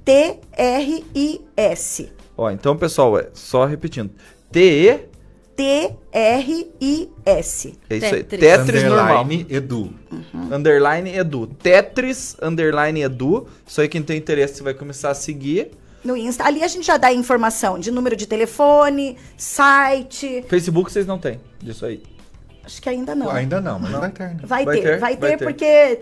[SPEAKER 6] T-E-T-R-I-S.
[SPEAKER 4] Ó, então, pessoal, é só repetindo. T-E...
[SPEAKER 6] T-R-I-S.
[SPEAKER 4] É isso aí.
[SPEAKER 2] Tetris.
[SPEAKER 4] Tetris normal.
[SPEAKER 5] Underline Edu.
[SPEAKER 4] Underline Edu. Tetris, underline Edu. Isso aí quem tem interesse vai começar a seguir.
[SPEAKER 6] No Insta. Ali a gente já dá informação de número de telefone, site.
[SPEAKER 4] Facebook vocês não têm disso aí.
[SPEAKER 6] Acho que ainda não.
[SPEAKER 5] Ainda não, mas vai ter. né?
[SPEAKER 6] Vai,
[SPEAKER 4] Vai
[SPEAKER 6] ter,
[SPEAKER 4] ter,
[SPEAKER 6] vai ter,
[SPEAKER 4] vai ter.
[SPEAKER 6] porque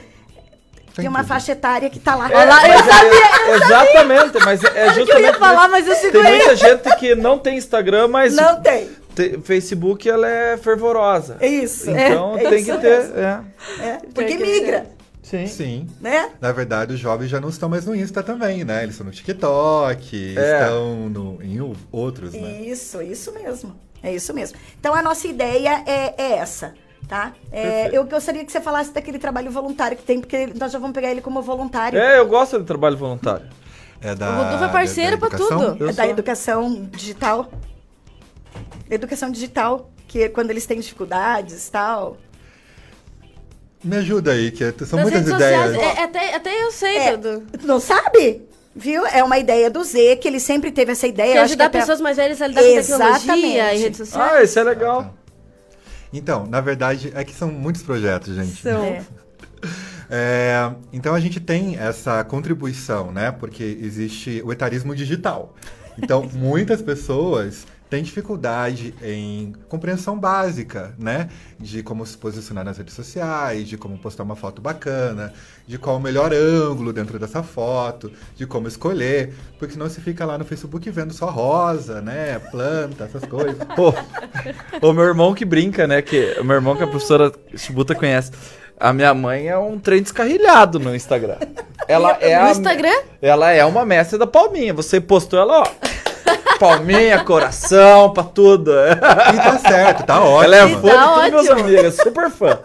[SPEAKER 6] tem uma faixa etária que tá lá.
[SPEAKER 2] Lá, eu
[SPEAKER 4] Mas é- Exatamente, mas é, é
[SPEAKER 2] que eu
[SPEAKER 4] justamente...
[SPEAKER 2] ia falar, mas eu
[SPEAKER 4] Tem
[SPEAKER 2] segurei.
[SPEAKER 4] muita gente que não tem Instagram, mas
[SPEAKER 6] Não tem.
[SPEAKER 4] te- Facebook ela é fervorosa.
[SPEAKER 6] É isso.
[SPEAKER 4] Então
[SPEAKER 6] é, é
[SPEAKER 4] tem
[SPEAKER 6] isso
[SPEAKER 4] que ter. É.
[SPEAKER 6] É, porque
[SPEAKER 2] que-
[SPEAKER 6] migra,
[SPEAKER 4] Sim.
[SPEAKER 5] Sim.
[SPEAKER 6] né?
[SPEAKER 5] Na verdade, os jovens já não estão mais no Insta também, né? Eles estão no TikTok,
[SPEAKER 4] É.
[SPEAKER 5] estão no, em outros, né?
[SPEAKER 6] Isso, isso mesmo. É isso mesmo. Então a nossa ideia é, é essa, tá? É, eu gostaria que você falasse daquele trabalho voluntário que tem, porque nós já vamos pegar ele como voluntário.
[SPEAKER 4] É, eu gosto de trabalho voluntário.
[SPEAKER 5] É da,
[SPEAKER 2] O Rodolfo é parceiro
[SPEAKER 5] da- da
[SPEAKER 2] pra
[SPEAKER 5] educação?
[SPEAKER 2] tudo.
[SPEAKER 4] Eu
[SPEAKER 6] É da
[SPEAKER 4] sou.
[SPEAKER 6] educação digital. Educação digital, que é quando eles têm dificuldades e tal.
[SPEAKER 5] Me ajuda aí, que são
[SPEAKER 2] Nas
[SPEAKER 5] muitas
[SPEAKER 2] redes
[SPEAKER 5] ideias.
[SPEAKER 2] sociais, é, até, até eu sei,
[SPEAKER 6] É,
[SPEAKER 2] Dudu.
[SPEAKER 6] Tu não sabe? Viu? É uma ideia do Z, que ele sempre teve essa ideia.
[SPEAKER 2] Que
[SPEAKER 6] acho que
[SPEAKER 2] ajudar
[SPEAKER 6] até-
[SPEAKER 2] pessoas mais velhas a lidar com tecnologia
[SPEAKER 6] Exatamente.
[SPEAKER 2] e redes sociais.
[SPEAKER 4] Ah, isso é legal.
[SPEAKER 5] Então, na verdade, é que são muitos projetos, gente.
[SPEAKER 2] São.
[SPEAKER 6] É.
[SPEAKER 5] É, então a gente tem essa contribuição, né? Porque existe o etarismo digital. Então, muitas pessoas têm dificuldade em compreensão básica, né? De como se posicionar nas redes sociais, de como postar uma foto bacana, de qual o melhor ângulo dentro dessa foto, de como escolher, porque senão você fica lá no Facebook vendo só rosa, né? Planta, essas coisas.
[SPEAKER 4] Pô, o meu irmão que brinca, né? Que o meu irmão que a professora Chibuta conhece. A minha mãe é um trem descarrilhado no Instagram. Ela é
[SPEAKER 2] No
[SPEAKER 4] a-
[SPEAKER 2] Instagram?
[SPEAKER 4] Ela é uma mestre da palminha. Você postou ela, ó. Palminha, coração, pra tudo.
[SPEAKER 5] E tá certo, tá ótimo.
[SPEAKER 4] Ela é fã
[SPEAKER 2] Tá
[SPEAKER 4] de todos meus amigos, super fã.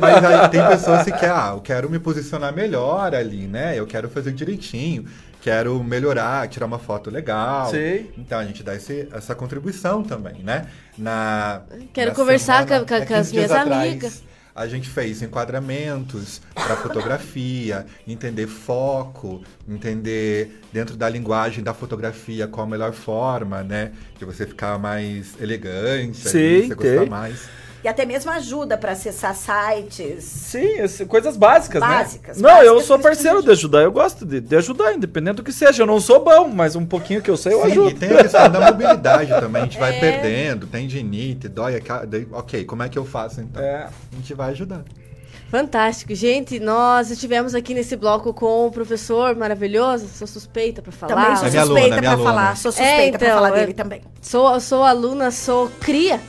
[SPEAKER 5] Mas aí tem pessoas que querem, ah, eu quero me posicionar melhor ali, né? Eu quero fazer direitinho, quero melhorar, tirar uma foto legal.
[SPEAKER 4] Sim.
[SPEAKER 5] Então a gente dá esse- essa contribuição também, né? Na,
[SPEAKER 2] Quero
[SPEAKER 5] na
[SPEAKER 2] conversar
[SPEAKER 5] semana-
[SPEAKER 2] com com a-
[SPEAKER 5] é,
[SPEAKER 2] com as
[SPEAKER 5] 15 dias
[SPEAKER 2] minhas
[SPEAKER 5] atrás,
[SPEAKER 2] amigas.
[SPEAKER 5] A gente fez enquadramentos para fotografia, entender foco, entender dentro da linguagem da fotografia qual a melhor forma, né? De você ficar mais elegante,
[SPEAKER 4] Sim,
[SPEAKER 5] ali, você gostar mais.
[SPEAKER 6] E até mesmo ajuda para acessar sites.
[SPEAKER 4] Sim, esse- coisas básicas,
[SPEAKER 6] Básicas,
[SPEAKER 4] né? Não,
[SPEAKER 6] básicas,
[SPEAKER 4] eu sou parceiro de ajudar, eu gosto de, de ajudar, independente do que seja. Eu não sou bom, mas um pouquinho que eu sei, eu
[SPEAKER 5] Sim,
[SPEAKER 4] ajudo.
[SPEAKER 5] e tem a questão da mobilidade também. A gente vai
[SPEAKER 2] É.
[SPEAKER 5] perdendo, tem dinite, dói Ok, como é que eu faço então?
[SPEAKER 4] É.
[SPEAKER 5] A gente vai ajudar.
[SPEAKER 2] Fantástico. Gente, nós estivemos aqui nesse bloco com o professor maravilhoso. Sou suspeita para falar.
[SPEAKER 6] Também sou
[SPEAKER 5] É
[SPEAKER 6] suspeita
[SPEAKER 5] é
[SPEAKER 6] para falar. Sou suspeita
[SPEAKER 2] É,
[SPEAKER 6] pra
[SPEAKER 2] então,
[SPEAKER 6] falar
[SPEAKER 2] é-
[SPEAKER 6] dele também.
[SPEAKER 2] Sou, sou aluna, sou cria.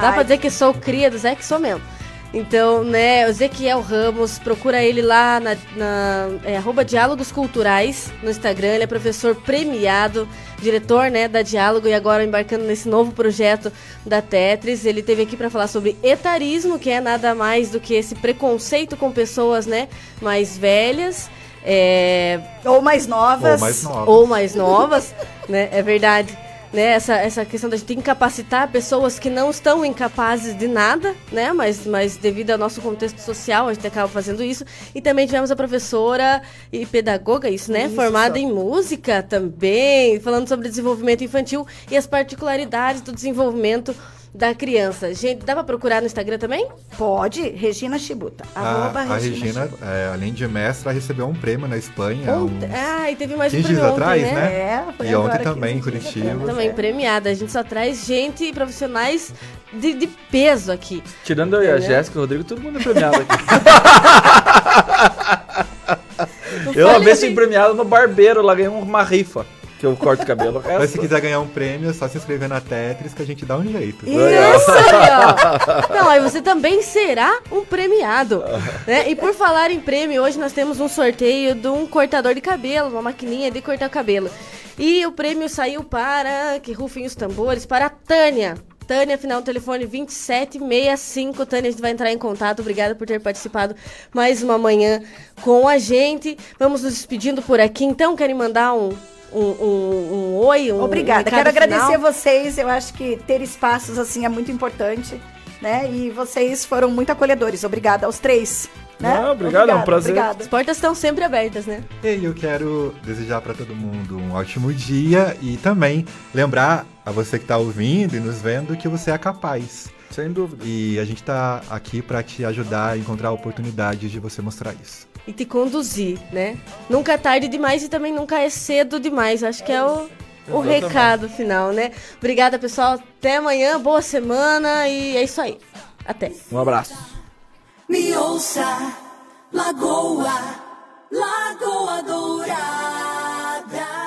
[SPEAKER 2] Dá
[SPEAKER 6] Ai.
[SPEAKER 2] pra dizer que sou cria do Zé, que sou mesmo. Então, né, o Ezequiel Ramos, procura ele lá na, na é, arroba Diálogos Culturais no Instagram. Ele é professor premiado, diretor, né, da Diálogo e agora embarcando nesse novo projeto da Tetris. Ele teve aqui para falar sobre etarismo, que é nada mais do que esse preconceito com pessoas, né, mais velhas. É,
[SPEAKER 6] Ou mais novas.
[SPEAKER 5] Ou mais novas.
[SPEAKER 2] ou mais novas, né? É verdade. Né, essa, essa questão da gente incapacitar pessoas que não estão incapazes de nada, né? Mas, mas devido ao nosso contexto social, a gente acaba fazendo isso. E também tivemos a professora e pedagoga, isso, né?
[SPEAKER 6] Isso.
[SPEAKER 2] Formada em música também, falando sobre desenvolvimento infantil e as particularidades do desenvolvimento da criança. Gente, dá pra procurar no Instagram também?
[SPEAKER 6] Pode, Regina Chibuta.
[SPEAKER 5] A, a
[SPEAKER 6] Regina,
[SPEAKER 5] é, além de mestra, recebeu um prêmio na Espanha.
[SPEAKER 2] Ontem-
[SPEAKER 5] uns-
[SPEAKER 2] Ah, e teve mais um
[SPEAKER 5] 15
[SPEAKER 2] prêmio
[SPEAKER 5] dias
[SPEAKER 2] ontem,
[SPEAKER 5] atrás,
[SPEAKER 2] né?
[SPEAKER 5] né?
[SPEAKER 6] É, foi
[SPEAKER 5] E ontem também, em
[SPEAKER 6] 15 dias
[SPEAKER 5] Curitiba.
[SPEAKER 6] atrás,
[SPEAKER 2] Também
[SPEAKER 6] é.
[SPEAKER 2] premiada. A gente só traz gente e profissionais de, de peso aqui.
[SPEAKER 4] Tirando eu e a
[SPEAKER 2] Entendeu?
[SPEAKER 4] Jéssica e o Rodrigo, todo mundo é premiado aqui. Eu uma vez fui premiado no barbeiro, lá ganhei uma rifa. Que eu corto o cabelo. O
[SPEAKER 5] Mas
[SPEAKER 4] resto-
[SPEAKER 5] se quiser ganhar um prêmio, é só se inscrever na Tetris que a gente dá um jeito.
[SPEAKER 2] Isso aí, ó. Não, aí você também será um premiado. Né? E por falar em prêmio, hoje nós temos um sorteio de um cortador de cabelo, uma maquininha de cortar cabelo. E o prêmio saiu para, que rufem os tambores, para a Tânia. Tânia, final do telefone 2765. Tânia, a gente vai entrar em contato. Obrigada por ter participado mais uma manhã com a gente. Vamos nos despedindo por aqui. Então, querem mandar um, um, um, um oi? Um,
[SPEAKER 6] Obrigada. Quero agradecer
[SPEAKER 2] final?
[SPEAKER 6] vocês. Eu acho que ter espaços assim é muito importante, né? E vocês foram muito acolhedores. Obrigada aos três. Né?
[SPEAKER 4] Não, obrigado, é um prazer.
[SPEAKER 6] Obrigada.
[SPEAKER 2] As portas estão sempre abertas, né?
[SPEAKER 5] E eu quero desejar para todo mundo um ótimo dia e também lembrar a você que está ouvindo e nos vendo que você é capaz.
[SPEAKER 4] Sem dúvida.
[SPEAKER 5] E a gente está aqui para te ajudar a encontrar oportunidades de você mostrar isso.
[SPEAKER 2] E te conduzir, né? Nunca é tarde demais e também nunca é cedo demais. Acho que é o, o recado final, né? Obrigada, pessoal. Até amanhã, boa semana e é isso aí. Até.
[SPEAKER 4] Um abraço.
[SPEAKER 8] Me ouça, Lagoa, Lagoa Dourada.